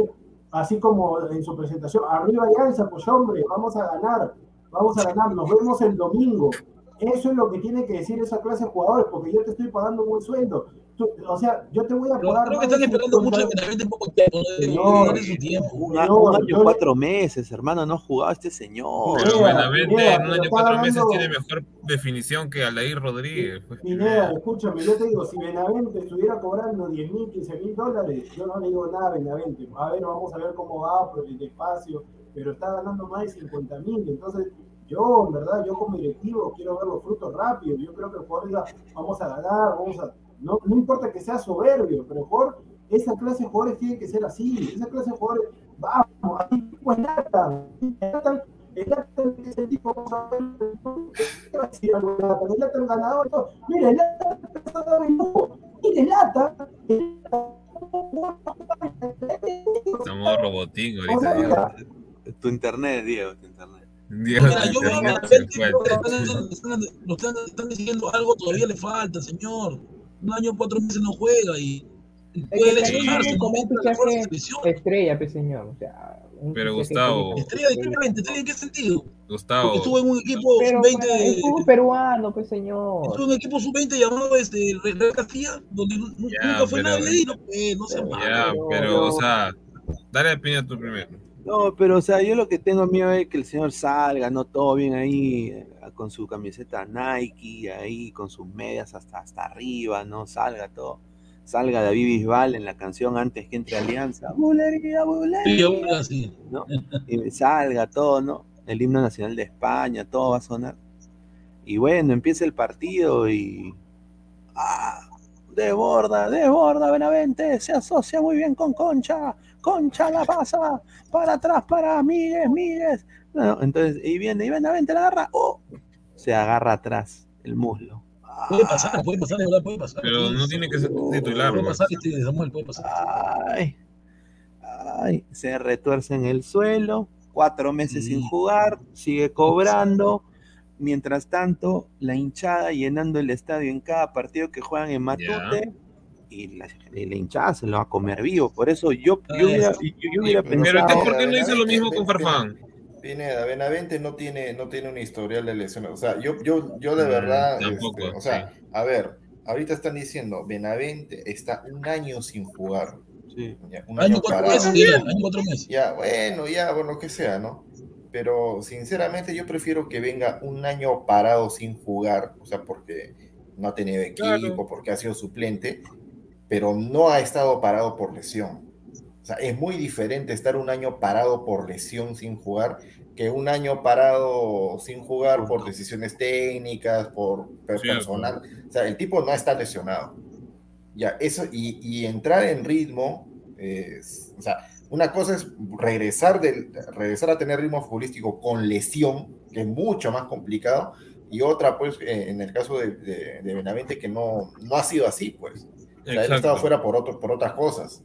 así como en su presentación, arriba Alianza, pues hombre, vamos a ganar, vamos a ganar, nos vemos el domingo. Eso es lo que tiene que decir esa clase de jugadores, porque yo te estoy pagando un buen sueldo. Tú- o sea, yo te voy a pagar. creo que están esperando 50 mucho de Benavente en poco tiempo. ¿no? Darle su tiempo. Un, No, año cuatro meses, hermano, no ha jugado este señor. Pero Benavente en un año cuatro meses tiene mejor definición que Aldair Rodríguez. pues. Pineda, escúchame, yo te digo, si Benavente estuviera cobrando 10 mil, 15 mil dólares, yo no le digo nada a Benavente. A ver, vamos a ver cómo va, pero despacio, pero está ganando más de 50 mil. Entonces, yo, en verdad, yo como directivo quiero ver los frutos rápidos. Yo creo que el jugador diga, vamos a ganar, vamos a. No, no importa que sea soberbio, pero jugador, esa clase de jugadores tiene que ser así. Esa clase de jugadores, vamos, así pues Nathan. Nathan el Nathan es el tipo, ¿qué va a decir algo de Nathan? El Nathan ganador, mira, el Nathan dar el lujo. Mira, el Nathan, el Estamos robotín ahorita. Diego. Tu internet, Diego, tu internet. Diego Mira, yo veo a que techo. están, están, lo están, están diciendo algo, todavía le falta, señor. Un año, cuatro meses no juega y y Es puede que lesionarse. No lesiona. estrella, pues señor. O sea, un Pero, Gustavo, Estrella de qué ¿estrella en qué sentido? Gustavo, Porque estuvo en un equipo Pero sub-20 para el fútbol peruano, pues señor. estuvo en un equipo sub-20 llamado este, Real Castilla, donde Ya, nunca fue pero- nadie ahí, no, pues, no se ya, pero, o sea, dale opinión tú primero. No, pero o sea, yo lo que tengo miedo es que el señor salga, no todo bien ahí, eh, con su camiseta Nike, ahí, con sus medias hasta, hasta arriba, ¿no? Salga todo. Salga David Bisbal en la canción antes que entre Alianza. Bulería, bulería. ¿no? Y salga todo, ¿no? El himno nacional de España, todo va a sonar. Y bueno, empieza el partido y. ¡Ah! Desborda, desborda Benavente, se asocia muy bien con Concha. Concha la pasa para atrás para Miguel, Miguel. No, entonces, y viene, y Benavente la agarra. ¡Oh! Se agarra atrás el muslo. Puede pasar, puede pasar, puede pasar. Pero no tiene que ser titular, Puede pues. pasar, este, Samuel, puede pasar. Ay, ay, se retuerce en el suelo, cuatro meses sin jugar, sigue cobrando. Mientras tanto, la hinchada llenando el estadio en cada partido que juegan en Matute. Y la, y la hinchada se lo va a comer vivo. Por eso yo, yo hubiera, yo- yo hubiera Pero pensado. entonces, ¿por qué no hizo lo mismo con Farfán? Pineda, Benavente no tiene, no tiene un historial de lesiones. O sea, yo, yo, yo de Mm, verdad, tampoco, este, o sea, a ver, ahorita están diciendo, Benavente está un año sin jugar. Ya, un Año año cuatro parado. meses, ya, año cuatro meses. Ya, bueno, ya, bueno, lo que sea, ¿no? Pero sinceramente yo prefiero que venga un año parado sin jugar, o sea, porque no ha tenido equipo, Claro. porque ha sido suplente, pero no ha estado parado por lesión. O sea, es muy diferente estar un año parado por lesión sin jugar que un año parado sin jugar por decisiones técnicas, por personal. O sea, el tipo no está lesionado. Ya, eso, y, y entrar en ritmo, es- o sea, una cosa es regresar, del, regresar a tener ritmo futbolístico con lesión, que es mucho más complicado, y otra, pues, eh, en el caso de, de- de Benavente, que no, no ha sido así, pues. O sea, él estado fuera por, otro, por otras cosas.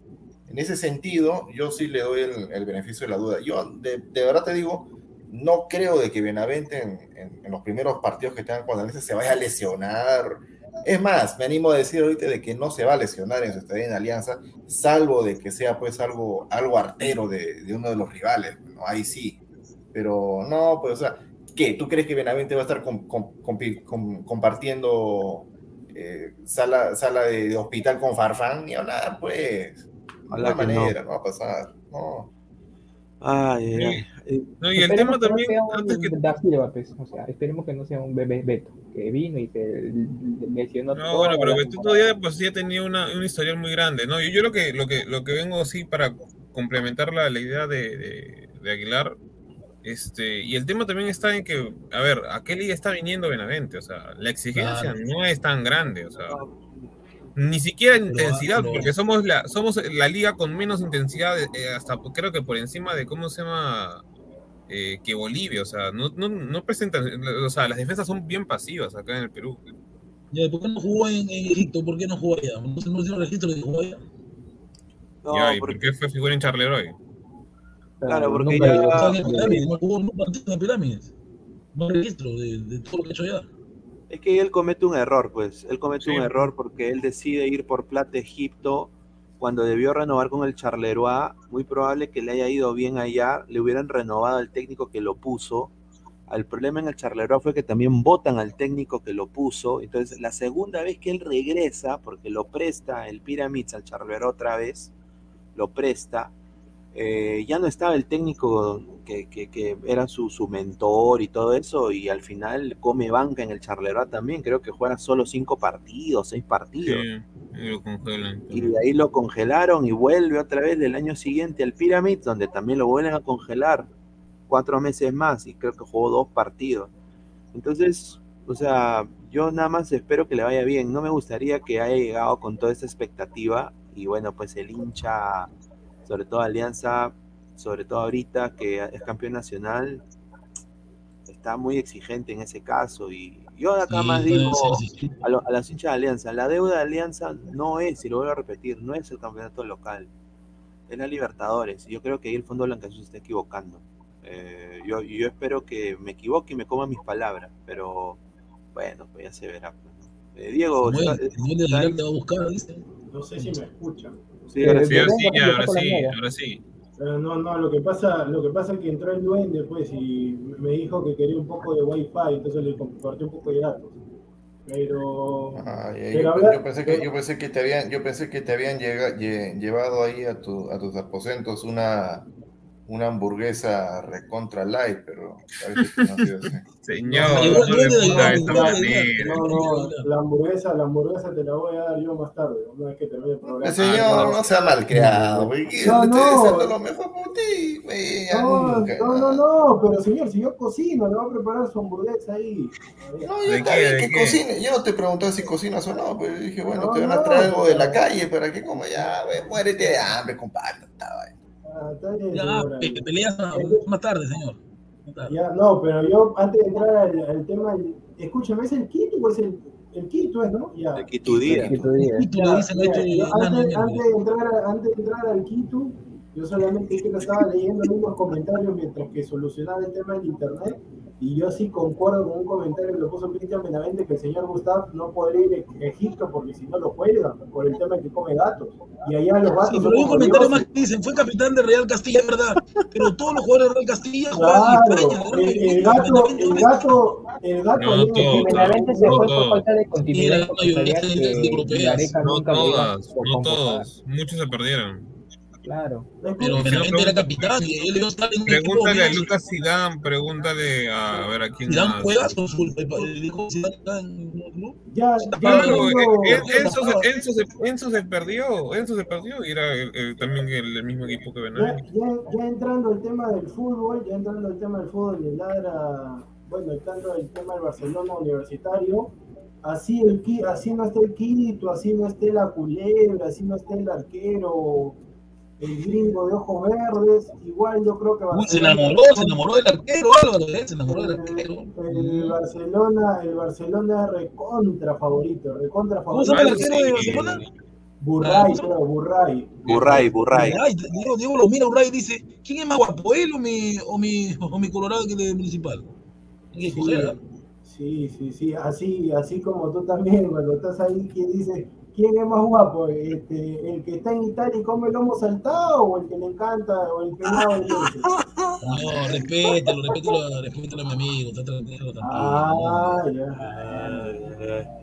En ese sentido, yo sí le doy el, el beneficio de la duda. Yo, de, de verdad te digo, no creo de que Benavente en, en- en los primeros partidos que tengan con Alianza se vaya a lesionar. Es más, me animo a decir ahorita de que no se va a lesionar en su estadía en Alianza, salvo de que sea pues algo, algo artero de, de uno de los rivales. ¿no? Ahí sí. Pero no, pues, o sea, ¿qué? ¿Tú crees que Benavente va a estar com- com- compi- com- compartiendo eh, sala, sala de, de hospital con Farfán? Ni hablar, pues. De alguna no. manera, no. va a pasar. No. Ay, ay, ay. Eh, No, y el Esperemos tema que no también, un antes que Silva, pues, o sea, esperemos que no sea un bebé Beto, que vino y se lesionó No, bueno, pero la que tú temporada. todavía pues, ya tenía una, un historial muy grande, ¿no? Yo, yo lo que lo que lo que vengo así para complementar la, la idea de, de- de Aguilar, este, y el tema también está en que, a ver, ¿a qué liga está viniendo Benavente? O sea, la exigencia Claro. no es tan grande, o sea, ni siquiera en Pero, intensidad, pero- porque somos la, somos la liga con menos intensidad, eh, hasta creo que por encima de cómo se llama eh, que Bolivia, o sea, no, no, no presentan, o sea, las defensas son bien pasivas acá en el Perú. Ya, ¿Por qué no jugó en, en Egipto? ¿Por qué no jugó allá? ¿No se no registro de que jugó allá? no, Ya, ¿y porque- por qué fue figura en Charleroi? Claro, porque ya- no un partido pirámides. No registro de, de todo lo que ha hecho allá. Es que él comete un error, pues. Él comete Sí. un error porque él decide ir por plata a Egipto cuando debió renovar con el Charleroi. Muy probable que le haya ido bien allá. Le hubieran renovado al técnico que lo puso. El problema en el Charleroi fue que también votan al técnico que lo puso. Entonces, la segunda vez que él regresa, porque lo presta el Pyramids al Charleroi otra vez, lo presta. Eh, ya no estaba el técnico que, que- que era su, su mentor y todo eso, y al final come banca en el Charleroi también, creo que juega solo cinco partidos, seis partidos, Sí, y lo congelan. y de ahí lo congelaron y vuelve otra vez del año siguiente al Pyramid, donde también lo vuelven a congelar cuatro meses más, y creo que jugó dos partidos. Entonces, o sea, yo nada más espero que le vaya bien, no me gustaría que haya llegado con toda esta expectativa, y bueno, pues el hincha sobre todo Alianza, sobre todo ahorita que es campeón nacional, está muy exigente en ese caso. Y yo acá Sí, más digo a, lo- a las hinchas de Alianza, la deuda de Alianza no es, y lo vuelvo a repetir, no es el campeonato local, es la Libertadores. Y yo creo que ahí el Fondo Blanca se está equivocando. Eh, yo, yo espero que me equivoque y me coma mis palabras, pero bueno, pues ya se verá. pues, ¿no? Eh, Diego, está- está te va a buscar. No sé si me escuchan. Sí, ahora Sí, ahora sí, ahora sí, ahora no, no, lo que pasa, lo que pasa es que entró el duende, pues, y me dijo que quería un poco de wifi, entonces le compartí un poco de datos. Pero Ay, ay, Pero yo, pensé que yo pensé que te habían yo pensé que te habían llega- lle- llevado ahí a tu a tus aposentos una una hamburguesa recontra light, pero parece que no ha sido así. Señor, No, no, no, no, la hamburguesa, la hamburguesa te la voy a dar yo más tarde, una vez que termine el programa. Señor no sea malcriado, güey. No, no. deseando lo mejor por ti, No, nunca, no, no, no, pero señor, si yo cocino, le voy a preparar su hamburguesa ahí. No, ¿De ya está qué, bien que cocine. Yo no te pregunté si cocinas o no, pero dije, bueno, No, te van a traer algo de la calle para que coma ya, güey. Muérete de hambre, compadre. Está. Ah, bien, Ya, pe- peleas más tarde, señor. Más tarde. Ya, no, pero yo antes de entrar al, al tema, escúchame, ¿es el Quito o es el, el Quito, es, no? Ya. El Quito Día. Yo enano de antes, de entrar, antes de entrar al Quito, yo solamente que lo estaba leyendo ahí los comentarios mientras que solucionaba el tema del internet, y yo sí concuerdo con un comentario que lo puso Cristian Benavente que el señor Gustav no podría ir a Egipto porque si no lo cuelgan por el tema de que come gatos. Y allá los gatos Sí, pero hay un comentario más que dicen, fue capitán de Real Castilla, es verdad, pero todos los jugadores de Real Castilla juegan Claro, en España. ¿no? el, el gato, el gato, el gato No, todo, Egipto- Benavente se No fue por falta de Y continuidad No todas, no todos. Muchos se perdieron. Claro. Pero Benavente era capitán y él iba a estar en Pregúntale a. Lucas Zidane, pregúntale a, a ver a quién más. juega con su el dijo club. Ya, ya eh, Enzo, se- Enzo, se, Enzo se perdió, Enzo se perdió y era el- el- también el, el mismo equipo que Ya, Benavente. ya, ya entrando al tema del fútbol, ya entrando al tema del fútbol, le ladra, bueno, entrando al tema del Barcelona universitario, así, el, así no esté el Quito, así no esté la culebra, así no esté el arquero, el gringo de ojos verdes, igual yo creo que Uy, se enamoró, se enamoró del arquero, Álvaro, ¿eh? se enamoró del arquero. El, el Barcelona, el Barcelona es recontra favorito, recontra ¿Cómo se favorito. llama el arquero de Barcelona? Burray, creo, Burray. Burray, Burray. Ay, Diego, Diego lo mira Urray y dice, ¿quién es más guapo, él o mi, o mi, o mi Colorado que de municipal? Hay que escoger, ¿eh? Sí, sí, sí, así, así como tú también, cuando estás ahí, ¿quién dice, quién es más guapo? Este, ¿El que está en Italia y come lomo saltado o el que le encanta, o el pelado de dientes? No, respétalo, respétalo, respétalo a mi amigo, está tranquilo, tranquilo. Ah, ya.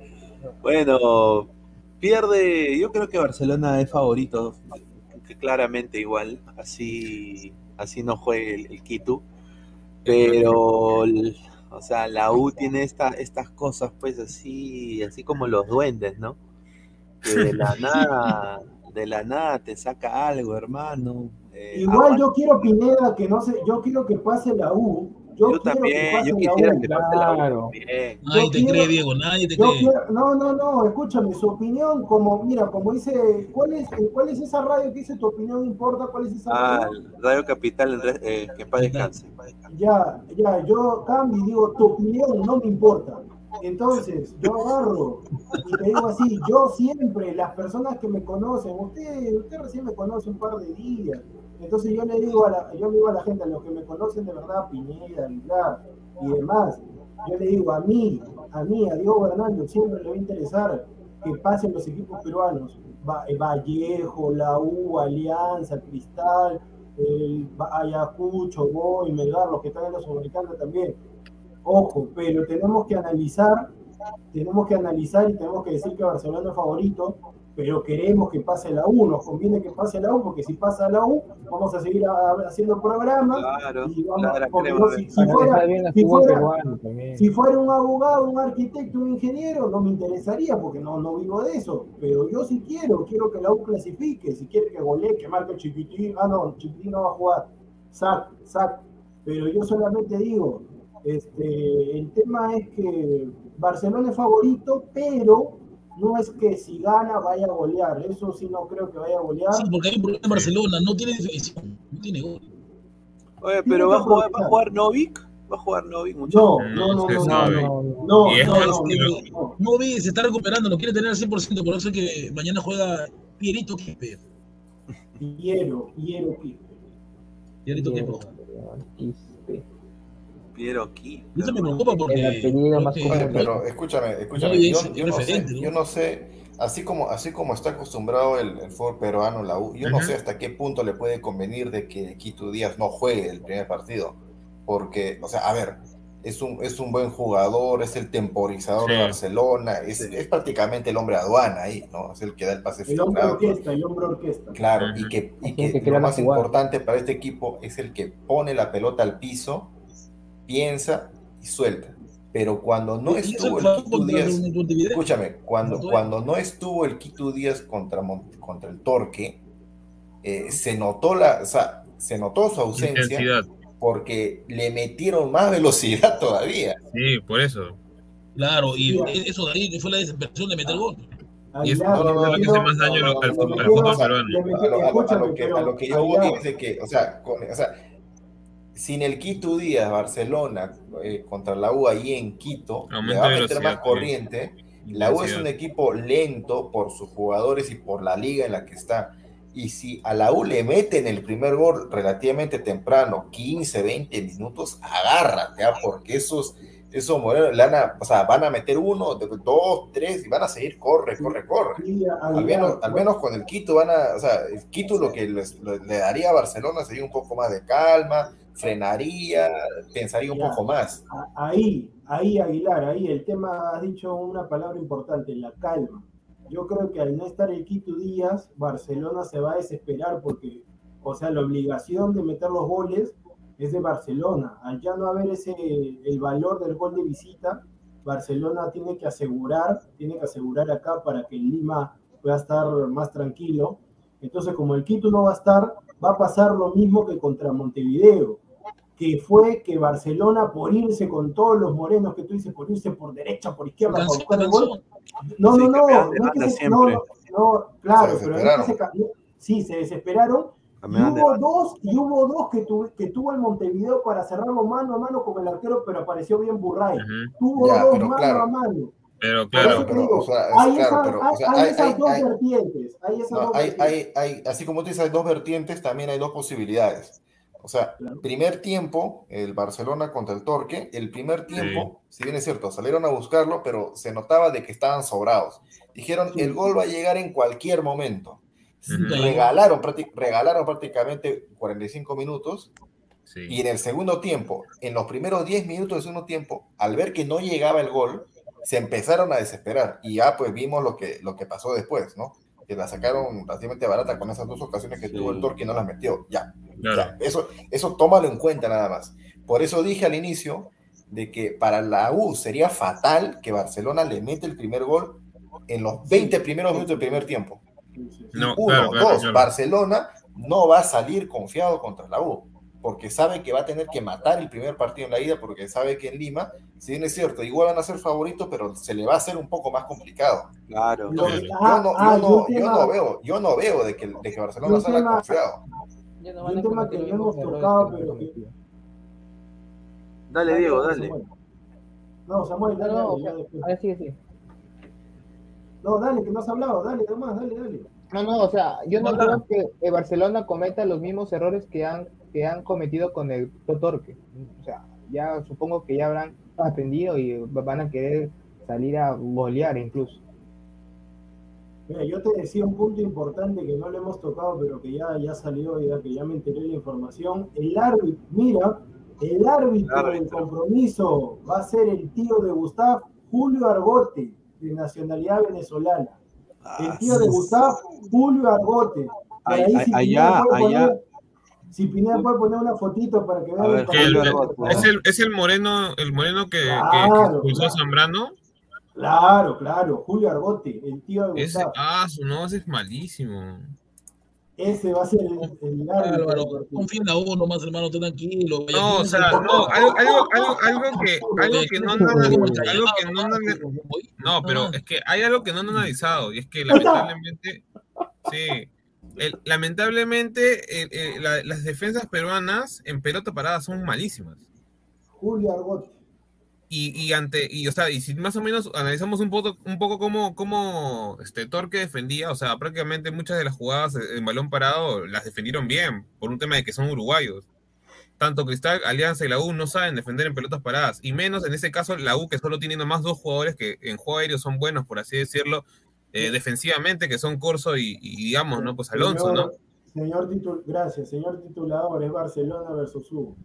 Bueno, pierde. Yo creo que Barcelona es favorito, que claramente igual. Así, así no juegue el, el Quito. Pero, el- o sea, la U tiene esta, estas cosas, pues así, así como los duendes, ¿no? Que de la nada, de la nada te saca algo, hermano. Eh, Igual yo quiero Pineda que no sé, yo quiero que pase la U. Yo, también, que pase yo la quisiera U. que pase la U claro. Nadie yo te quiero- cree, Diego, nadie te cree. quiero, no, no, no, escúchame, su opinión, como, mira, como dice, ¿cuál es, cuál es esa radio que dice tu opinión importa? ¿Cuál es esa Ah, radio? Radio Capital, eh, que en paz descanse. Ya, ya, yo cambio y digo, tu opinión no me importa. Entonces, yo agarro y te digo así, yo siempre, las personas que me conocen, usted, usted recién me conoce un par de días. Entonces yo le digo a la, yo le digo a la gente, a los que me conocen de verdad, Pineda, Aguilar y demás, yo le digo a mí, a mí, a Diego Bernardo, siempre le va a interesar que pasen los equipos peruanos. Eh, Vallejo, la U, Alianza, Cristal, el Ayacucho, Boy, Melgar, los que están en la Sudamericana también. Ojo, pero tenemos que analizar, tenemos que analizar y tenemos que decir que Barcelona es favorito, pero queremos que pase la U, nos conviene que pase la U, porque si pasa la U, vamos a seguir a- haciendo programas Claro, y vamos, claro, no, fuera, fuera- si fuera un abogado, un arquitecto, un ingeniero, no me interesaría porque no, no vivo de eso. Pero yo sí quiero, quiero que la U clasifique, si quiere que golee, que marque Chiquitín. Ah, no, Chiquitín no va a jugar. Sac, sac. Pero yo solamente digo, este, el tema es que Barcelona es favorito, pero no es que si gana vaya a golear. Eso sí no creo que vaya a golear. Sí, porque hay un problema en Barcelona, no tiene definición, no tiene gol. Oye, pero ¿va a jugar, va a jugar Novik? ¿Va a jugar Novik, muchachos? No, no, no, no, no, no, no, no, Y es no, más, no, tío. no. No vi, se está recuperando, lo quiere tener al 100%, por eso es que mañana juega Pierito Quispe. Hiero, hiero, Pierito Bien. Quispe. Quispe. Piero. Y eso me preocupa porque. El apellido más creo que- común. Pero escúchame, escúchame, No, yo, yo no sé, yo no sé, así como, así como está acostumbrado el, el fútbol peruano, la U, yo no sé hasta qué punto le puede convenir de que Quito Díaz no juegue el primer partido, porque, o sea, a ver, es un, es un buen jugador, es el temporizador de Sí. Barcelona, es, es prácticamente el hombre aduana ahí, ¿no? Es el que da el pase El hombre orquesta, el hombre orquesta. Claro, Ujú. y que, y que que lo más jugada. importante para este equipo es el que pone la pelota al piso, piensa y suelta. Pero cuando no estuvo el Quito Díaz, escúchame, cuando, cuando no estuvo el Quito Díaz contra, contra el Torque, eh, se notó la, o sea, se notó su ausencia Intensidad. porque le metieron más velocidad todavía. Sí, por eso. Claro, y Sí. eso de ahí fue la desesperación de meter gol. Y eso Aguilar, no, no, no, le lo que hace más daño no, no, al no, fútbol peruano. A lo, que, yo voy es que, o sea, con- o sea, sin el Quito Díaz, Barcelona, eh, contra la U ahí en Quito, le va a meter más corriente. La U es un equipo lento por sus jugadores y por la liga en la que está. Y si a la U le meten el primer gol relativamente temprano, 15, 20 minutos, agárrate, ¿ah? porque esos, esos morenos le van a, o sea, van a meter uno, dos, tres y van a seguir, corre, corre, corre. Al menos, al menos con el Quito van a, o sea, el Quito lo que les- le daría a Barcelona sería un poco más de calma, frenaría, pensaría un Ya. poco más. ahí, ahí Aguilar, ahí el tema, has dicho una palabra importante, la calma. Yo creo que al no estar el Quito Díaz, Barcelona se va a desesperar porque, o sea, la obligación de meter los goles es de Barcelona. Al ya no haber ese, el valor del gol de visita, Barcelona tiene que asegurar, tiene que asegurar acá para que Lima pueda estar más tranquilo. Entonces, como el Quito no va a estar, va a pasar lo mismo que contra Montevideo que fue que Barcelona, por irse con todos los morenos que tú dices, por irse por derecha, por izquierda, Cansó, buscar el gol. No, no, no, no, es que banda se- siempre. no, no, claro, Se pero no es que se cambió. Sí, se desesperaron. Y hubo dos, y hubo dos que, tu- que tuvo el Montevideo para cerrarlo mano a mano con el arquero, pero apareció bien Burray. Ujú. Tuvo Ya, dos mano claro. a mano. Pero Por claro, hay, esas, dos hay- vertientes. Hay esas No, dos hay, vertientes. hay, hay, así como tú dices, hay dos vertientes, también hay dos posibilidades. O sea, Claro. primer tiempo, el Barcelona contra el Torque, el primer tiempo, si bien es cierto, salieron a buscarlo, pero se notaba de que estaban sobrados. Dijeron, Sí. el gol va a llegar en cualquier momento. Regalaron, regalaron prácticamente 45 minutos y sí. en el segundo tiempo, en los primeros 10 minutos del segundo tiempo, al ver que no llegaba el gol, se empezaron a desesperar. Y ya pues vimos lo que, lo que pasó después, ¿no? Que la sacaron relativamente barata con esas dos ocasiones que Sí. tuvo el Torque y no las metió. Ya, Claro. Eso, eso tómalo en cuenta nada más. Por eso dije al inicio de que para la U sería fatal que Barcelona le mete el primer gol en los 20 primeros minutos del primer tiempo. No, Uno, claro, claro, dos. Barcelona no va a salir confiado contra la U, porque sabe que va a tener que matar el primer partido en la ida, porque sabe que en Lima, si bien es cierto, igual van a ser favoritos, pero se le va a hacer un poco más complicado. Claro. Yo no, ah, yo no, y un yo tema- no veo, yo no veo de que, de que Barcelona salga tema- confiado. No un a tema que no hemos tocado, pero. Dale, Diego, dale. Samuel. No, Samuel, dale, no, dale, ahora sí, sí. No, dale, que no has hablado, dale, nomás, dale, dale. No, no, o sea, yo no creo que Barcelona cometa los mismos errores que han, que han cometido con el Torque. O sea, ya supongo que ya habrán aprendido y van a querer salir a golear incluso. Mira, yo te decía un punto importante que no le hemos tocado, pero que ya, ya salió, ya que ya me enteré la información. El árbitro, mira, el árbitro El del compromiso va a ser el tío de Gustav, Julio Argote, de nacionalidad venezolana. El tío de Gustav, Julio Argote. Ahí, allá- allá- poner- Si Pineda puede poner una fotito para que vean A el es, el, es el moreno, el moreno que, que- que Claro, expulsó a claro. Zambrano. Claro, claro, Julio Argote, el tío de Ese, ah, su no, ese es malísimo. Ese va a ser el, el Álvaro, partido. confía en la U nomás, hermano, ten tranquilo. No, o sea, no, algo, algo, algo, algo que, algo que no han analizado, algo que no han. No, pero Ah. es que hay algo que no han analizado y es que lamentablemente, sí, el- lamentablemente el- el- la- las defensas peruanas en pelota parada son malísimas. Julio Argote. Y, y ante, y o sea, y si más o menos analizamos un poco, un poco cómo, cómo este Torque defendía, o sea, prácticamente muchas de las jugadas en balón parado las defendieron bien, por un tema de que son uruguayos. tanto Cristal, Alianza y la U no saben defender en pelotas paradas, y menos en ese caso la U que solo tiene nomás dos jugadores que en juego aéreo son buenos, por así decirlo, eh, defensivamente, que son Corso y, y, digamos, ¿no? Pues Alonso, ¿no? Señor titul gracias, señor titulador, es Barcelona versus U.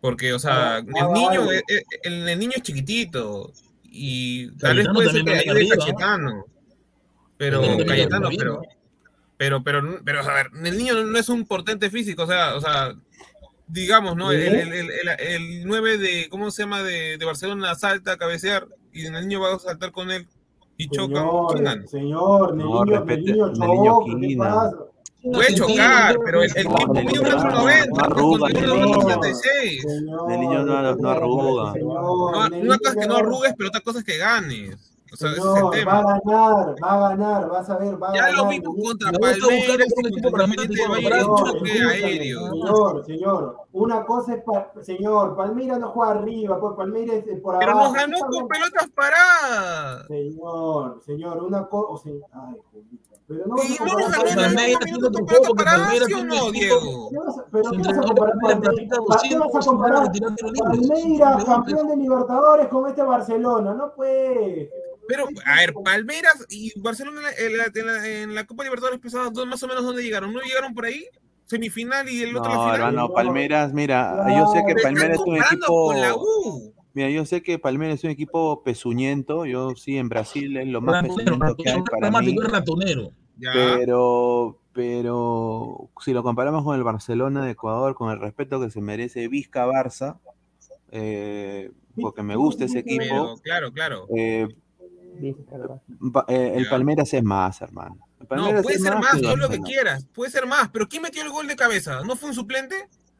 Porque, o sea, Ah, el ah, niño, vale. eh, eh, el, el niño es chiquitito y tal vez puede ser que. Cayetano. Pero Cayetano pero, pero, pero, pero, a ver, el niño no es un portente físico, o sea, o sea, digamos, ¿no? El, ¿Sí? el, el, el, el 9 de, ¿cómo se llama? De, de Barcelona salta a cabecear y el niño va a saltar con él y choca. ¿Quién gana? Señor, No, Nelillo, respete- Nelillo Nelillo choca, ¿qué Quina. pasa? Puede chocar, pero el, el No, tipo mide un metro noventa, arruga, El niño no- no arruga. señor, No, Nelillo una cosa es que no arrugues, pero otra cosa es que ganes. O sea, ese es el Señor, va a ganar, va a ganar, vas a ver, va a Ya ganar. lo vimos contra Palmeiras contra Independiente del Valle choque aéreo. Señor, señor, una cosa es, pa- señor, Palmira no juega arriba, pues Palmira es por Pero abajo. nos ganó con pelotas paradas. Señor, señor, una cosa, ay, jodita, pero no Palmeiras tiene juego, Palmeiras ¿sí o tiene no, Diego? ¿Qué vas a- pero Su ¿qué vas a entrenador comparar Palmeiras Palmeiras? ¿Qué 200 vas a por semana comparar tirando tiros libres. Palmeiras, campeón de Libertadores, con este Barcelona? No puede. Pero, a ver, Palmeiras y Barcelona en la, en la- en la Copa Libertadores pasadas, ¿dó- más o menos, ¿dónde llegaron? ¿No llegaron por ahí? ¿Semifinal y el otro la No, final? hermano, No. Palmeras, mira, yo sé que Palmeras es un equipo. la. Mira, yo sé que Palmeiras es un equipo pezuñento. Yo sí, en Brasil es lo más Ratonero, pezuñento que hay ratonero, para mí. ratonero. Pero, pero si lo comparamos con el Barcelona de Ecuador, con el respeto que se merece Vizca Barça, eh, porque me gusta ese Pero, equipo, claro, claro. eh, eh, el. Palmeiras es más, hermano. El No, puede es ser más, todo lo que quieras. Puede ser más. Pero ¿quién metió el gol de cabeza? ¿No fue un suplente?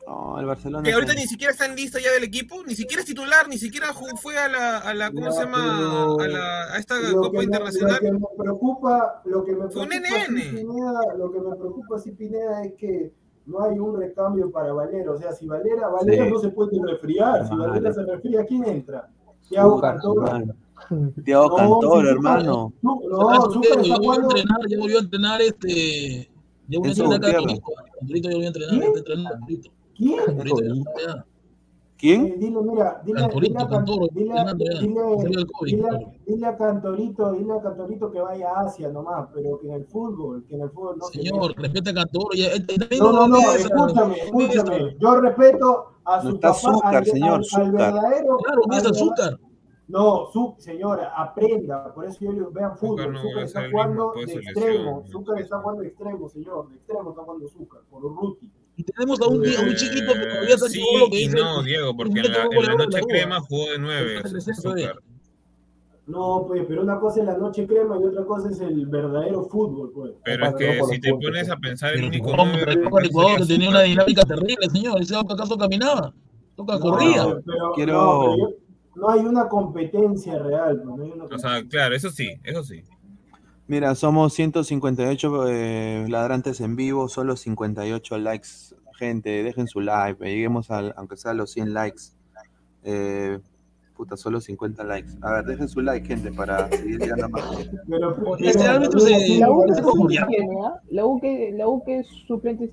No, el Barcelona. Que ahorita ni siquiera está en lista ya del equipo, ni siquiera es titular, ni siquiera fue a la, a la ¿cómo se llama? pero A, la, a esta Copa me, lo Internacional. que me preocupa, lo que me Fue un preocupa, sí, NN. Pineda, lo que me preocupa sí, Pineda es que no hay un recambio para Valera. O sea, si Valera, Valera Sí. no se puede resfriar. Si Vale. Valera se resfría, ¿quién entra? Thiago Zúcar, Thiago No, Cantoro, sí, hermano. No, no, está entrenar, ya volvió a entrenar este. Ya volvió a entrenar Gutiérrez. Cantorito. Cantorito ya volvió a entrenar, ¿Quién? está entrenando Cantorito. ¿Quién? Eh, dile, mira, dile, Cantorito, dile, a Cantoro, dile, a Cantorito, dile a Cantorito que vaya a Asia nomás, pero que en el fútbol, que en el fútbol no se Señor, respeta a Cantoro. Ya, él- él también No, no, no, esa- escúchame, escúchame. Yo respeto a No su está papá, Zúcar, al, señor, al- al Zúcar. verdadero. Claro, el verda- azúcar. No, su, señora, aprenda. Por eso yo digo, vean fútbol. no Zúcar va a está jugando de extremo. Zúcar está jugando de extremo, señor. De extremo está jugando Zúcar, por Urruti. Y tenemos a un, a un chiquito que todavía está Eh, sí todo lo que dice. no, Diego, porque en la, en noche la crema jugó de nueve. Azúcar. No, pues, pero una cosa es la noche crema y otra cosa es el verdadero fútbol, pues. Pero es que si te pones a pensar, el único Ecuador que sería tenía una dinámica terrible, señor. Ese acaso caminaba. Toca No, corría. pero, Quiero- no, hay una competencia real. pues, no hay una O sea, claro, eso sí, eso sí. Mira, somos 158 eh, ladrantes en vivo, solo 58 likes. Gente, dejen su like, eh, lleguemos al, aunque sea a los 100 likes. Eh, puta, solo 50 likes. A ver, dejen su like, gente, para seguir llegando más. Pero, ¿ah? La U que la U que suplentes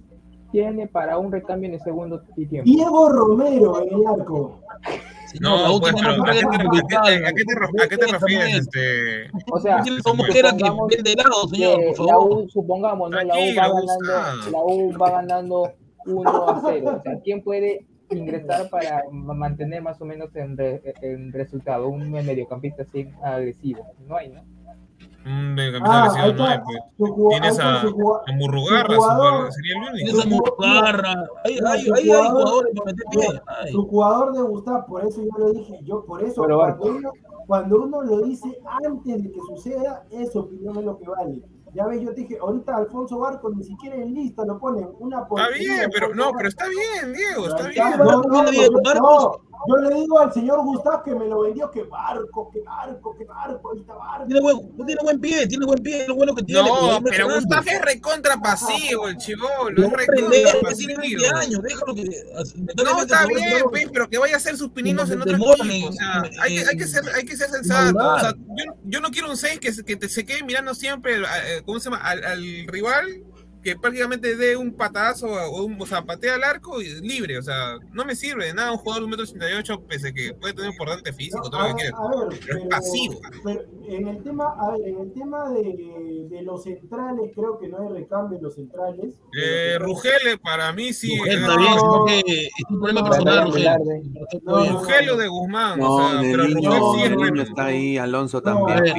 tiene para un recambio en el segundo tiempo. Diego Romero en el arco. La No, última pues, pero ¿a qué, te, temporada a, qué, brutal. a qué te, a qué te refieres? es. Este... O sea, como que era que vende helado, señor, por la favor. U, supongamos, ¿no? La U va ganando, la U va ganando 1 a 0. O sea, ¿quién puede ingresar para ma- mantener más o menos en, re- en resultado un mediocampista así agresivo? No hay, ¿no? Un Ah, pues. Tienes a, a Murrugarra, su su jugador- sería el único. Tienes a Murgarra. Hay, jugadores para meter pie. Su jugador de Gustavo, por eso yo lo dije, yo por eso Pero cuando uno, cuando uno lo dice antes de que suceda, esa opinión es lo que vale. Ya ves, yo te dije, ahorita Alfonso Barco ni siquiera en lista lo ponen, una Está bien, pero no, pero está bien, Diego, está bien. Barcos. Yo le digo al señor Gustavo que me lo vendió, que barco, que barco, que barco, está barco. Tiene buen, tiene buen pie, tiene buen pie, es lo bueno que tiene. No, pero. Gustavo es recontra pasivo, el chivolo, Lo es recontra tiene pasivo. 20 años, déjalo que. No, está bien, pues, pero que vaya a hacer sus pininos en otro equipo. O sea, hay que, hay que ser, hay que ser en sensato. O sea, yo, yo no quiero un 6 que, se- que te, se quede mirando siempre, eh, ¿cómo se llama? Al, al rival que prácticamente dé un patazo o, un, o sea, patea al arco y libre. O sea, no me sirve de nada un jugador de un metro ochenta y ocho, pese que puede tener un importante físico, No, todo lo que quieras. a ver, Pero es pasivo. pero en el tema, a ver, en el tema de, de los centrales, creo que no hay recambio en los centrales. Eh, Rugele, para mí sí. Rugel eh, que es un problema personal, Rugel. No, no, Rugel o de Guzmán, No, o sea, pero Neviño, Rugel sí es bueno. está ahí, Alonso No, también. a ver,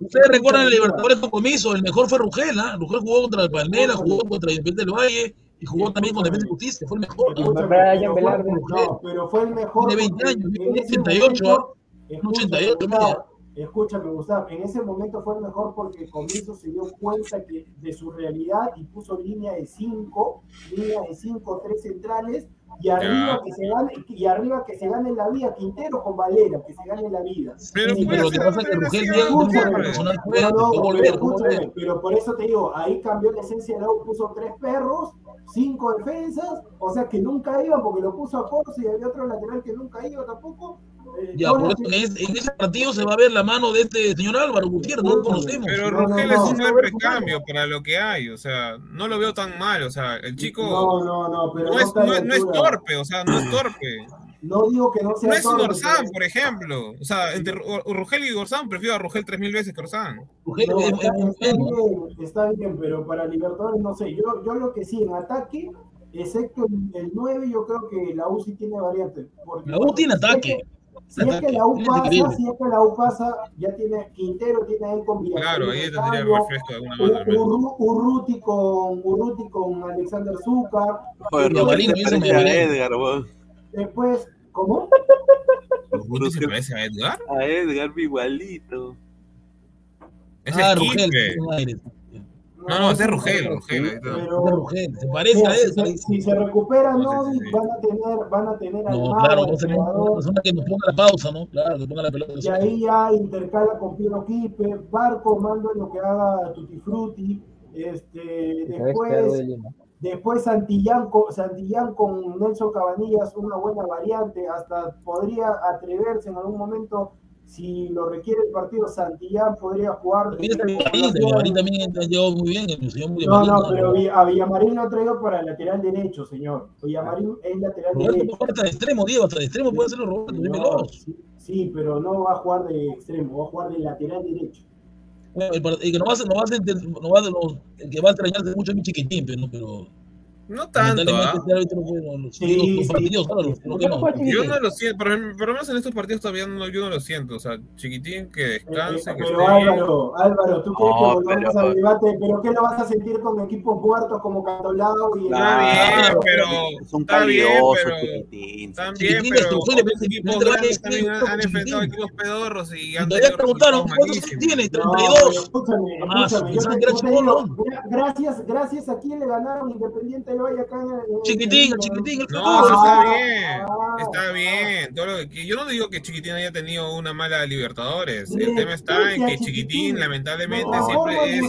Ustedes recuerdan el Libertadores compromiso, el mejor fue Rugel, ¿ah? Rugel jugó contra el Palmeiras, jugó contra Independiente del Valle y jugó también con Defensa y Justicia, fue el mejor. Brian pero fue- Velarde. no, pero fue el mejor. Tiene 20 porque años, en tiene ese 88, momento- Un 88, Escúchame, mira. Gustavo, escúchame, Gustavo, en ese momento fue el mejor porque Comiso se dio cuenta que, de su realidad y puso línea de 5, línea de 5, 3 centrales y arriba, que se gane, y arriba que se gane la vida, Quintero con Valera, que se gane la vida. Pero Sí, lo que pasa es que Rugel personal No, no, por eso te digo, ahí cambió la esencia de Lau, puso tres perros, cinco defensas, o sea que nunca iban porque lo puso a Corso y había otro lateral que nunca iba tampoco. Ya, por eso en ese, en ese partido se va a ver la mano de este señor Álvaro Gutiérrez, no lo conocemos. Pero No, no, Rugel no. es un buen recambio para lo que hay, o sea, no lo veo tan mal, o sea, el chico No, no, no, pero no, es, no, no torpe, o sea, no es torpe. No digo que no sea No es torpe, Orsán, pero- por ejemplo. O sea, entre Rugel y Orsán, prefiero a Rugel tres mil veces que Orsán. No, está, bien, está bien, pero para Libertadores no sé. Yo, yo lo que sí, en ataque, excepto el, el 9, yo creo que la U sí tiene variantes. porque- La U tiene ataque. Si es que la U pasa, si es que la U pasa, ya tiene Quintero, tiene ahí con Villarreal. Claro, ahí tendría refresco de alguna manera. Urru- Urruti con Urruti con Alexander Zúcar. Joder, se hizo parece a. Edgar, weón. Después, ¿cómo? ¿Urruti se parece a Edgar? A Edgar igualito. Es Ah, el Rugel, Quispe. tiene un aire. No, no, es Rugel, Rugel. está. Pero, Rugel, se parece mira, a si, se, si se recupera sí, Novi, sí, sí. van a tener, van a tener al No, Mago, claro, al vamos a tener una jugador, persona que nos ponga la pausa, ¿no? Claro, que ponga la pelota. Y ahí ya intercala con Piero Quispe, Barco mando lo que haga Tutti Frutti, este, de después, después Santillán, con, Santillán con Nelson Cabanillas, una buena variante, hasta podría atreverse en algún momento, si lo requiere el partido, Santillán podría jugar. Villamarín, también llegó muy bien, No, no, pero a Villamarín lo traigo para el lateral derecho, señor. Villamarín es lateral Roberto derecho. puede jugar hasta de extremo, Diego, hasta de extremo puede hacerlo Roberto, No, sí, sí, pero no va a jugar de extremo, va a jugar de lateral derecho. Bueno, el, que no va a, no va a, no va a- el que va a extrañarse mucho es mi chiquitín, pero, no, pero No tanto, ¿ah? este árbitro fue los, los, Sí, los sí. partidos, claro, los, los que no. ¿Por qué no Yo no lo siento, por, ejemplo, por lo menos en estos partidos todavía no, yo no lo siento. O sea, chiquitín que descanse, Eh, que pero esté bien. Álvaro, Álvaro, ¿tú quieres No, que volvamos pero- al debate? ¿Pero qué lo vas a sentir con equipos muertos como Cantolao y Está bien, Claro, pero Es un está bien, pero chiquitín. también, Chiquitín pero equipos grandes también han, enfrentado equipos pedorros y han todavía tenido preguntaron, ¿cuántos tiene? No, 32. pero escúchame, escúchame, gracias, gracias a quién le ganaron Independiente acá en el- Chiquitín, chiquitín, el No, futuro. está Ah, bien, ah, está bien. Todo lo que, yo no digo que Chiquitín haya tenido una mala Libertadores. El tema está en que Chiquitín, Chiquitín. lamentablemente, siempre es,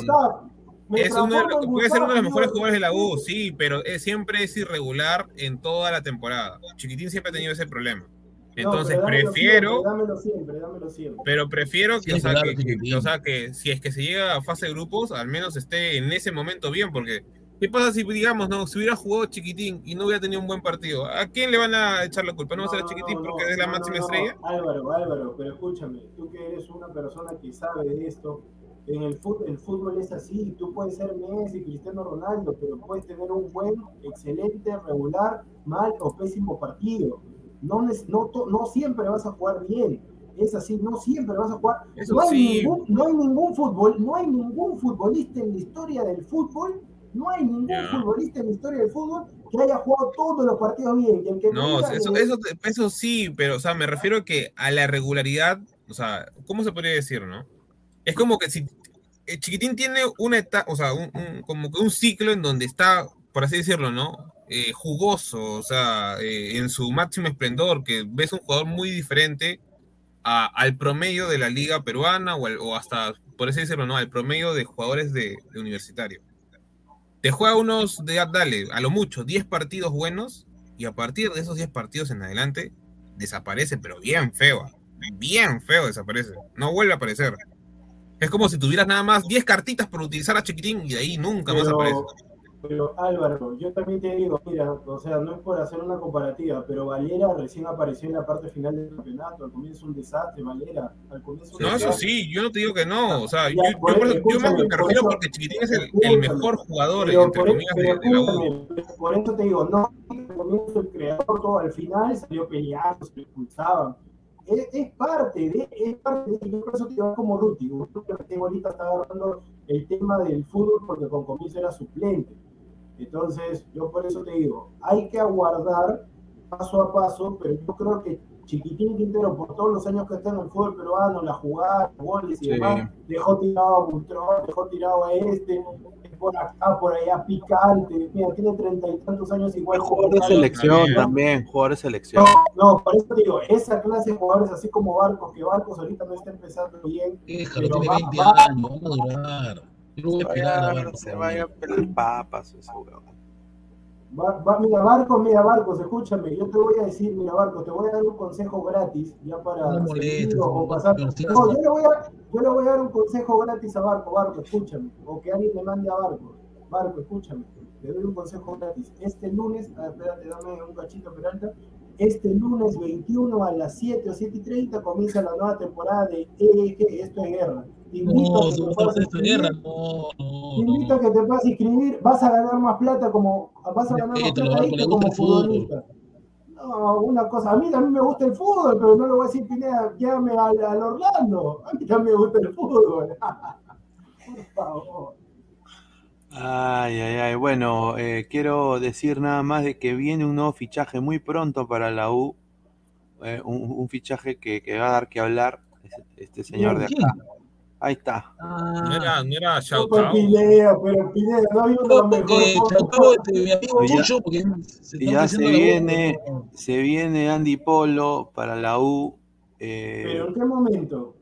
es uno puede ser uno de los mejores jugadores de la U, sí, pero es- siempre es irregular en toda la temporada. Chiquitín siempre ha tenido ese problema. Entonces prefiero, siempre, dámelo siempre, dámelo siempre. pero prefiero que, Sí, o sea, claro, que, que- o sea, que si es que se llega a fase de grupos, al menos esté en ese momento bien, porque ¿qué pasa si, digamos, no, si hubiera jugado Chiquitín y no hubiera tenido un buen partido? ¿A quién le van a echar la culpa? ¿No va a ser Chiquitín no, porque es la máxima estrella? Álvaro, Álvaro, pero escúchame, tú que eres una persona que sabe de esto, en el fútbol, el fútbol es así, tú puedes ser Messi, Cristiano Ronaldo, pero puedes tener un buen, excelente, regular, mal o pésimo partido. No, no, no siempre vas a jugar bien. Es así, no siempre vas a jugar. Eso no, hay sí. ningún, no hay ningún fútbol, no hay ningún futbolista en la historia del fútbol, no hay ningún futbolista en la historia del fútbol que haya jugado todos los partidos bien. Y el que No, eso, eso, eso sí, pero, o sea, me refiero que a la regularidad, o sea, ¿cómo se podría decir, no? Es como que si eh, Chiquitín tiene una etapa, o sea, un, un- como que un ciclo en donde está, por así decirlo, ¿no? Eh, jugoso, o sea, eh, en su máximo esplendor, que ves un jugador muy diferente a- al promedio de la liga peruana o, al- o hasta, por así decirlo, ¿no? Al promedio de jugadores de, de universitario. Te juega unos, de, dale, a lo mucho, 10 partidos buenos y a partir de esos 10 partidos en adelante desaparece, pero bien feo, bien feo desaparece, no vuelve a aparecer. Es como si tuvieras nada más 10 cartitas por utilizar a Chiquitín y de ahí nunca más aparece. Pero Álvaro, yo también te digo, mira, o sea, no es por hacer una comparativa, pero Valera recién apareció en la parte final del campeonato, al comienzo un desastre, Valera, al comienzo un No, eso sí, yo no te digo que no. O sea, Ya, yo, por eso, yo más me refiero porque Chiquitín es el, mejor jugador, Pero entre comillas, de, la U. por eso te digo, no, al comienzo el creador, todo al final salió peleando, se lo expulsaban. Es, es parte de, es parte de, yo por eso te digo como Ruti, Ruti que ahorita está agarrando el tema del fútbol porque con comienzo era suplente. Entonces, yo por eso te digo, hay que aguardar paso a paso, pero yo creo que Chiquitín Quintero, por todos los años que está en el fútbol peruano, la jugada, los goles y Sí. demás, dejó tirado a Butrón, dejó tirado a este, por acá, por allá, picante. Mira, tiene treinta y tantos años igual. Jugador de selección también. también, jugador de selección. No, no, por eso te digo, esa clase de jugadores, así como Barcos, que Barcos ahorita no está empezando bien, Déjalo, tiene va- 20 va- años, van a durar. A a Vaya, ver. se vaya a pelar papas. Va- va- mira, Barcos, mira, Barcos, escúchame, yo te voy a decir, mira, Barcos, te voy a dar un consejo gratis, ya para No molestes, o no pasar. No, yo le, voy a, yo le voy a dar un consejo gratis a Barco, Barco, escúchame, o que alguien le mande a Barco, Barco, escúchame, le doy un consejo gratis. Este lunes, ah, espérate, dame un cachito, Peralta, este lunes 21 a las 7 o 7 y 30 comienza la nueva temporada de EEG, esto es guerra. Te invito No, a que te guerra. No, no, invito a no. que te puedas inscribir, vas a ganar más plata como vas a ganar más plata ahí que como futbolista. No, una cosa, a mí también me gusta el fútbol, pero no lo voy a decir Pineda, llévame al, al Orlando. A mí también me gusta el fútbol. Por favor. Ay, ay, ay. Bueno, eh, quiero decir nada más de que viene un nuevo fichaje muy pronto para la U. eh, un, un fichaje que, que va a dar que hablar este, señor de acá. Ahí está. No era, no era No, Shout pues, Out. Pineda, pero Pineda, no había una No, mejor porque se y ya se viene, se viene Andy Polo para la U. eh, Pero en qué momento?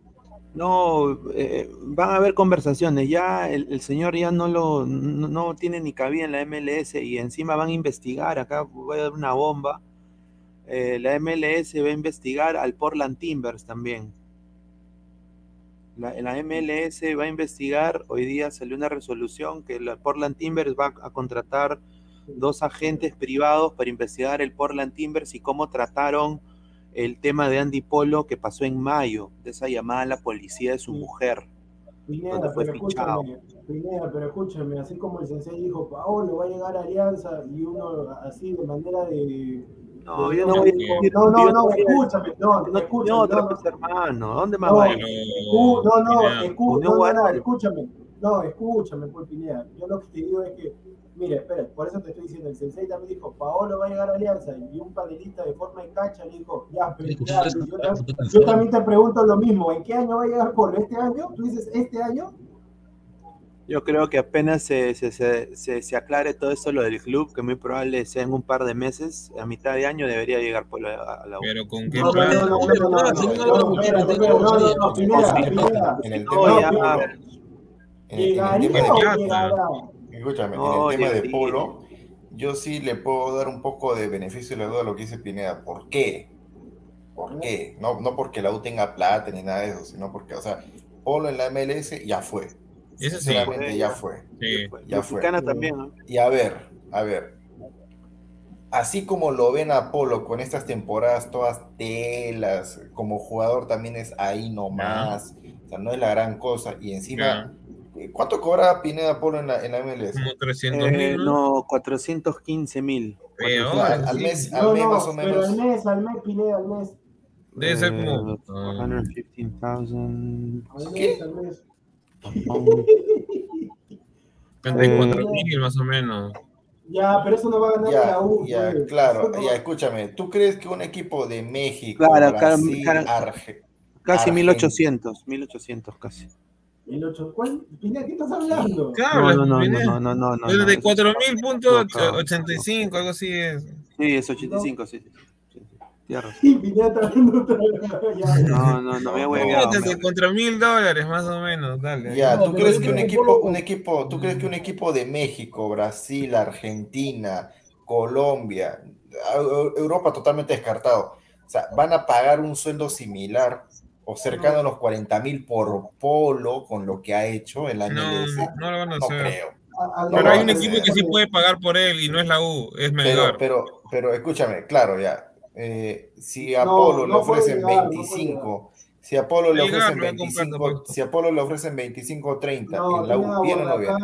No, eh, van a haber conversaciones. Ya el, señor ya no lo no tiene ni cabida en la MLS y encima van a investigar. Acá voy a dar una bomba. Eh, la MLS va a investigar al Portland Timbers también. La, la MLS va a investigar. Hoy día salió una resolución que la Portland Timbers va a contratar dos agentes privados para investigar el Portland Timbers y cómo trataron el tema de Andy Polo que pasó en mayo, de esa llamada a la policía de su Sí. mujer. Pineda, ¿Dónde fue pero fichado? escúchame, Pineda, pero escúchame, así como el sensei dijo, Paolo va a llegar a Alianza y uno así de manera de... No, de- yo no voy a No, decir- no, no, escúchame, no, no, escúchame, no, otra no, vez, hermano. ¿Dónde más No, va no, no, escúchame, no, escúchame, pues Pineda. Yo lo que te digo es que, mira, espera, por eso te estoy diciendo, el sensei también dijo, Paolo va a llegar a Alianza, y un panelista de forma de cancha le dijo, ya, pero ya, yo, también te pregunto lo mismo, ¿en qué año va a llegar Polo? ¿Este año? ¿Tú dices este año? Yo creo que apenas se, se, se, se- se aclare todo eso, lo del club, que muy probable sea en un par de meses, a mitad de año debería llegar Polo a, a la U. Pero con qué No, plan. no, no, no, no, no, no, no, Escúchame, No, en el tema de. Polo, yo sí le puedo dar un poco de beneficio de la duda a lo que dice Pineda. ¿Por qué? ¿Por qué? No, no porque la U tenga plata ni nada de eso, sino porque, o sea, Polo en la MLS ya fue. Eso sí. Sinceramente, ya fue. Sí. Ya fue. Mexicana también, ¿no? Y a ver, a ver. Así como lo ven a Polo con estas temporadas todas telas, como jugador también es ahí nomás, o sea, no es la gran cosa. Y encima. ¿Cuánto cobra Pineda Polo en la, en la MLS? Como 300 Eh, mil, ¿no? no, 415 mil. Al, mes, al No, mes no, más o pero menos. al mes, al mes, Pineda, al mes. Debe ser como. Eh, 415,000. Al ¿Qué? mes, al mes. 34 mil más o menos. Ya, pero eso no va a ganar Ya, la U. ya, pues. claro, no- ya, escúchame, ¿tú crees que un equipo de México, Claro, claro, Brasil, claro. Arge- Casi Argen- 1800, 1800 casi. El 8, ¿cuál? Pineda, ¿qué estás hablando? Claro, No, no, no, viene- no, no, no, no. no, de es- 4 mil puntos No, no, 85, algo así es. Sí, es 85, sí. sí, sí, Pineda otra vez. No, no, no me voy a contra mil dólares más o menos, dale. Ya, ¿tú crees que un equipo, un equipo, tú crees que un equipo de México, Brasil, Argentina, Colombia, Eu- Europa totalmente descartado, o sea, van a pagar un sueldo similar o cercano a los 40 mil por polo con lo que ha hecho en la No, no lo van a No hacer. creo. Pero hay un equipo que sí puede pagar por él y no es la U, es Melgar. pero, pero escúchame, claro, ya. eh, si a No, Apolo le ofrecen llegar, no puede 25, si a Apolo le ofrecen lo va a comprar 25, tampoco. si a Apolo le ofrecen 25 o 30, No, en la tiene U viene o no viene.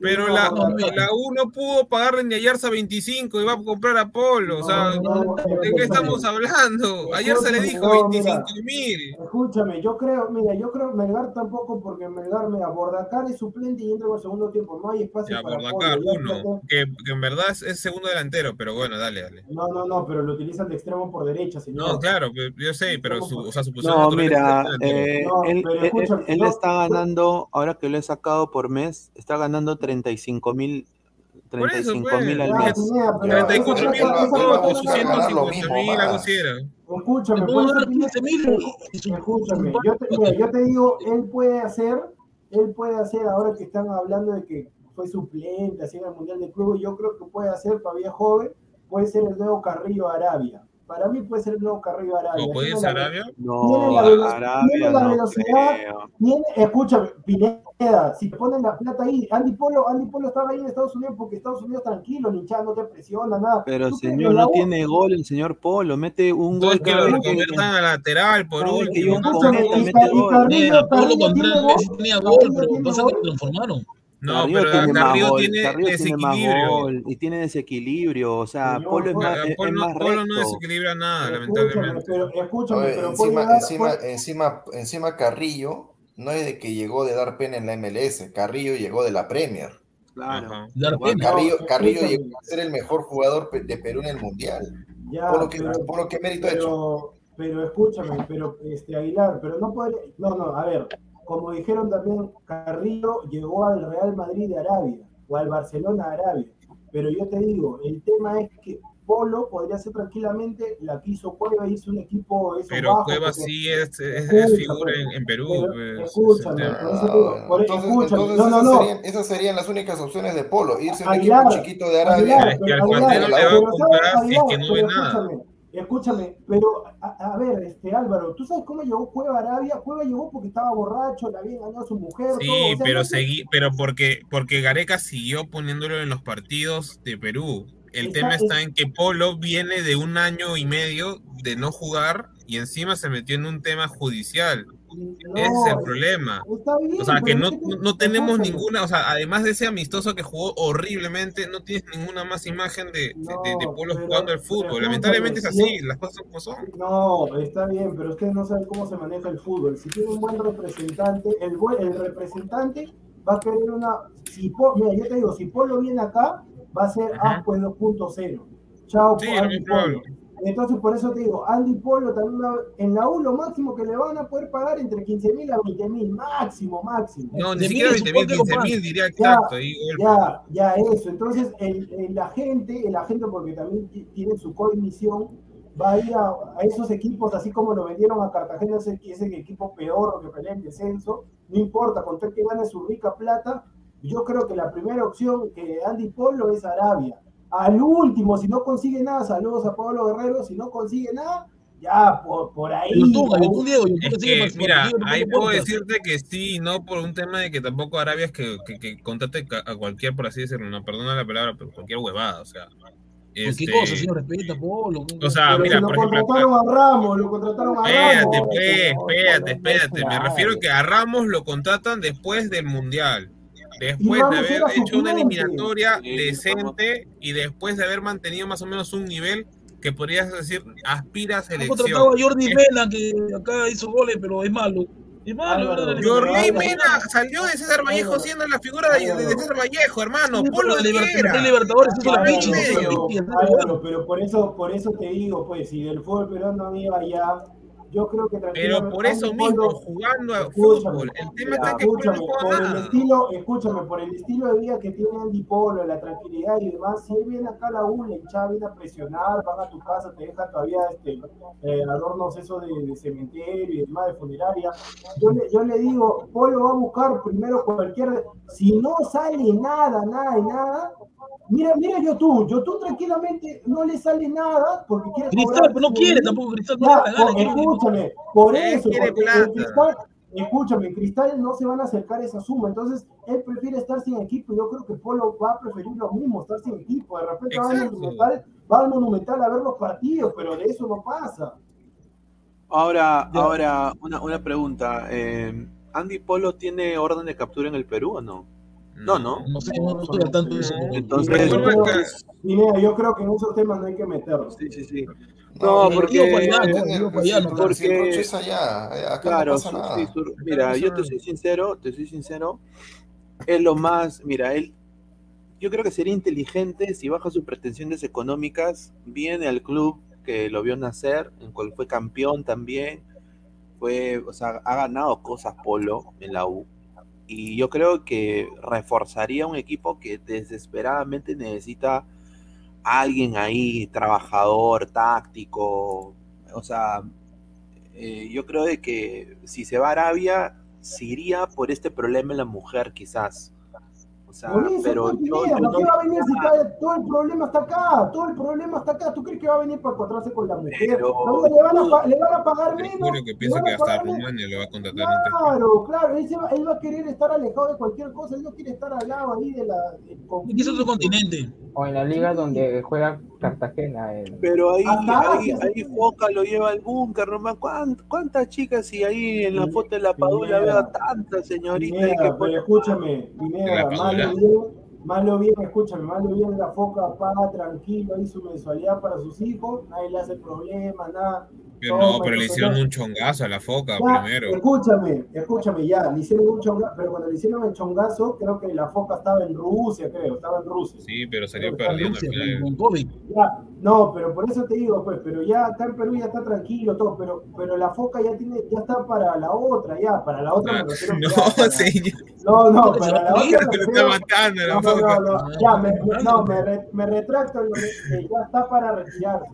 Pero la, la U no pudo pagarle ni a Yarza 25 y va a comprar a Polo. O sea, No, no, ¿de qué estamos hablando? Ayer se le dijo No, mira. 25 mil. Escúchame, yo creo, mira, yo creo Melgar tampoco, porque Melgar, mira, Bordacar es suplente y entra en el segundo tiempo, no hay espacio Ya, para Bordacar, Polo, uno. Que, que en verdad es, es segundo delantero, pero bueno, dale, dale. No, no, no, pero lo utilizan de extremo por derecha, señor. No, claro, yo sé, pero su, o sea, su posición No, mira, eh, No, él, él- escúchame, él está ganando, ahora que lo he sacado por mes, está ganando 35 mil Por eso, 35 mil pues. al Ya, mes. Pineda, pero 34 esa mil plata- esa va- plata va- no la- va- 850 mil, algo así era. Escúchame, No, por eso, ahora Pineda, 15 mil. y su- Escúchame, yo te, mira, yo te digo, él puede hacer, él puede hacer, ahora que están hablando de que fue suplente, así en el Mundial de Clubes, yo creo que puede hacer, todavía joven, puede ser el nuevo Carrillo Arabia. Para mí puede ser el nuevo Carrillo Arabia. ¿O puede Tiene ser la- Arabia? Tiene No, la velo- tiene Arabia la no velocidad. Tiene, escúchame, Pineda, si te ponen la plata ahí, Andy Polo, Andy Polo estaba ahí en Estados Unidos porque Estados Unidos tranquilo, ni hinchada, no te presiona, nada. Pero señor, no tiene gol el señor Polo, mete un gol Entonces que lo reconviertan a lateral por último. Polo Carrillo con tiene tres gol. meses tenía gol, pero tiene que lo transformaron. No, Carrillo pero tiene más Carrillo gol, tiene Carrillo tiene más desequilibrio. gol y tiene desequilibrio, o sea, Polo es más, es Polo, más Polo no desequilibra nada, Escúchame, lamentablemente. pero, escúchame, pero puede encima, encima, puede- encima, encima Carrillo no es de que llegó de dar pena en la MLS, Carrillo llegó de la Premier. Claro. Carrillo, No, llegó a ser el mejor jugador de Perú en el Mundial. Ya, Por lo que, pero- por lo que mérito ha hecho. pero, escúchame, pero este Aguilar, pero no podría, no, no, a ver, como dijeron también, Carrillo llegó al Real Madrid de Arabia o al Barcelona de Arabia, pero yo te digo, el tema es que Polo podría ser tranquilamente la que hizo Cueva, hizo un equipo Pero bajos, Cueva porque- sí es, es, figura en, en Perú. pero escúchame, tema. por eso digo, por- entonces, escúchame, entonces no, no, esas, no. Serían, esas serían las únicas opciones de Polo, irse a un Aguilar, equipo chiquito de Arabia. Aguilar, Es que al Aguilar, le va a comprar ¿sabes, si es que no ve nada. Escúchame, pero a, a ver, este Álvaro, ¿tú sabes cómo llegó Cueva Arabia? Cueva llegó porque estaba borracho, le había engañado a su mujer. Sí, todo, o sea, pero no seguí, pero porque, porque Gareca siguió poniéndolo en los partidos de Perú. El Está- tema está es- en que Polo viene de un año y medio de no jugar y encima se metió en un tema judicial. No, Ese es el problema. Bien, O sea, que no, es que- no tenemos ninguna, o sea, además de ese amistoso que jugó horriblemente, no tienes ninguna más imagen de, de, de- de No, Polo pero- jugando al fútbol. Lamentablemente es así, es- las cosas son como son. No, está bien, pero ustedes no saben cómo se maneja el fútbol. Si tiene un buen representante, el, buen, el representante va a querer una. Si Po- mira, yo te digo, si Polo viene acá, va a ser Ajá. A pues 2.0. Chao, Sí. Polo. Entonces, por eso te digo, Andy Polo también va- en la U lo máximo que le van a poder pagar entre 15 mil a 20 mil, máximo, máximo. No, ni De siquiera mil, 20 mil, supongo que 15 lo mil diría exacto. Ya, ya eso. Entonces, el, el agente, el agente, porque también ti- tiene su comisión, va a ir a, a esos equipos, así como lo vendieron a Cartagena, ese, ese equipo peor que pelea en descenso, no importa, con tal que gane su rica plata. Yo creo que la primera opción que Andy Polo es Arabia. Al último, si no consigue nada, saludos a Pablo Guerrero, si no consigue nada, ya por, por ahí. Diego, Es sigue que, mira, ahí puedo decirte que sí, no por un tema de que tampoco Arabia es que, que, que contrate a cualquier, por así decirlo, no, perdona la palabra, pero cualquier huevada, o sea. Este, ¿Qué cosa, señor? Respeta, Polo. O sea, pero mira, si lo por ejemplo, contrataron a Ramos, lo contrataron a Espérate, Ramos. pues, espérate, espérate. Me Claro. refiero que a Ramos lo contratan después del Mundial. Después de haber hecho una eliminatoria Sí, decente y después de haber mantenido más o menos un nivel que podrías decir aspira a Han selección. contratado a Jordi Es- Mena, que acá hizo goles, pero es malo. Es malo, Álvaro, ¿verdad? Álvaro. Mena salió de César Vallejo Álvaro. siendo la figura de, de César Vallejo, hermano. Sí, Polo pero de Libertadores hizo la pinche, pero por eso, por eso te digo, pues, si del fútbol peruano no iba allá, yo creo que Pero por eso mismo, jugando a Escúchame, fútbol, el tema está que escúchame, no por el estilo, escúchame, por el estilo de vida que tiene Andy Polo, la tranquilidad y demás, si él viene acá a la U, le hinchada viene a presionar, van a tu casa, te dejan todavía este, eh, adornos eso de, de cementerio y demás, de funeraria. Yo le, yo le digo, Polo va a buscar primero cualquier, si no sale nada, nada y nada, mira, mira YouTube, YouTube tranquilamente no le sale nada porque quiere Cristal, no quiere tampoco Cristal. No ya, gana, escúchame, por eso, Cristal, escúchame, Cristal no se van a acercar a esa suma, entonces él prefiere estar sin equipo y yo creo que Polo va a preferir lo mismo, estar sin equipo, de repente va al, monumental, va al Monumental a ver los partidos, pero de eso no pasa. Ahora, Ya. ahora una, una pregunta. eh, ¿Andy Polo tiene orden de captura en el Perú o no? No, no. No sé, no, no estoy al tanto de eso. No. Entonces, yo, creo, Pineda, yo creo que en esos temas no hay que meternos. sí, sí, sí. No, No, porque Claro, mira, no yo te soy sincero, te soy sincero, es lo más, mira, él, yo creo que sería inteligente si baja sus pretensiones económicas, viene al club que lo vio nacer, en cual fue campeón también, fue, o sea, ha ganado cosas Polo en la U, y yo creo que reforzaría un equipo que desesperadamente necesita alguien ahí, trabajador, táctico, o sea, eh, yo creo de que si se va a Arabia, se iría por este problema en la mujer, quizás. Sea, pero yo, Pineda, yo ¿por qué no- va a venir si está- todo el problema está acá? Todo el problema está acá. ¿Tú crees que va a venir para encontrarse con la mujer? Pero- No, le, van a, pa- le van a pagar menos. juro que le piensa van que a hasta pagar menos. Rumania le va a contratar antes. Claro, claro, él, se va, él va a querer estar alejado de cualquier cosa, él no quiere estar al lado ahí de la. del Y es otro continente. O en la liga donde juega Cartagena. el- Pero ahí, Acá, ahí, ahí Foca lo lleva al búnker, nomás. ¿Cuán- ¿Cuántas chicas y ahí en la foto de la Padula veo a tantas señoritas que ponen- escúchame, Pineda, malo bien, malo bien, escúchame, malo bien la foca paga tranquilo ahí su mensualidad para sus hijos, nadie le hace problema, nada. No, pero le hicieron un chongazo a la foca Ya, primero. Escúchame, escúchame, ya, le hicieron un chongazo, pero cuando le hicieron el chongazo, creo que la foca estaba en Rusia, creo, estaba en Rusia. Sí, pero salió Pero está perdiendo no, pero por eso te digo, pues, pero ya acá en Perú ya está tranquilo todo, pero, pero la foca ya tiene, ya está para la otra, ya, para la otra me Ah, No, para- señor, no, no, para la otra me refiero- está matando la no, no, foca. no, no, ya, me, no, me, re- me retracto, ya está para retirarse.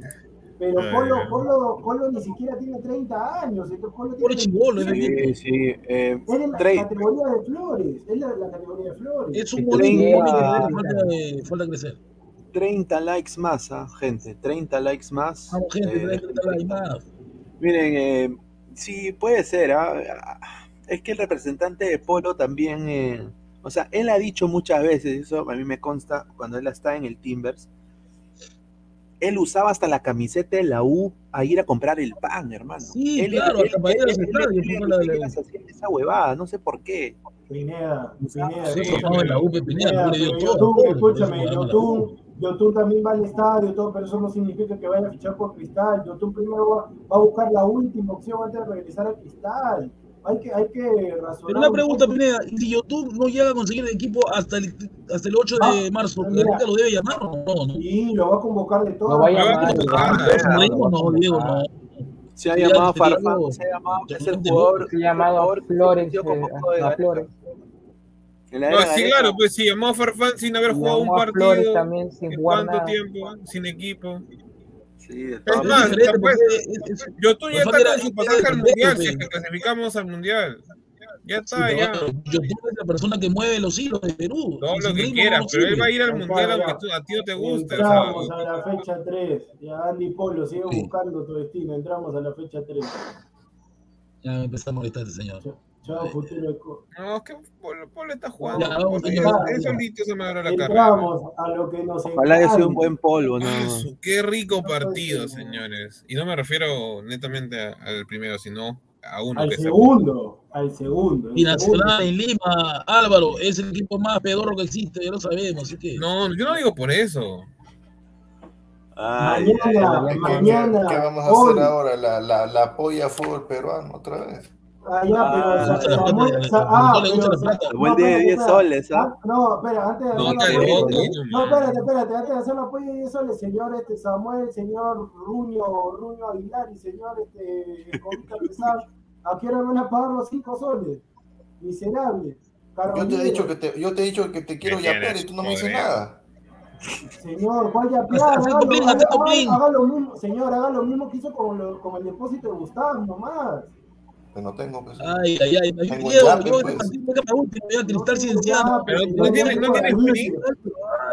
Pero Colo. Colo, Colo ni siquiera tiene 30 años, entonces Colo tiene chibolo, es 27. Sí, sí. eh, es la categoría de flores, es la, la categoría de flores. Es un Y bonito, treinta- falta, de- falta crecer. 30 likes más, ah, gente. 30 likes más. Vamos, gente, Eh, trae- trae la imagen. Miren, eh, sí, puede ser. ah, ah, Es que el representante de Polo también, eh, o sea, él ha dicho muchas veces, eso a mí me consta, cuando él está en el Timbers, él usaba hasta la camiseta de la U a ir a comprar el pan, hermano. Sí, él, claro, hasta para ir a los estadios, él- la- él hacía esa huevada, no sé por qué. Pineda, Pineda, Sí, Sí, escúchame. no, en la Pineda, todo, escúchame, Yotun, Yotun también va al estadio, todo, pero eso no significa que vaya a fichar por Cristal. Yotun primero va, va a buscar la última opción antes de regresar a Cristal. Hay que, hay que razonar. Pero una un pregunta, poco. Pineda, ¿y si YouTube no llega a conseguir el equipo hasta el, hasta el 8 de Ah, marzo. ¿la lo debe llamar o no? no? Sí, lo va a convocar de todo. Lo va a llamar. convocar, lo va a Eso no Diego, no. Se ha llamado Farfán, se ha llamado, es el jugador, Se ha llamado Flores, eh, a Flores. No, sí, claro, pues sí, llamó a Farfán sin haber jugado un partido. Flores también sin ¿En jugar cuánto nada. tiempo? Sin equipo. Sí, de Es todas Es más, diferente pues, porque es- es- Yotun ya está con su pasaje al mundial, pues. si es que clasificamos al mundial. Ya sí, está, pero ya. YouTube es la persona que mueve los hilos de Perú. Todo lo que quiera, pero él va a ir al mundial aunque tú- a ti no te guste. Entramos a la fecha 3. Ya Andy Polo, sigue Sí. buscando tu destino. Entramos a la fecha 3. Ya me empezó a molestar este señor. Chao, futuro. eco. no, es que Polo, Polo está jugando. Él solito se me agarró la. Entramos a lo que nos Ojalá haya sido un buen polvo, ¿no? Ah, qué rico partido, señores. Y no me refiero netamente al primero, sino a uno Al que se segundo, al segundo. Y Nacional en Lima, Álvaro, es el equipo más pedorro que existe, ya lo sabemos, así que. No, yo no digo por eso. Ay, Mañana, ¿Qué- qué- mañana. ¿Qué vamos a hoy. hacer ahora? ¿La, la, la polla fútbol peruano otra vez? Ah, ya, pero Ah, la Samuel- plata, Sa- a ah, Gustavo le gusta pero la plata. Sa- Se vuelve no, de espérate, 10 espérate. soles, ¿ah? Ah, No, espera, antes de No, hacer la está apoyo- loco, No, no, espérate, espérate, antes de hacer la apoyo de 10 soles, señor este Samuel, señor Ruño, Ruño Aguilar y señor este Comita ¿a qué hora me van a pagar los 5 soles? Miserable. Yo te he dicho que te, yo te he dicho que te quiero ¿Qué yapear y tú no me dices nada. Señor, ¿cuál ya haga, haga, haga lo mismo, señor, haga lo mismo que hizo con, lo- con el depósito de Gustavo, nomás. Que no tengo, pues. Ay, ay, ay. Tengo yo pues. Cristal No, Cienciano. ya, Pero pero no ya tiene- no la.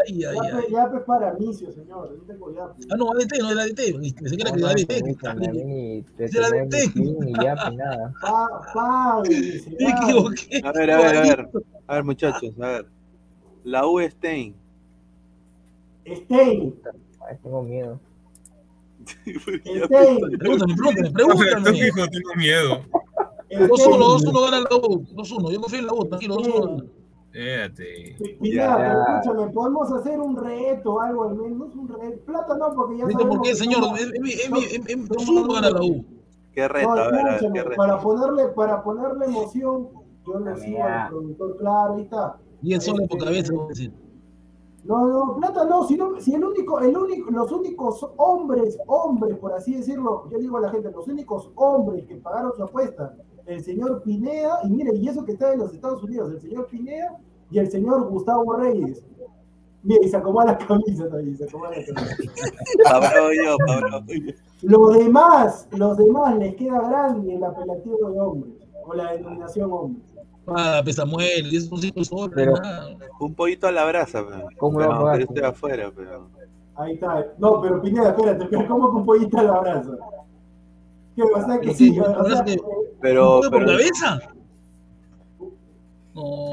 Ay, ay, ay. pues, para Micio, señor. No tengo pues. Ah, no, ADT, no era ADT. Pensé que era que no, ADT. ni pues nada. Pa, Me equivoqué. A ver, a ver, a ver. A ver, muchachos, a ver. La U Stein. Stein, Ay, tengo miedo. Stein, Pregúntame, pregúntame, pregúntame. tengo miedo. 2-1, Stein. 2-1 gana la U. 2-1, yo confío en la U, tranquilo, 2-1 gana. Espérate. Pineda, Ya. pero escúchame, podemos hacer un reto, algo al menos, un reto. Plata no, porque ya ¿Viste sabemos por qué, señor? En- en- en- en- en 2-1 gana la U. ¿Qué reto? No, A ver, a ver, escúchame, ¿qué reto? para ponerle, para ponerle emoción, yo le sigo al productor, claro, ahí está. 10 soles por Este, cabeza, voy a decir. No, no, plata no, si, no, si el único, el único, los únicos hombres, hombres, por así decirlo, yo digo a la gente, los únicos hombres que pagaron su apuesta, el señor Pineda, y mire, y eso que está en los Estados Unidos, el señor Pineda y el señor Gustavo Reyes. Mire, y se acomoda la camisa también, se acomoda la camisa. Pablo yo, Pablo yo. Los demás, los demás les queda grande el apelativo de hombres, o la denominación hombre. Ah, pesa muere, 10 son 5 soles. Pero-. Un pollito a la brasa, pero. ¿Cómo pero, pero estoy afuera, pero. Ahí está. No, pero Pineda, espérate, pero ¿cómo con pollita a la brasa? Que, sea que Pero sí, sea, pero Pero, ¿Un por pero cabeza? No.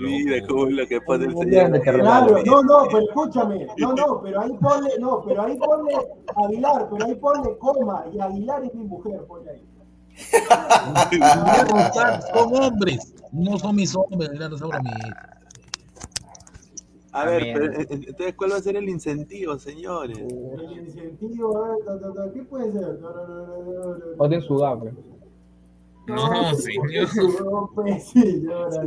Mira que el señor. Claro, no, no, pero escúchame, no, no, pero ahí ponle, no, pero ahí ponle Aguilar, pero ahí ponle coma, y Aguilar es mi mujer, ponle ahí. Son hombres, no son mis hombres, no son mis. A ver, pero, eh, eh, entonces, ¿cuál va a ser el incentivo, señores? El incentivo, a ver, ta, ta, ta, ¿qué puede ser? No, no, no, no, no, no. Oden su gafe. No, señor. No, pues señora.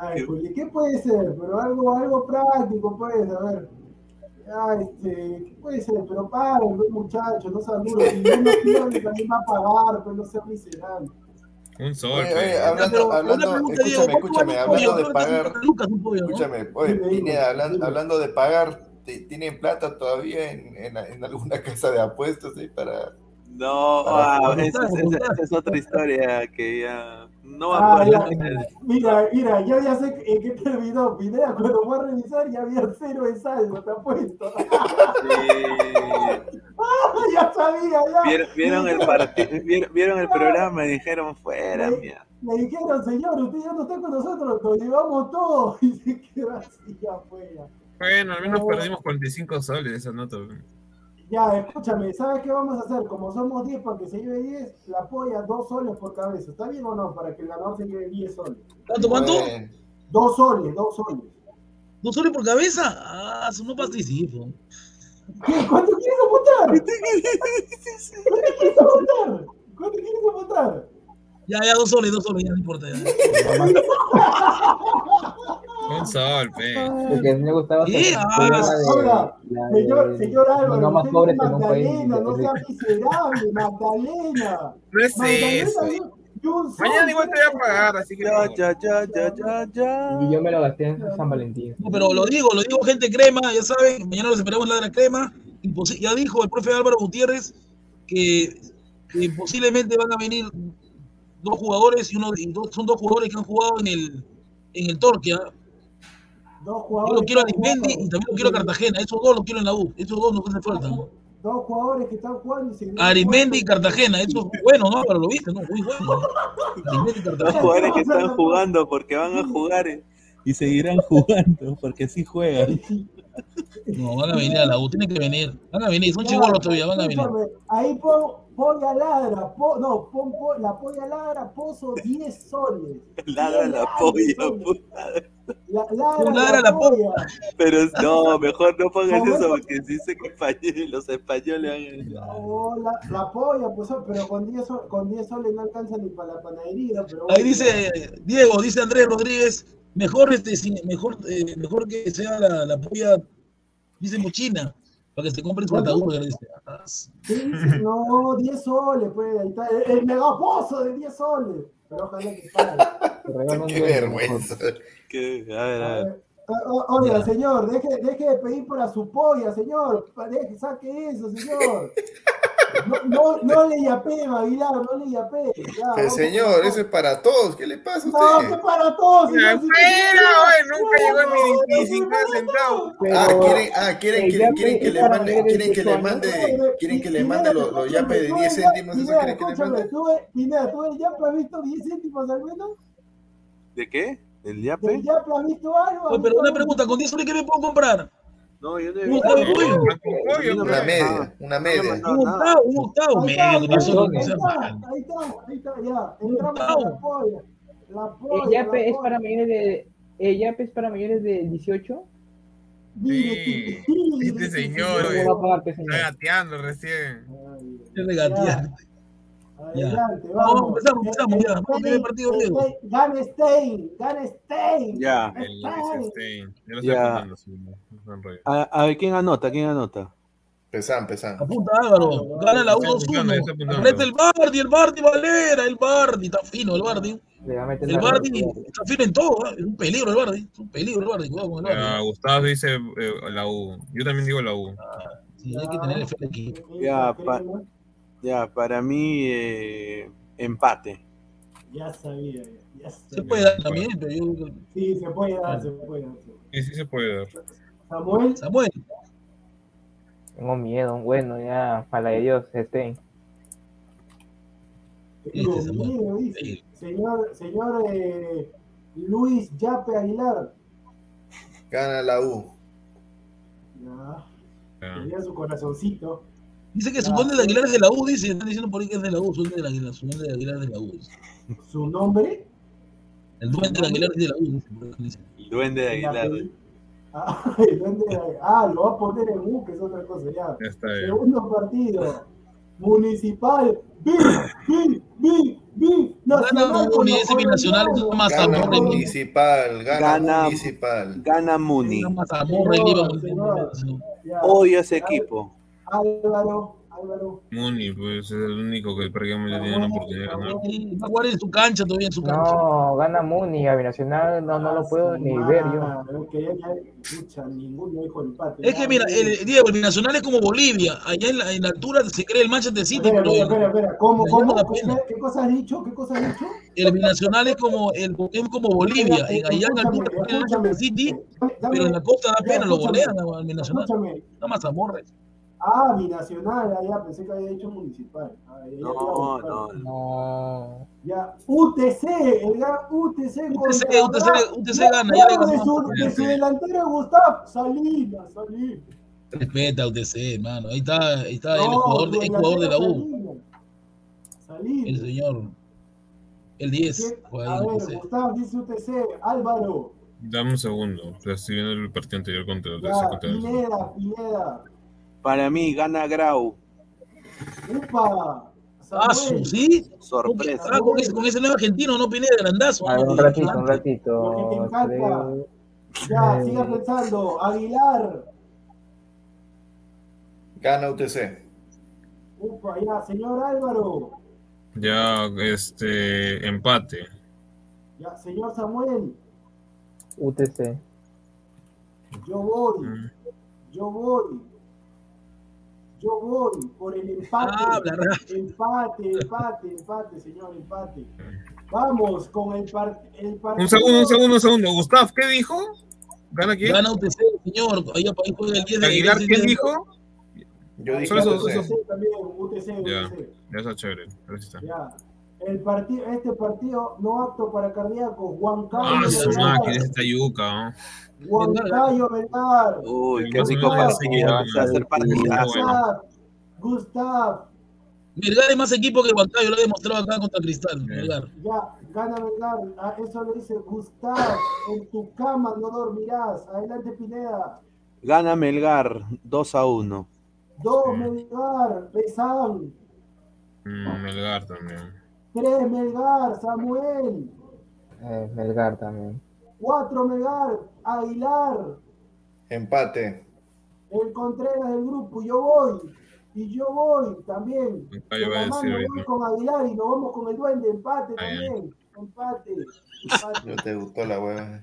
Ay, Juli, ¿qué puede ser? Pero algo, algo práctico, pues, a ver. Ah, este, ¿qué puede ser? Pero pues, muchachos, no sean duros. Si uno quiere, también va a pagar, pues no sea miserable. Un sol. Oye, oye, hablando, hablando, escúchame, ¿cuánto escúchame, hablando de pagar, escúchame, oye, Dime, Pineda, dime, hablan- dime. hablando de pagar, ¿te- ¿tienen plata todavía en, en, en alguna casa de apuestas ahí para...? No, Para- ah, esa, esa es otra historia que ya no va Ah, a ya. poder. Mira, mira, yo ya sé en qué terminó Pineda. Cuando fue a revisar ya había cero de saldo, te apuesto. ya sabía, ya. Vieron, vieron el partido, vieron, vieron el programa y dijeron fuera, Sí. mía. Me dijeron, señor, usted ya no está con nosotros, lo llevamos todo. Y se quedó así afuera. Bueno, al menos No. perdimos 45 soles esa nota. Ya, escúchame, ¿sabes qué vamos a hacer? Como somos 10 para que se lleve 10, la polla dos soles por cabeza. ¿Está bien o no? Para que el ganador se lleve 10 soles. ¿Cuánto, cuánto? Bueno, Dos soles, dos soles. ¿Dos soles por cabeza? Ah, eso no participo. ¿Qué? ¿Cuánto quieres apuntar? ¿Cuánto quieres apuntar? ¿Cuánto quieres apuntar? Ya, ya, dos soles, dos soles, ya no importa. Ya. Un sol, pe. Porque a mí me gustaba hacer- ah, ahora, Señor, señor Álvaro, no más país. Magdalena, no sea miserable, Magdalena. No es eso. Mañana igual te voy a pagar, así que. Ya, ya, ya, ya, ya, ya. Y yo me lo gasté en San Valentín. No, pero lo digo, lo digo, gente crema, ya saben, mañana los esperamos en la de la crema. Ya dijo el profe Álvaro Gutiérrez que, que posiblemente van a venir dos jugadores y uno y dos, son dos jugadores que han jugado en el en el Torquia. Dos Yo jugadores. lo quiero a Arismendi y también lo quiero a Cartagena. Esos dos los quiero en la U. Esos dos nos hacen falta. ¿no? Dos jugadores que están jugando y se Arismendi y Cartagena. Eso es bueno, ¿no? Pero lo viste, ¿no? Muy bueno. ¿no? Arismendi y Los Cartagena. jugadores que están jugando porque van a jugar eh, y seguirán jugando porque sí juegan. No, van a venir a la U. Tienen que venir. Van a venir. Son chivolos todavía. Van a venir. Ahí pon polla ladra, po- no, pon po- la polla ladra, pozo 10 soles. Ladra la polla, puta. La, ladra, Ladra la la polla. Pero no, mejor no pongas No, eso porque si dice que los españoles. Oh, la, la polla, pues, pero con 10, sol- con 10 soles no alcanza ni para la panadería. Pero Ahí bueno. dice Diego, dice Andrés Rodríguez, mejor este mejor eh, mejor que sea la, la polla, dice mochina, para que se compren su ataúd. dice. Ah, no, 10 soles, pues, ahí está. El, el megapozo de 10 soles. Pero ojalá que pague. Qué vergüenza. Que- A ver, a ver. Oiga, señor, deje, deje de pedir para su polla, señor. Deje, saque eso, señor. No, no, no le yapé, Aguilar, no le yapé. Ya, señor, eso es para todos. ¿Qué le pasa a No, usted? que para todos. Señor, si espera, usted- güey, nunca llegó No, no, 50 no, centavos. Ah, quieren, ah, quieren, yape quieren que es le mande, quieren que le 18 mande, quieren que le mande los, los yapes de 10 céntimos, eso quieren que le mande. ¿tú el yape has visto 10 céntimos al menos? ¿De qué? ¿Del ¿Del yape? yape has visto algo? Oye, pero una pregunta, ¿con 10 soles qué me puedo comprar? No, yo no he visto. Una me- media, una media. Un octavo, un octavo, Ahí está, medio, ahí con 10 está, soles, ahí no sea está, mal. ahí está, ahí está, ya. Entramos a Octavo. la polla. La polla. El yape es para mayores de. El yape es para mayores de 18. Mire, Sí, este señor, eh. ¿Cómo va a pagar, señor? Está gateando recién. Es ya. Adelante, No, vamos. empezamos, empezamos, ya. Vamos, Stein, primer partido, Diego. Stein, Gana Stein, gana Stein. Ya. El Stein. Stein. Ya lo Ya. estoy apuntando, sí, no, no enrollo. A, a ver, ¿quién anota? ¿Quién anota? Pesan, pesan. Apunta Álvaro, gana la Estoy apuntando, 1-1. estoy apuntando. Aprieta el Bardi, el Bardi Valera, el Bardi, está fino el Bardi. A El Bardi está fino en todo, ¿eh? es un peligro el Bardi, es un peligro el Bardi, cuidado con el Ya, Bardi. Gustavo dice eh, la U. Yo también digo la U. Sí, hay que tener fe aquí. Ya, pa- Ya, para mí, eh, empate. Ya sabía, ya Se puede dar también, pero yo. Sí, se puede dar, se puede dar. Sí, sí se puede dar. Samuel, Samuel, Tengo miedo. Bueno, ya, para Dios, Stein. tengo Este miedo, dice. Sí. Señor, señor eh, Luis Yape Aguilar. Gana la U. Ya, Ya. tenía su corazoncito. Dice que su duende de Aguilar es de la U, dice, están diciendo por ahí que es de la U, su duende de Aguilar, su duende de Aguilar es de la U. dice. Su nombre. El duende de Aguilar es de la U, dice, por ahí dice. El duende de Aguilar. Ah, el duende de Aguilar. Ah, lo va a poner en U, que es otra cosa, ya. Ya está bien. Segundo partido. Municipal. Vi, vi, vi, vi. Gana Muni, ese binacional es. Gana municipal, gana, Gana- municipal. Gana Muni. Ya. Odio ese equipo. Álvaro, Álvaro. Muni, pues es el único que prácticamente tiene una oportunidad de ganar. Va a jugar en su cancha todavía, en su cancha. No, gana Muni, a Binacional no, no lo puedo ni ver yo. Ah. Es que mira, el, Diego, el binacional es como Bolivia. Allá en la, en la altura se cree el Manchester City, Espera, pero espera, el, espera. ¿Cómo, cómo? ¿Qué, pena. qué cosa has dicho? ¿Qué cosa has dicho? el binacional es como, el, es como Bolivia. En, allá en la altura se cree el Manchester City, pero en la costa da pena, lo golean al binacional. Escúchame. Una mazamorra. Ah, binacional, allá pensé que había dicho municipal. Ah, ya, ya, No, ya, no. No. Ya, UTC, el gran UTC. UTC, UTC, UTC Ya, gana, ya de su, de su delantero Gustavo Salinas, Salinas. Respeta UTC, hermano. Ahí está, ahí está el jugador, su el jugador de la U. Salinas. El señor. El 10. juega A ver, UTC. Gustavo dice UTC, Álvaro. Dame un segundo. Estoy viendo el partido anterior contra el Ya, contra el- Pineda, Pineda. Para mí, gana Grau. Upa. Ah. ¿sí? Sorpresa. Ah, con ese, con ese nuevo argentino, no Pineda, grandazo. A un ratito, un ratito. creo. Ya, Eh. siga pensando. Aguilar. Gana UTC. Upa, ya, señor Álvaro. Ya, este, empate. Ya, señor Samuel. UTC. Yo voy. Mm. Yo voy. Yo voy por el empate. Habla, Rafa. empate, empate, empate, señor, empate. Vamos con el, par el partido. Un segundo, un segundo, un segundo. Gustav, ¿qué dijo? ¿Gana quién? Gana UTC, señor. Ahí juega el 10 de ¿Aguilar el 10 quién dijo? Yo dije UTC. eso. UTC también, UTC, Ya. Ya está chévere. Ahí está. Ya. El partido, este partido no apto para cardíacos. Juan Carlos Ah, Melgar. máquina, es esta yuca, ¿no? Juan Cayo Melgar. Uy, qué rico partido. Va a ser ¿no? partidazo. Bueno. Gustav. Gustav. Melgar es más equipo que Huancayo, lo ha demostrado acá contra Cristal. Melgar. Ya, gana Melgar. Ah, eso lo dice Gustav. En tu cama no dormirás. Adelante, Pineda. Gana Melgar 2 a 1. Dos Melgar. Pesán. Mm, Melgar también. Tres Melgar. Samuel. Eh, Melgar también. Cuatro Melgar. Aguilar. Empate. El Contreras del grupo. Yo voy. Y yo voy también. Ahí va a decir voy con Aguilar y nos vamos con el duende. Empate Ahí, ahí. también. Empate. empate. No te gustó la hueva.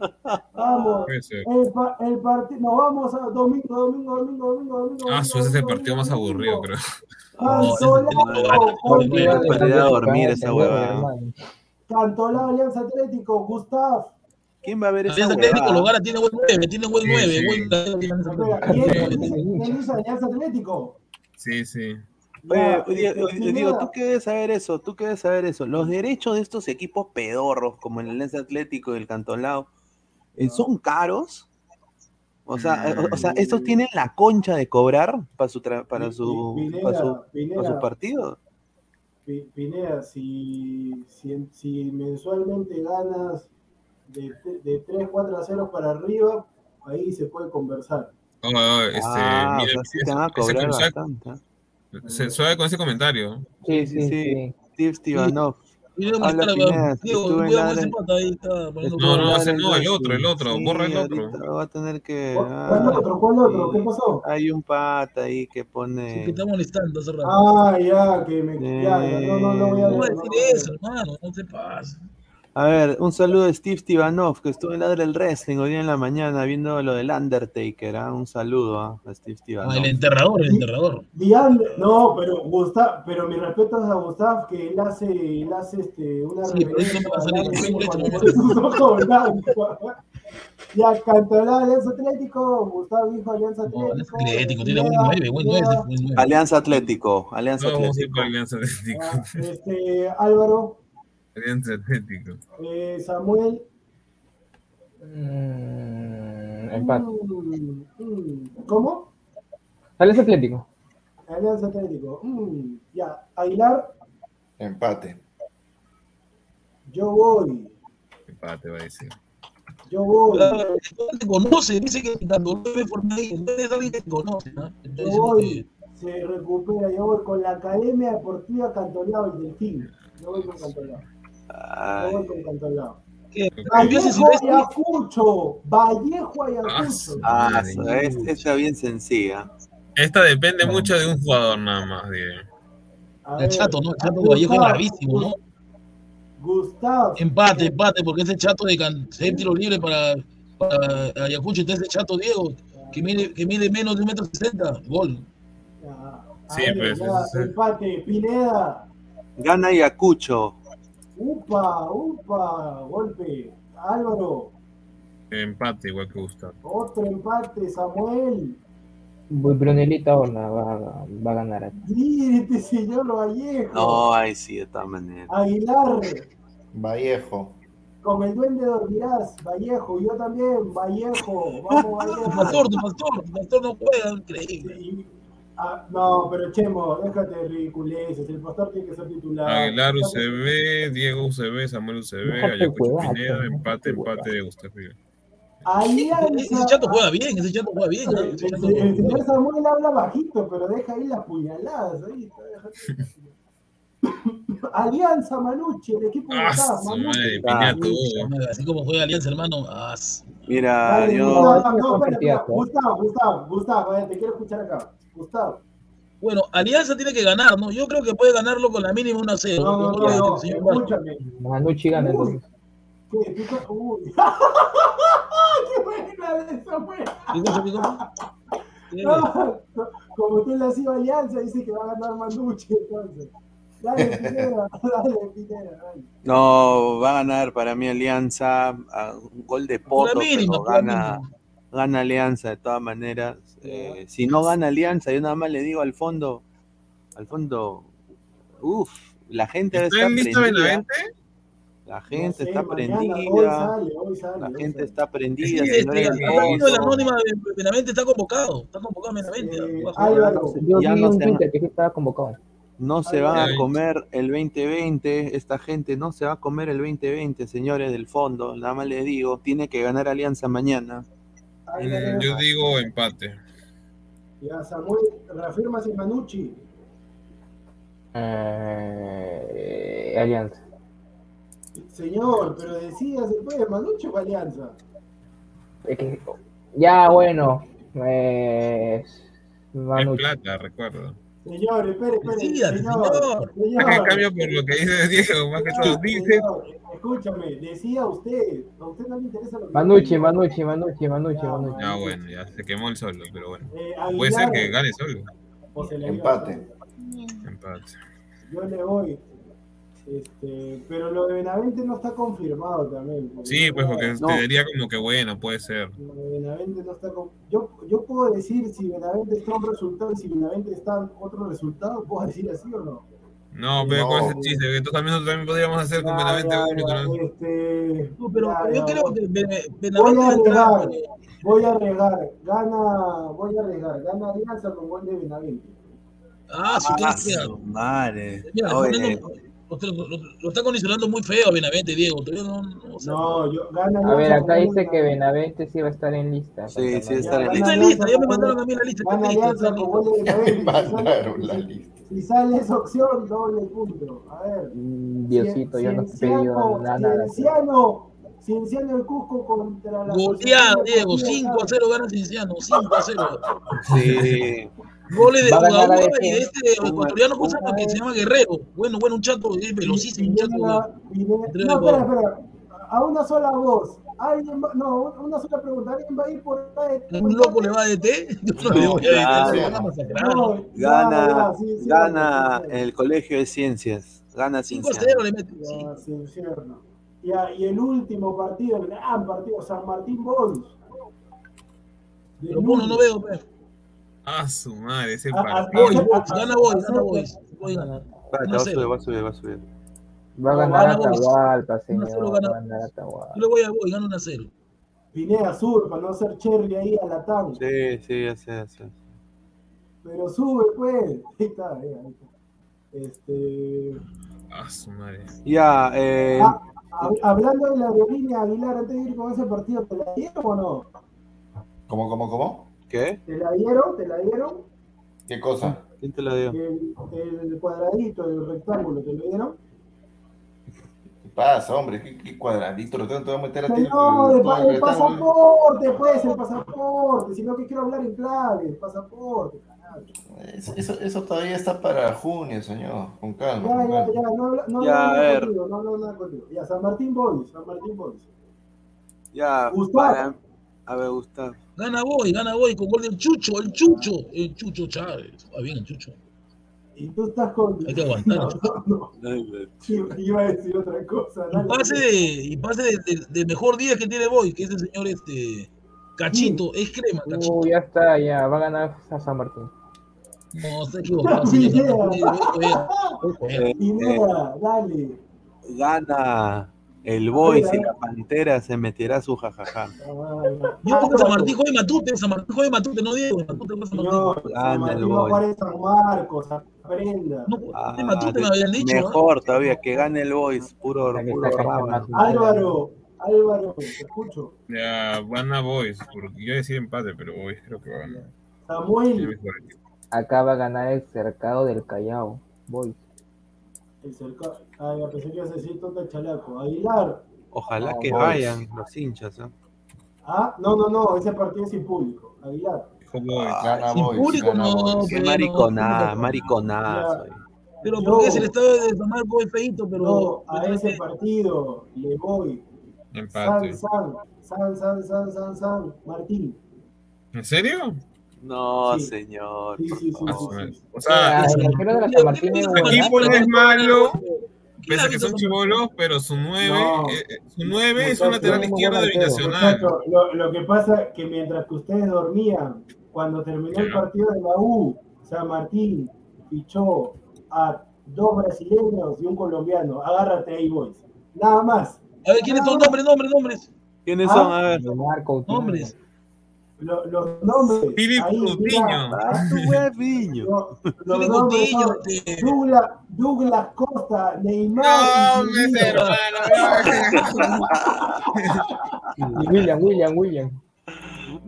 Vamos. El, pa- el partido, nos vamos a domingo, domingo, domingo, domingo, domingo. Ah, ese es el domingo, partido más aburrido, creo. Ir a dormir esa. Cantolao, Alianza Atlético, Gustav. ¿Quién va a ver esa Alianza Atlético? Logara tiene buen 9, tiene buen Sí, 9, sí. buen Alianza Espera, Atlético. ¿Quién dice Alianza Atlético? Sí, sí. Oye, digo, tú qué debes saber eso, tú qué debes saber eso. Los derechos de estos equipos pedorros, como el Alianza Atlético y el Cantolao, eh, son caros. O sea, eh, o, o sea, estos tienen la concha de cobrar para su tra- para su, Pineda, para su, Pineda, para su partido. Pi- Pineda, si, si, si mensualmente ganas de, de 3, 4 a 0 para arriba, ahí se puede conversar. Oh, oh, este, ah, mira, o sea, sí ese- te van a ese cobrar bastante. ¿Eh? se- suave con ese comentario. Sí, Sí, sí. Steve Stivanov. No, no, ese no, el otro, el otro, Sí, borra el otro. Va a tener que. ¿Cuál ah, otro? ¿Cuál otro? ¿Qué sí. pasó? Hay un pata ahí que Sí, pone. que está molestando hace rato. Ah, ya, que me. Ya, ya, no, no, no voy a ¿Cómo va a leer, no decir voy a eso, leer. hermano? No te pases. A ver, un saludo de Steve Stivanov, que estuvo en la del Wrestling hoy día en la mañana viendo lo del Undertaker. ¿ah? Un saludo ¿ah? a Steve Ah, Stivanov. el enterrador, el enterrador. No, pero Gustav, pero mis respetos a Gustav que él hace, él hace este, una Sí, pero eso no va a salir con reverencia leche, cuando no pone sus ojos blancos. Ya cantó la Alianza Atlético, Gustav dijo Alianza No, Alianza Atlético. Atlético, tiene buen Pineda, 9, buen 9, Pineda, buen 9. Alianza Atlético, Alianza a ir Atlético. Alianza Atlético. ah, Este, Álvaro, Alianza Atlético. eh, Samuel. Mm, empate. mm, mm, ¿Cómo? Alianza Atlético. Alianza Atlético. mm, ya, Aguilar, Empate. yo voy. Empate, va a decir. Yo voy. Ah, no te conoce, dice que tanto lo ve por ahí, entonces es alguien te conoce, ¿no? Yo voy, se recupera, yo voy con la Academia Deportiva Cantolao, el Delfín. Yo voy con Cantolao. Vallejo Ayacucho. Vallejo Ah, Ayacucho. ah, su- es- esta bien sencilla. Esta depende mucho de un jugador nada más, diré. A El ver, chato, ¿no? El chato Vallejo es bravísimo, ¿no? Gustav. Empate, empate, porque ese chato de can- seis tiros libres para, para Ayacucho, entonces ese chato Diego, que mide, que mide menos de un metro sesenta, gol. Ya, a Sí, ver, pues, ya, empate. Pineda. Gana Ayacucho. Upa, upa, golpe. Álvaro. Empate, igual que Gustavo. Otro empate. Samuel. Voy Brunelita Horna va, va a ganar. aquí. Dígate, señor Vallejo. No, ahí sí, de todas maneras. Aguilar. Vallejo. Con el duende dormirás, Vallejo, yo también, Vallejo, vamos Vallejo. pastor, pastor, pastor no juega, increíble. Ah, no, pero Chemo, déjate de ridiculeces, el pastor tiene que ser titular. Aguilar UCB, Diego UCB, Samuel UCB, Ayacucho Pineda, empate, empate de Gustavo. Ese chato juega bien, ese chato juega bien. ¿no? El, Ese el- chato el juega señor bien. Samuel habla bajito, pero deja ahí las puñaladas. Ahí está, déjate. Alianza Manucci, el equipo de acá, Manucci. madre, Pineda todo. Así como juega Alianza, hermano. Mira, Dale, yo. Gustavo, No, no, es un espera, espera, partidazo, ¿eh? Gustavo, Gustavo, ver, te quiero escuchar acá. Gustavo. Bueno, Alianza tiene que ganar, ¿no? Yo creo que puede ganarlo con la mínima 1 a 0. No, no, no, no, escúchame. Manucci gana Uy. entonces. ¿Qué? ¿Qué Uy. ¡Qué buena de esa fue! ¿Qué cosa, qué cosa? ¿Qué? No, como tú le has ido a Alianza, dice que va a ganar Manucci, entonces. Dale, Pineda, dale, Pineda, dale. No, va a ganar para mí Alianza. un gol de Poto, mínima, pero gana, gana Alianza de todas maneras. Eh, si no gana Alianza, yo nada más le digo al fondo, al fondo, uff, la gente debe ¿Está estar en lista prendida. Benavente? La gente No sé, está Hoy prendida. sale, hoy sale. La hoy gente sale. está prendida, Sí, este, el de la anónima de Benavente está convocado. Está convocado Benavente. Eh. Álvaro, Yo Ya vi no un se- Twitter que estaba convocado. No se ay. a comer el 2020, esta gente no se va a comer el 2020, señores del fondo, nada más les digo, tiene que ganar Alianza mañana. Mm, Yo digo empate. Ya, Samuel, reafirmas en Manucci. Eh, Alianza. Señor, pero decídase, pues, Manucci o Alianza. Es que- ya, bueno. Eh, Es plata, recuerdo. Señor, espere, espere. Decídate, señor, señor. señor, En cambio, por lo que dice Diego, más que todo, dice. escúchame, decía usted, a usted no le interesa lo que Manucci, Manucci, Manucci, Manucci, Ya, Manucci. Ya, bueno, ya se quemó el solo, pero bueno. Eh, Puede ser que gane solo. o se le dio Empate. Empate. Yo le voy. Este, pero lo de Benavente no está confirmado también. Sí, pues porque No. te diría como que bueno, puede ser. Lo de Benavente no está yo, yo puedo decir si Benavente está un resultado y si Benavente está otro resultado, ¿puedo decir así o no? No, pero No. con ese chiste, que nosotros también, nosotros también podríamos hacer con Benavente ya, ya, este, No, pero ya, yo ya, creo voy- que Bene- Voy Benavente a arriesgar, voy a arriesgar, gana, voy a arriesgar, gana Alianza con gol de Benavente. Ah, sí, Ah, su madre. mira, Oye, poniendo- lo, lo- lo- lo está condicionando muy feo a Benavente, Diego. No, no, o sea, No, yo gana A ver, acá dice que Benavente sí va a estar en lista. Sí, sí, está en lista. Está en gana lista, ya me mandaron a mí la lista. Está Gana en lista, Benavente. Si Mandaron la sale- lista. Si sale esa opción, doble punto. A ver. Mm, Diosito, yo no te he pedido Cienciano, nada. Cienciano, Cienciano el Cusco contra la Goleada, Diego. Deportiva 5 a Cali. 0 gana Cinciano. 5 a 0. Sí. Goles de Va a ganar jugador la y de este ecuatoriano ¿cómo se llama? Un- que se llama Guerrero. Bueno, bueno, un chato, es velocísimo, un chato. A una sola voz. ¿Alguien va- no, una sola pregunta. ¿Alguien va a ir por ¿Un loco le va a DT? Yo no le voy a. DT, Gana, gana el Colegio de Ciencias. Gana 5 a Cienciano. 0 le mete. sí. Cienciano. Ya, y el último partido, el gran partido, San Martín Boys. De Pero bueno, no veo, pe. Ah, su madre, ese Ah, ah, partido. Ah, ah, gana Boys, gana Boys. Va a subir, va a subir, va a subir. Va a ganar. Atahualpa, señor. Va a ganar Atahualpa. Yo le voy a Boys, gana 1 a 0. Pineda Sur, para no hacer cherry ahí a la TAM. Sí, sí, ya sé, ya sé. Pero sube, pues. Ahí está, ahí ahí está. Este. Ah, su madre. Ya, eh, Ah, hab- hablando de la aerolínea Aguilar, antes de ir con ese partido, ¿te la dieron o no? ¿Cómo, cómo, cómo? ¿Qué? ¿Te la dieron? ¿Te la dieron? ¿Qué cosa? ¿Quién te lo dio? El, el cuadradito, el rectángulo, ¿te lo dieron? ¿Qué pasa, hombre? ¿Qué, qué cuadradito? ¿Lo tengo que meter a ti? No, el, todo pa- el el rectángulo? pasaporte, pues, el pasaporte. Sino que quiero hablar en clave, el pasaporte, carajo. Eso, eso, eso todavía está para junio, señor. Con calma. Ya, con ya, calma. ya, no habla, no Ya, hablo a nada ver. contigo, no hablo nada contigo. Ya, San Martín Boys, San Martín Boys. Ya, Gustavo. para. A ver, Gustavo. Gana Boys, gana Boys con gol del Chucho, el Chucho. El Chucho Chávez. Va bien el Chucho. Y tú estás con. Hay que aguantar, No, no, no. Iba- a decir otra cosa. Y pase de, y pase de, de- de mejor día que tiene Boys, que es el señor este. Cachito, es crema, Cachito. Uh, ya está, ya. Va a ganar a San Martín. No. Idea. Ojo, eh, eh. Eh, Pineda, dale. Gana el Boys y la Pantera se meterá su jajaja. Yo porque San Martín juega Matute, San Martín juega Matute, no Diego, Matute juega San Martín. San el Boys. San Marcos, aprenda. No, Ah, Matute me habían dicho, ¿no? mejor todavía, que gane el Boys, puro, puro Álvaro, Álvaro, te escucho. Ya, van a Boys. Porque yo iba a decir empate, pero Boys creo que va a ganar. Samuel. Acá va a ganar el cercado del Callao. Voy. El cerca... Ah, ya pensé que ibas a decir tonta el chalaco. Aguilar. Ojalá No, que Boys. vayan los hinchas. ¿eh? Ah, no, no, no, ese partido es sin público. Aguilar. Gana Sin Boys, público no, Boys. Qué no, mariconazo. Ya. Pero Yo- porque es el estado de San Marcos es feito, pero. No, a pero ese es- partido le voy. Empate. San, San, San, San, San, San, San, Martín. ¿En serio? No, Sí. señor. Sí, por sí, sí, Ah, favor. O sea, el arquero de la San Martín es su bueno. equipo no es malo, ¿Quién pese a que son chivolos, pero su 9, No. su 9 es un lateral izquierdo de. Binacional. Lo, lo que pasa es que mientras que ustedes dormían, cuando terminó el partido de la U, San Martín fichó a dos brasileños y un colombiano. Agárrate ahí, boys. Nada más. A ver, ¿quiénes son? Nombres, nombres, nombres. ¿Quiénes Ah. son? A ver. Nombres. Lo- los nombres. Coutinho. Lo- los nombres Douglas, Douglas Costa, Neymar. No. Y William, William, William.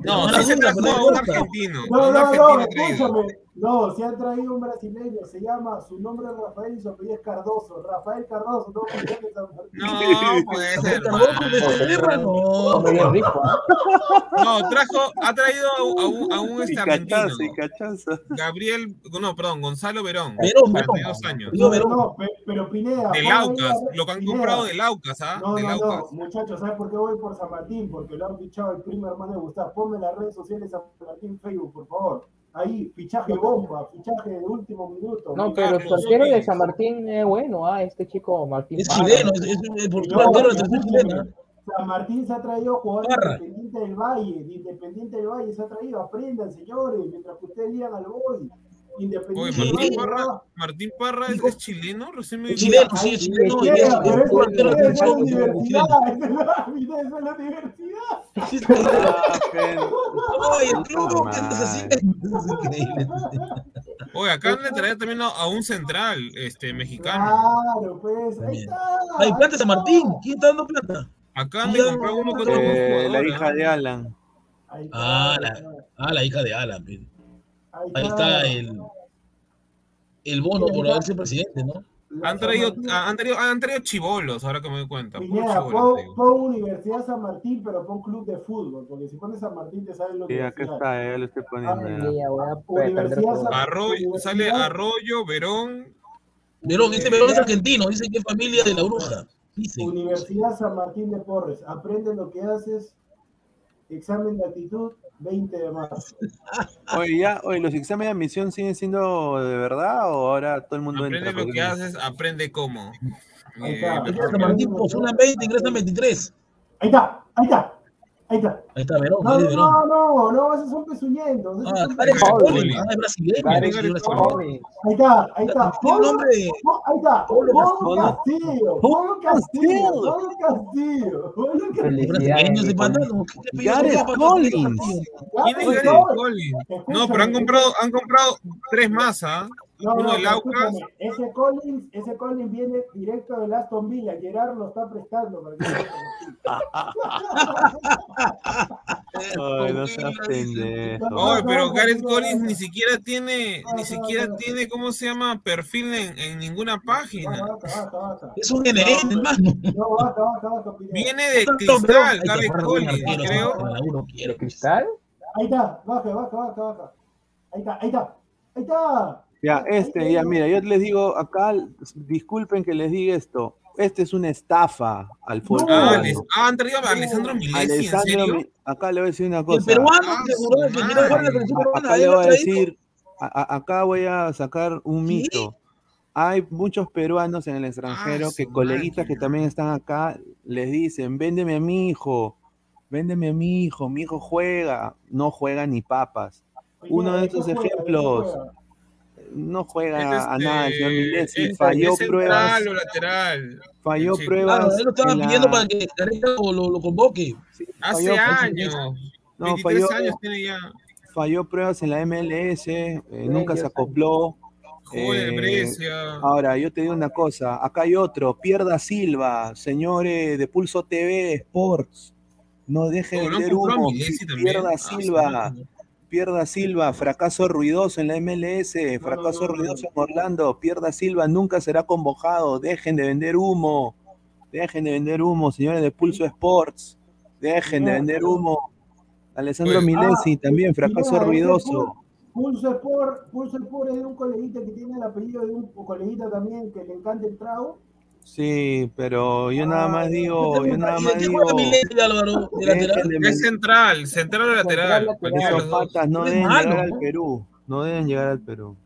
No, sí se trajo a un argentino. No, no, no, escúchame. No, se han traído un brasileño, se llama, su nombre es Rafael y su apellido es Cardoso. Rafael Cardoso, no oficial de San Martín. No, puede ser. No. Rico, ¿ah? No, trajo, ha traído a un, a un Y este argentino. cachazo, y cachazo. Gabriel, no, perdón, Gonzalo Verón. Verón, Verón. 42 años. No, no, pero Pineda. De Laucas, a- lo que han Pineda. comprado de Laucas, ¿ah? No, De no, no, Laucas. muchachos, ¿sabes por qué voy por San Martín? Porque lo han fichado el primo hermano de Gustavo. Ponme las redes sociales San Martín Facebook, por favor. Ahí, fichaje bomba, fichaje de último minuto. No, pero su arquero de San Martín es bueno, ah, este chico Martín. Es Parra. chileno, es, es, es por No, arquero de la chilena. San Martín se ha traído jugadores Parra. de Independiente del Valle, de Independiente del Valle se ha traído, aprendan señores, mientras que ustedes ligan al Boy. Independiente Martín Parra, ¿no? Martín Parra es, es chileno, recién me chileno, sí, es chileno. Es, es la universidad, es la- universidad. Ah, Oye, el club, Puta ¿qué andas madre. haciendo? Es increíble. Oye, acá le traía también a, a un central este, mexicano. Claro, pues, ahí está. Hay plata San Martín. ¿Quién está dando plata? Acá han de comprar uno que otro Eh, la ¿ah? hija de Alan. Ah, la, ah, la hija de Alan. Ahí está el, el bono por haber sido presidente, ¿no? Han traído, han traído, han traído chivolos, ahora que me doy cuenta. Pon, Universidad San Martín, pero pon club de fútbol, porque si pones San Martín te sabes lo que Sí, acá está, lo estoy poniendo. Arroyo, sale Arroyo, Verón. Verón, este Verón es argentino. Dice que es familia de la bruja. Dice. Universidad San Martín de Porres. Aprende lo que haces. Examen de actitud, 20 de marzo. Oye, ya, oye, ¿los exámenes de admisión siguen siendo de verdad o ahora todo el mundo Aprende entra? lo Porque- que haces, aprende cómo. Ahí Eh, está. mejor San Martín postulan 20, ingresan 23. Ahí está, ahí está, ahí está. Ahí está Verón, No, no, Verón. no, no, no, esos son pezuñentos. esos Ah, son Tarek pezuñentos. Ah, es brasileño. Ahí está, ahí está. Un nombre de. Ahí está, Pablo Castillo. Castillo, Pablo Castillo, Pablo Castillo, Pablo Castillo. brasileño Felicidades. ese mi pata, compa. ¿no? ¿Qué- qué apellido Gareth? Collins. ¿Quién es Collins? No, pero han comprado, han comprado tres más, ¿ah? No, Uno no, ese Collins, ese Collins viene directo del Aston Villa, Gerard lo está prestando para que Ay, no seas pendejo. Oye, pero Gareth Collins ni siquiera tiene, ni siquiera tiene, ¿cómo se llama? Perfil en, en ninguna página. Es un NN, hermano. No, baja, baja, baja, Pineda. Viene de Cristal, Gareth Collins, creo. quiero. ¿Cristal? Ahí está, baja, baja, baja, baja. Ahí está, ahí está, ahí está. Ya, este, ya, mira, yo les digo acá, disculpen que les diga esto. Este es una estafa al fútbol. Ah, No. ah, han traído a Alessandro Milesi, ¿en Alessandro, serio? Mi- acá le voy a decir una El cosa. peruano Ah, que su juró que quiere jugar en la madre. selección A- peruana, acá le voy a decir, a- acá voy a sacar un ¿Sí? mito. Hay muchos peruanos en el extranjero Ah, que coleguitas que también están acá les dicen, véndeme a mi hijo, véndeme a mi hijo, mi hijo juega, no juega ni papas. Uno de ¿qué estos ejemplos? No juega Es a nada, el señor Milesi, este, es- falló central pruebas, o lateral. falló Sí. pruebas. Claro, él lo estaban la- pidiendo para que Gareca lo, lo, lo convoque. sí, Hace falló- años. no, 23 falló, años tiene ya. falló pruebas en la MLS, eh, nunca se acopló. Joder, Eh. Ahora, yo te digo una cosa, acá hay otro, Pierda Silva, señores de Pulso TV Sports, no deje de Oh, ¿no han vender humo? Pierda Ah, Silva. Pierda Silva, fracaso ruidoso en la MLS, fracaso no, no, ruidoso en Orlando, Pierda Silva nunca será convocado, dejen de vender humo, dejen de vender humo, señores de Pulso Sports, dejen de vender humo. Alessandro Milesi Ah, también, fracaso Mira, ruidoso. Pulso Sport, Pulso Sport es de un coleguita que tiene el apellido de un coleguita también que le encanta el trago. Sí, pero yo nada más digo, yo nada ¿Y más digo, Álvaro? Es central, central o lateral. Esos patas no deben malo, llegar al. Perú. No deben llegar al Perú.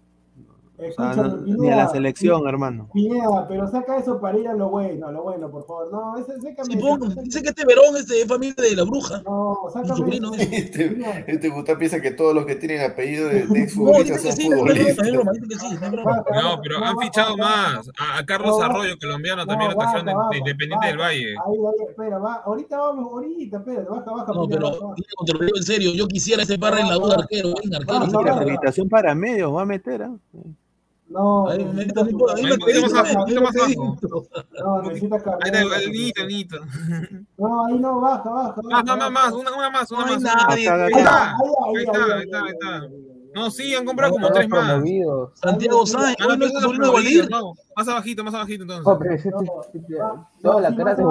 Ni a la selección, hermano. Pineda, pero saca eso para ir a lo bueno, a lo bueno, por favor. No, ese, sécame. Sí, pongo. Dice que este Verón es familia de la bruja. No, sácame. sobrino es. Este, este Gustavo piensa que todos los que tienen apellido de, de No, dice exfutbolistas que son sí, no futbolistas. broma, dice que sí, no. No, pero han fichado más. A, a Carlos No, Arroyo, colombiano, también lo trajeron de, de Independiente baja. del Valle. Ahí, ahí, espera, va. Ahorita vamos, ahorita, espera, baja, baja. No, pero te lo digo en serio, yo quisiera ese parra en la duda arquero, arquero. Acreditación para medios va a meter, ¿ah? No, Ahí, ahí, Ahí, ahí abajo. pedí. No, necesita Ahí cargar. está, el Nito, Nito. No, ahí no, baja, baja. Más, baja, más, más, una, una más, una No más. nadie, Ahí está, Ahí, ahí está, ahí está, ahí está. No, sí, han comprado como tres más. Santiago Sáenz, Ah, no, no es sobrino de. Más abajito, más abajito entonces. No, la cara de.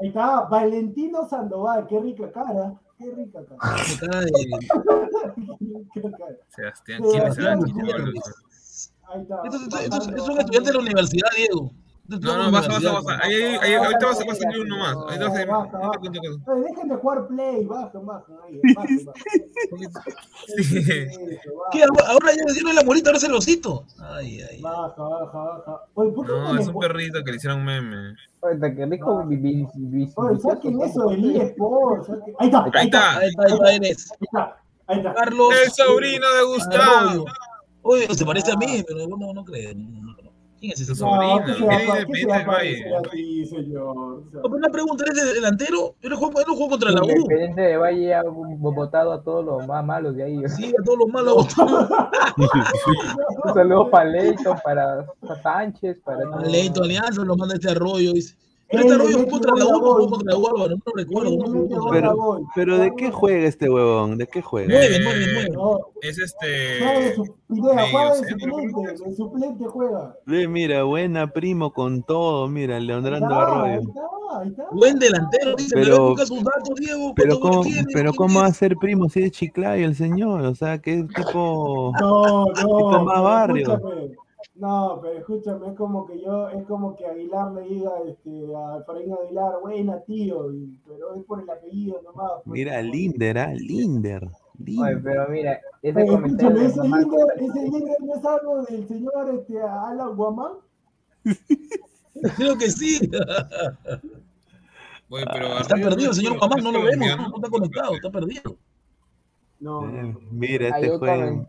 Ahí está, Valentino Sandoval, qué rica cara, qué rica cara. Sebastián, ¿quién es? Gutiérrez. Ahí está. Estos estos- estos- bajando, estos son estudiantes de la universidad, Diego. No, no, baja, baja, universidad. baja. Ahí, ahí, ahí, ahorita vas a salir uno más. Ahorita vas a Baja, baja. Oye, dejen de jugar play, bajen, bajen ahí, bajen, bajen. Baja. ¿Qué? Ahora ya le dieron la morita, ahora es el osito. Ay, ay. Baja, baja, baja. Oye, ¿por qué No, es un perrito que le hicieron meme. Ahorita que rico Oye, saquen eso Ahí está, Ahí está. Ahí está, ahí está, eres. Ahí está, ahí está. Carlos. El sobrino de Gustavo. Oye, se parece a mí, pero no, no creo. no, no, no. ¿Quién es ese sobrino? sobrino. ¿qué se va a Viene pa- de qué se Independiente va a del Valle. parecer a ti, señor? Pero una pregunta, ¿eres de delantero? Yo no juego, yo no juego contra la U. Independiente de Valle ha votado a todos los más malos de ahí. Sí, a todos los malos. Un saludo para Leighton, para Sánchez, para todos. Leito Alianza lo manda este arroyo. Dice. Este jugó contra la U, gol. contra la U, Álvaro, no recuerdo. Pero-. Pero ¿de qué juega este huevón? ¿De qué juega? Nueve, nueve, nueve. No, Es este. juega de suplente, de suplente juega. Ve, mira, buena primo con todo, mira, está, Arroyo. ahí está, ahí está. Buen delantero, dice. Pero- busca sus datos, Diego. Pero ¿cuántos goles cómo, tiene? pero ¿Quién cómo va a ser primo si es Chiclayo el señor, o sea, que tipo No, no. Tipo más barrio. No, pero escúchame, es como que yo, es como que Aguilar le diga este, a Efraín Aguilar, buena tío, y- pero es por el apellido nomás. pues. Mira, Linder, ah, Linder. Oye, Linder. pero mira, ese Oye, comentario ese Sánchez- ese líder no es algo del señor este, Alan Guamán. Creo que sí. Oye, pero Está perdido, es señor Guamán, no lo vemos, no está conectado, está perdido. No, Eh. Mira, este juego.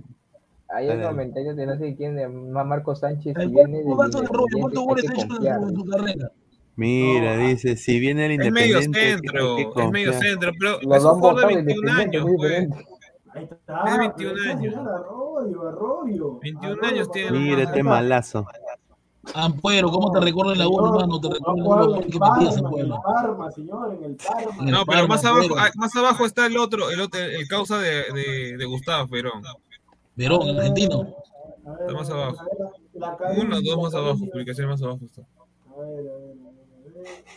Un Dale. comentario de no sé quién, de Ma- Marco Sánchez, si El viene ¿Cuántos datos de ¿Cuántos goles ha hecho en su carrera? Mira, No. dice, si viene el Es medio Independiente, hay que- centro, es medio centro, pero Los es dos un jugador de votados 21 Independiente, años, pues. Ahí está. Tiene 21 pero está años. Arroyo, Arroyo. 21 Arroyo, años tiene. Mira Ahí este malazo. Ampuero, ¿cómo te recuerdo en la U, hermano? Te en goles el que metías en Parma, en el Puebla. Parma, señor, en el Parma. En el No, pero más abajo, ah, más abajo está el otro, el otro, el causa de, de, de Gustavo Perón. Verón, el argentino. Está más abajo. Uno, dos más abajo, publicación más abajo está. A ver, a ver, a ver, a ver.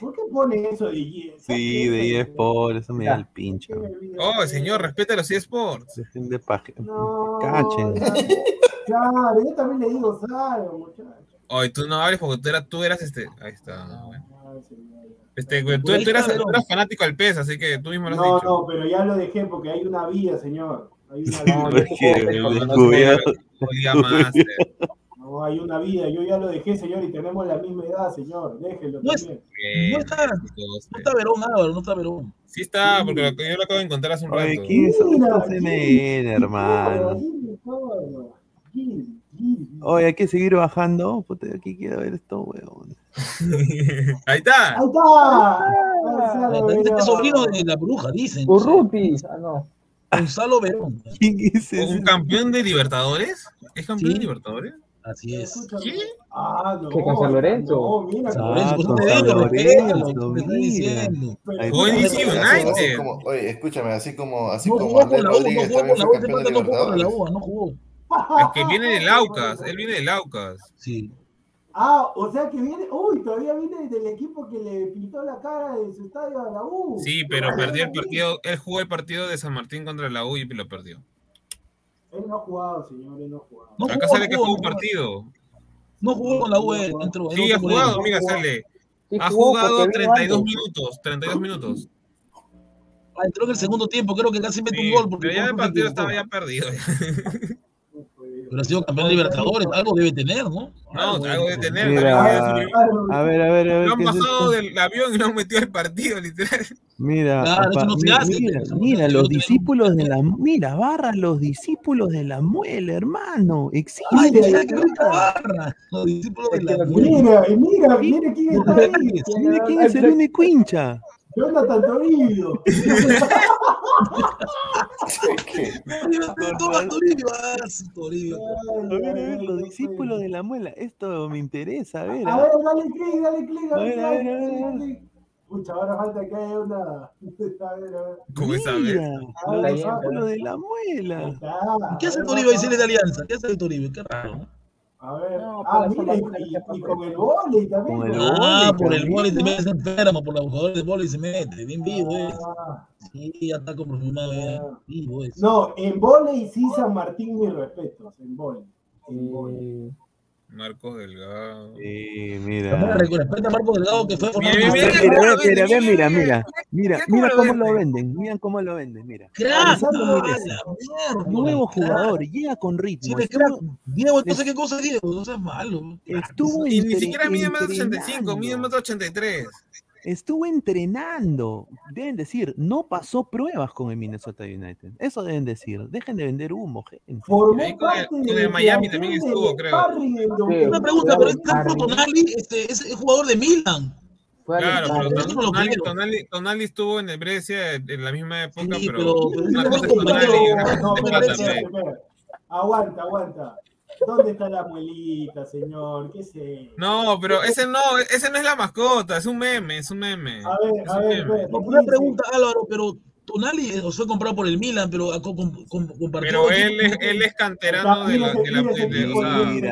¿Por qué pone eso de EA? Sí, de eSport, eso me da el pincho. Oh, señor, respeta los eSports. Dejen de paje. No, Cachen. Claro, yo también le digo salgo, muchachos. Oye, tú no hables porque tú eras, tú eras este. Ahí está. Ay, señor. Este, güey, tú, tú eras, tú eras fanático al PES, así que tú mismo lo has No, dicho. no, pero ya lo dejé porque hay una vía, señor. No, yo eh. Hay una vida. Yo ya lo dejé, señor, y tenemos la misma edad, señor. Déjelo No es-. No está, no está Verón, Álvaro, no está Verón. Sí está, porque lo, yo lo acabo de encontrar hace un Oye, rato. ¿quién es Mira, estos CNN, hermano? Oye, hay que seguir bajando. Puta, aquí quiero ver esto, weón. Ahí está. Ahí está. Es sobrino de la bruja, dicen. Urruti. Ah, no. Gonzalo Verón. ¿Quién es ¿Un campeón de Libertadores? ¿Es campeón Sí. de Libertadores? Así es. ¿Qué? Ah, no. ¿Qué, con San Lorenzo? No, mira. Lorenzo, mira. diciendo. United. como- oye, escúchame, así como, así No como jugó con Andrés la U, no Rodríguez jugó también con la fue U, campeón de pata no jugó con la Libertadores. U, no jugó. Es que viene del Aucas, él viene del Aucas. Sí. Ah, o sea que viene, uy, todavía viene del equipo que le pintó la cara de su estadio a la U. Sí, pero perdió el partido, él jugó el partido de San Martín contra la U y lo perdió. Él no ha jugado, señor, él no ha jugado. No Acá jugó, sale que jugó, jugó un partido. No jugó con la U, él, entró. Sí, ha jugado, mira, sale. Ha jugado porque vino 32 antes. minutos, 32 minutos. Ah, entró en el segundo tiempo, creo que casi mete Sí, un gol. Porque pero ya el partido estaba ya perdido. Pero ha sido campeón de Libertadores, algo debe tener, ¿no? No, algo de tener. Mira, a ver, a ver, a ver. Lo han ¿qué es bajado esto? del avión y lo han metido al partido, literal. Mira, Claro, no hace, mira, mira, los discípulos de la, mira, barra, los discípulos de la muela, hermano, existe. Los discípulos de la los Mira, y mira, mira quién está ahí. Mira quién es el único hincha. Jonathan Toribio. Toma, Toribio. A ver, a ver, los discípulos de la muela, esto me interesa, a ver. A ver, dale clic, dale clic. A ver, a ver, a ver, a ver. Pucha, ahora falta que haya una. A ver, a ver. Del está círculo de la muela. ¿Qué hace Toribio ahí si de Alianza? ¿Qué hace el Toribio? Qué raro. A ver. No, ah, mira, y, y- con el vóley también. Con el. Ah, por el vóley también se enferma, por los jugadores de vóley se mete. Bien vivo es. Ah, Sí, ya está confirmado ya. Vivo es. no, en vóley sí San Martín, mis respetos. En vóley. Eh, Marcos Delgado. Sí, mira. Respeta a Marco Delgado que fue. Mira, cómo mira, lo mira, venden, mira, mira, mira, mira, cómo mira lo cómo lo venden. mira cómo lo venden, mira. Nuevo jugador, llega con ritmo, Diego, sé qué cosa Diego, no seas malo. estuvo Y ni siquiera mide más de 85, entrenando. mide más de 83. Estuvo entrenando. Deben decir, no pasó pruebas con el Minnesota United. Eso deben decir. Dejen de vender humo, gente. Ahí con el- con el Miami también estuvo, creo. Sí. Una pregunta, pero este. Tonali este, es, jugador de Milan. Claro, pero Tonali. Tonali, Tonali estuvo en el Brescia en la misma época, Sí, pero, pero- una cosa es Tonali y una cosa es Plata. Aguanta, aguanta. ¿Dónde está la muelita, señor? ¿Qué sé? No, pero ese no, ese no es la mascota, es un meme, es un meme. A ver, Es a un ver, meme. una pregunta, Álvaro, pero Tonali eh, fue comprado por el Milan, pero ah, con- con- con- compartió. Pero él es, él es canterano de la, de la, Mira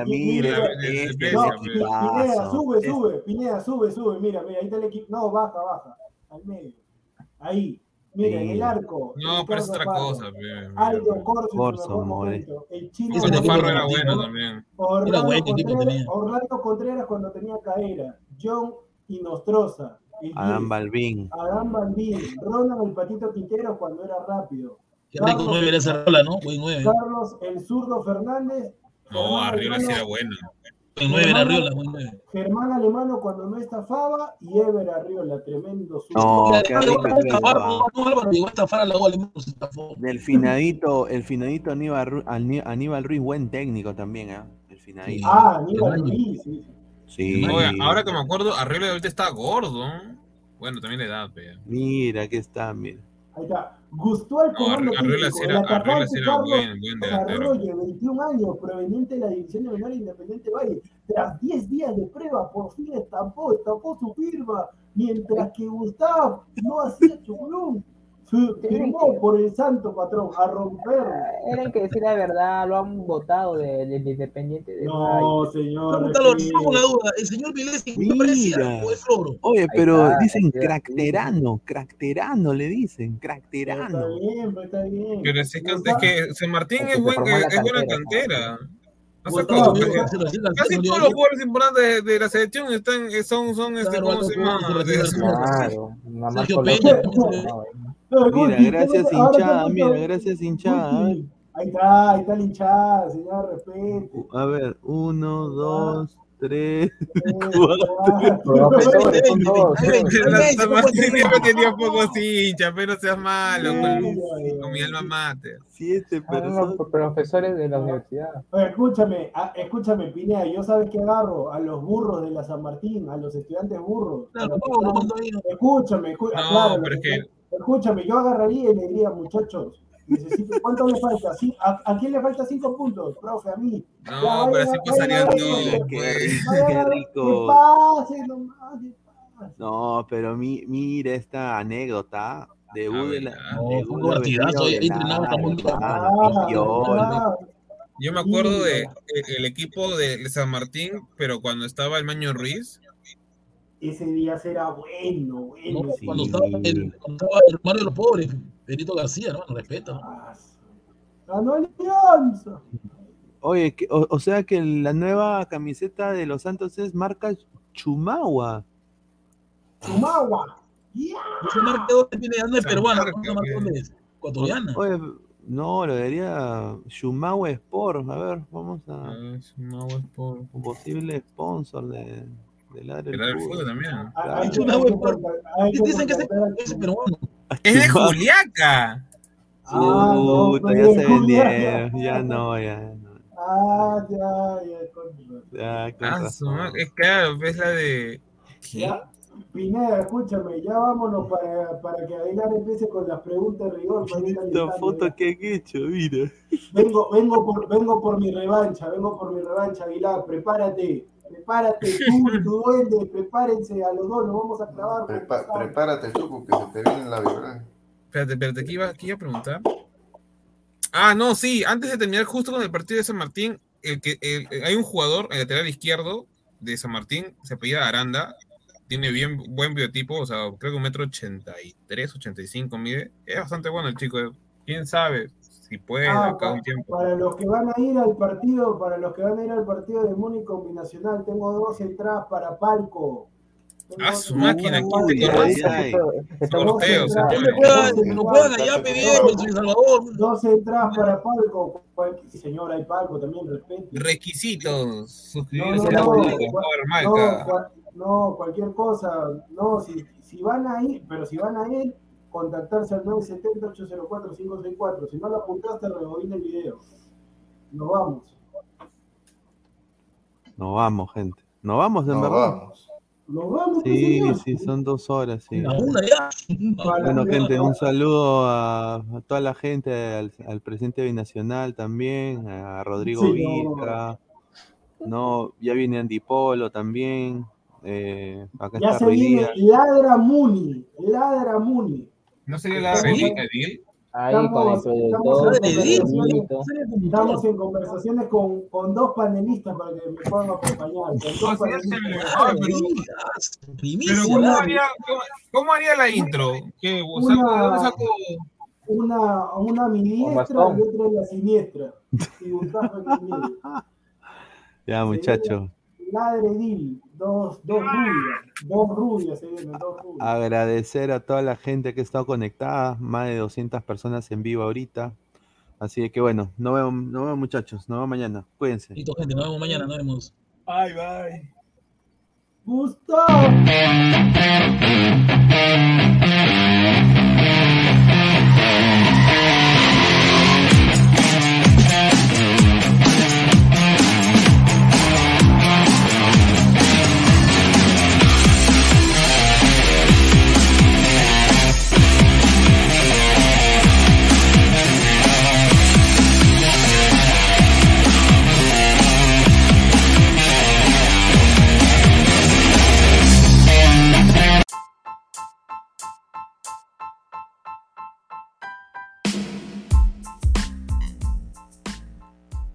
o Mira, este. Pineda, sube, sube, Pineda, sube, sube, mira, mira, ahí está el equipo. No, baja, baja. Al medio. Ahí. Mira, en el arco. No, pero es otra Parra. cosa. Aldo. Corso, Corso, momento. El chino. Parra de era bueno ¿no? también. Orlando, Era buen equipo Contreras. Orlando Contreras cuando tenía caera. John Inostroza. 10. Balvin. Adán Balbín. Ronald el Patito Quintero cuando era rápido. Qué rico nueve era esa rola, ¿no? Buen nueve. Carlos el zurdo Fernández. No, Germán Arriola sí era bueno. Buen nueve era Riola, buen nueve. Germán Alemano cuando no estafaba y Ever Arriola, tremendo. No, qué rico a que estafar, iba. no, no, Álvaro, llegó a estafar a la gol, se estafó. Del finadito, el finadito Aníbal, Aníbal Ruiz, buen técnico también, ¿ah? El finadito. Ah, Aníbal. Ruiz, sí. Sí. Oye, ahora que me acuerdo, Arriola ahorita está gordo. Bueno, también le da, pe. Mira, aquí está, mira. Ahí está. Gustó No, comando sí el era, buen, buen delantero. Arroyo, 21 años, proveniente de la División de Menor Independiente Valle. Tras 10 días de prueba, por fin estampó, estampó su firma, mientras que Gustavo no hacía chuculón. Firmó por el santo patrón, a romper. Tienen que decir la verdad, lo han votado del de, Independiente de No, señor. Pregúntalo, sí. tengo una duda. ¿El señor Vilesi Mira. es? Oye, pero está, dicen cracterano, cracterano le dicen, Pero Está cracterano. bien, pero está bien. Pero es, que- es que San Martín es, se buen, formó en la es buena cantera. que Casi todos de los jugadores importantes de, de la selección están, son, son este, Claro, ¿cómo se llama? De- Sergio Peña, Mira, gracias hinchada, mira, gracias hinchada. Ahí está, ahí está la hinchada, señor, respete. A ver, uno, dos, tres. Siempre menos. tenía pocos hinchas, pero seas malo con, mi alma mater. Siete Ah, personas. profesores de la universidad. Oye, escúchame, ah, escúchame, Pinea, yo sabes que agarro a los burros de la San Martín, a los estudiantes burros. Escúchame, escú- No, claro, pero los es que- escúchame, yo agarraría y le diría, muchachos, necesito, ¿cuánto le falta? Sí, ¿A, a quién le falta cinco puntos? Profe, a mí. Ya, No, vaya, pero así vaya, Qué pues. qué rico. pase nomás, pase. No, pero mi, mira esta anécdota. De ah. No, fue un de partidazo, entrenaba Ah, Pillol. ah, Yo me acuerdo de Mira. eh, el equipo de San Martín, pero cuando estaba el Maño Ruiz, Ese día será bueno, bueno. No, ese cuando, Sí. estaba el, cuando estaba el Mario de los Pobres, Benito García, ¿no? Respeta. Ganó Alianza. Oye, que- o, o sea que la nueva camiseta de los Santos es marca Chumagua. Chumagua. Yeah. Marca dónde tiene, no es peruana, marca dónde es? Ecuatoriana. Oye, no, lo diría Chumagua Sport. A ver, vamos a. ah, es un agua por Un posible sponsor de, de Ladre el el también. Que- Es una web Dicen que peruano. De. Juliaca. Ah, no, Puta, ya se vendieron. Ya no, ya no. Ah, ya, ya. Ya, con Ah, es claro, es la de. ¿Qué? Ya, Pineda, escúchame, ya vámonos para, para que Aguilar empiece con las preguntas de rigor. Esta foto ya. que han hecho, mira. Vengo, vengo, por, vengo por mi revancha, vengo por mi revancha, Aguilar, prepárate, prepárate tú, tu duende, prepárense a los dos, nos vamos a clavar. Prepa- prepárate, Chucu, que se te viene la vibra. Espérate, espérate, ¿qué iba, qué iba a preguntar? Ah, no, sí, antes de terminar justo con el partido de San Martín, el que, el- el- hay un jugador, el lateral izquierdo de San Martín, se apellida Aranda, tiene bien buen biotipo, o sea, creo que un metro ochenta y tres, ochenta y cinco mide, es bastante bueno el chico, quién sabe si puede Ah, acá pa- un tiempo. para los que van a ir al partido, para los que van a ir al partido de Múnich combinacional, tengo dos entradas para palco. Tengo Ah, su máquina, entradas ¿quién te para conoce? palco. Sorteo, señores. Dos entradas para palco. Señor, hay palco también, respeto. Requisitos, suscribirse no, a la no, no, cualquier cosa. No, si, si van a ir, pero si van a ir, contactarse al 970-804-564. Si no lo apuntaste, rebobina el video. Nos vamos. Nos vamos, gente. Nos vamos, en Nos verdad. vamos. Nos vamos, Sí, sí, son dos horas, sí. Bueno, gente, un saludo a, a toda la gente, al, al presidente binacional también, a Rodrigo Sí, no. Vizca. No, ya viene Andy Polo también. eh, acá Ya está se viene. Ladra Muni. Ladra Muni. ¿No sería la Sí. Edil? Ahí con el Estamos, productor. estamos, en conversaciones, Benito. estamos en conversaciones con, con dos panelistas para que me puedan acompañar. Con dos Ah, sí, panelistas. Pero- Primicia, Pero ¿cómo haría, cómo, cómo haría la intro? ¿Qué, saco, ¿De dónde saco? Una, una a mi diestra bastón. y otra la siniestra. Y. Ya, muchachos. Ladredil, dos, dos rubias, dos rubias se vienen, dos rubias. Agradecer a toda la gente que ha estado conectada, más de 200 personas en vivo ahorita. Así que bueno, nos vemos, nos vemos muchachos, nos vemos mañana. Cuídense. Listo, gente, nos vemos mañana, nos vemos. Bye, bye. Gustavo.